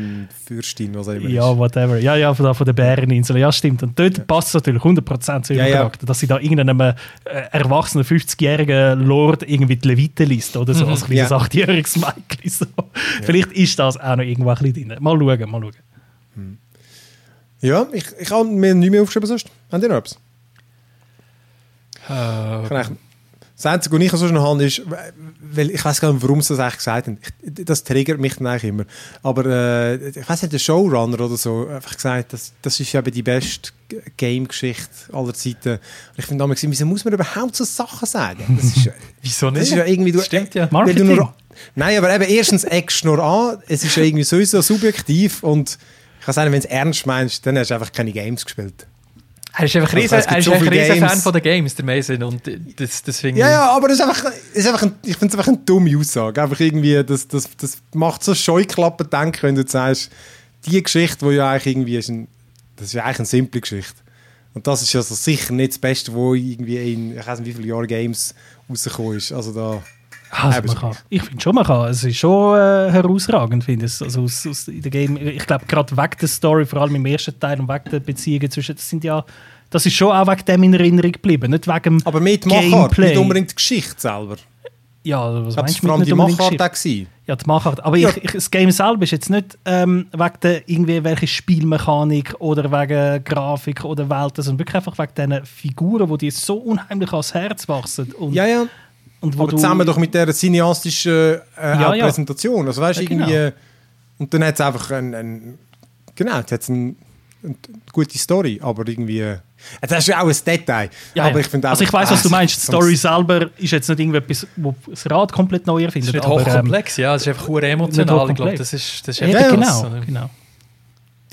Fürstin, was auch immer Ja, whatever. Ja, ja, von, von der Bäreninsel, ja stimmt. Und dort ja. passt es natürlich 100% zu ihrem ja, Charakter, ja. dass sie da irgendeinem äh, erwachsenen 50-jährigen Lord irgendwie die Leviten liest oder so, mhm. als kleines ja. 8-jähriges Mädchen. So. Vielleicht ist das auch noch irgendwo ein bisschen drin. Mal schauen, mal schauen. Ja, ich, ich habe mir nicht mehr aufgeschrieben sonst. Habt ihr noch etwas? Uh, das Einzige, was ich so noch habe, ist, weil ich weiß gar nicht, warum sie das eigentlich gesagt haben. Ich, das triggert mich dann eigentlich immer. Aber äh, ich weiß nicht, der Showrunner oder so einfach gesagt, das, das ist eben die beste Game-Geschichte aller Zeiten. Und ich finde damals, wieso muss man überhaupt so Sachen sagen? Das ist, Wieso nicht? Das ist ja irgendwie, du, Stimmt ja. Marketing. Nur, nein, aber eben erstens eckst nur an, es ist ja irgendwie sowieso subjektiv und ich kann sagen, wenn du es ernst meinst, dann hast du einfach keine Games gespielt. Er ist einfach ein riesen, er ist so ein riesen Fan von den Games, der Mason. Und das, das ja, ja, aber das ist einfach, ist einfach ein, ich finde es einfach eine dumme Aussage. Einfach irgendwie, das, das, das macht so Scheuklappen denken, wenn du sagst, die Geschichte, die ja eigentlich irgendwie ist, ein, das ist ja eigentlich eine simple Geschichte. Und das ist ja so sicher nicht das Beste, wo irgendwie in, ich weiß nicht, wie viele Jahre Games rausgekommen ist. Also da... Also man kann, ich finde schon, man kann. Es ist schon äh, herausragend, finde ich. Also aus, aus der Game, ich glaube, gerade wegen der Story, vor allem im ersten Teil und wegen der Beziehungen zwischen, das sind ja, das ist schon auch wegen dem in Erinnerung geblieben, nicht wegen Aber mit Machart, nicht unbedingt die Geschichte selber. Ja, was meinst du vor allem die Machart auch Ja, die Machart. Aber ja. ich, ich, das Game selber ist jetzt nicht ähm, wegen der irgendwie welche Spielmechanik oder wegen Grafik oder Welt, sondern wirklich einfach wegen diesen Figuren, die dir so unheimlich ans Herz wachsen. Und ja, ja. Und wo Aber zusammen doch mit der cineastischen äh, ja, ja. Präsentation. Also weißt ja, irgendwie. Genau. Und dann hat es einfach ein, ein genau, jetzt hat's ein, eine gute Story, aber irgendwie. Äh, das ist ja auch ein Detail. Ja, aber ich finde also ich weiß, was du meinst. Die Story selber ist jetzt nicht irgendetwas, wo das Rad komplett neu erfindet. Es ist nicht hochkomplex, ähm, ja. Es ist einfach emotional. Ich glaube, das ist, das ist ja, genau, genau.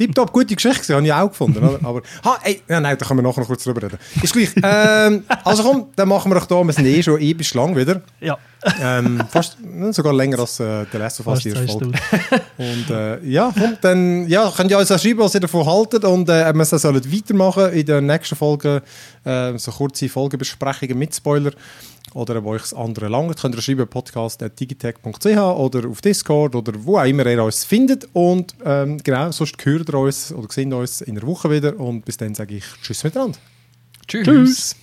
Tipptopp, gute Geschichte, habe ich auch gefunden. Oder? Aber, ha, ey, ja, nein, da können wir nachher noch kurz drüber reden. Ist gleich. Ähm, also komm, dann machen wir doch da, wir sind eh schon episch lang wieder. Ja. Ähm, fast sogar länger als äh, der Us die erste Folge. Und äh, ja, komm, dann ja, könnt ihr uns auch schreiben, was ihr davon haltet und äh, wir sollen weitermachen in der nächsten Folge, äh, so kurze Folgebesprechungen mit Spoiler oder wo euch das andere langt, könnt ihr schreiben podcast.digitech.ch oder auf Discord oder wo auch immer ihr uns findet. Und ähm, genau, sonst hört ihr uns oder seht uns in der Woche wieder. Und bis dann sage ich Tschüss miteinander. Tschüss. Tschüss.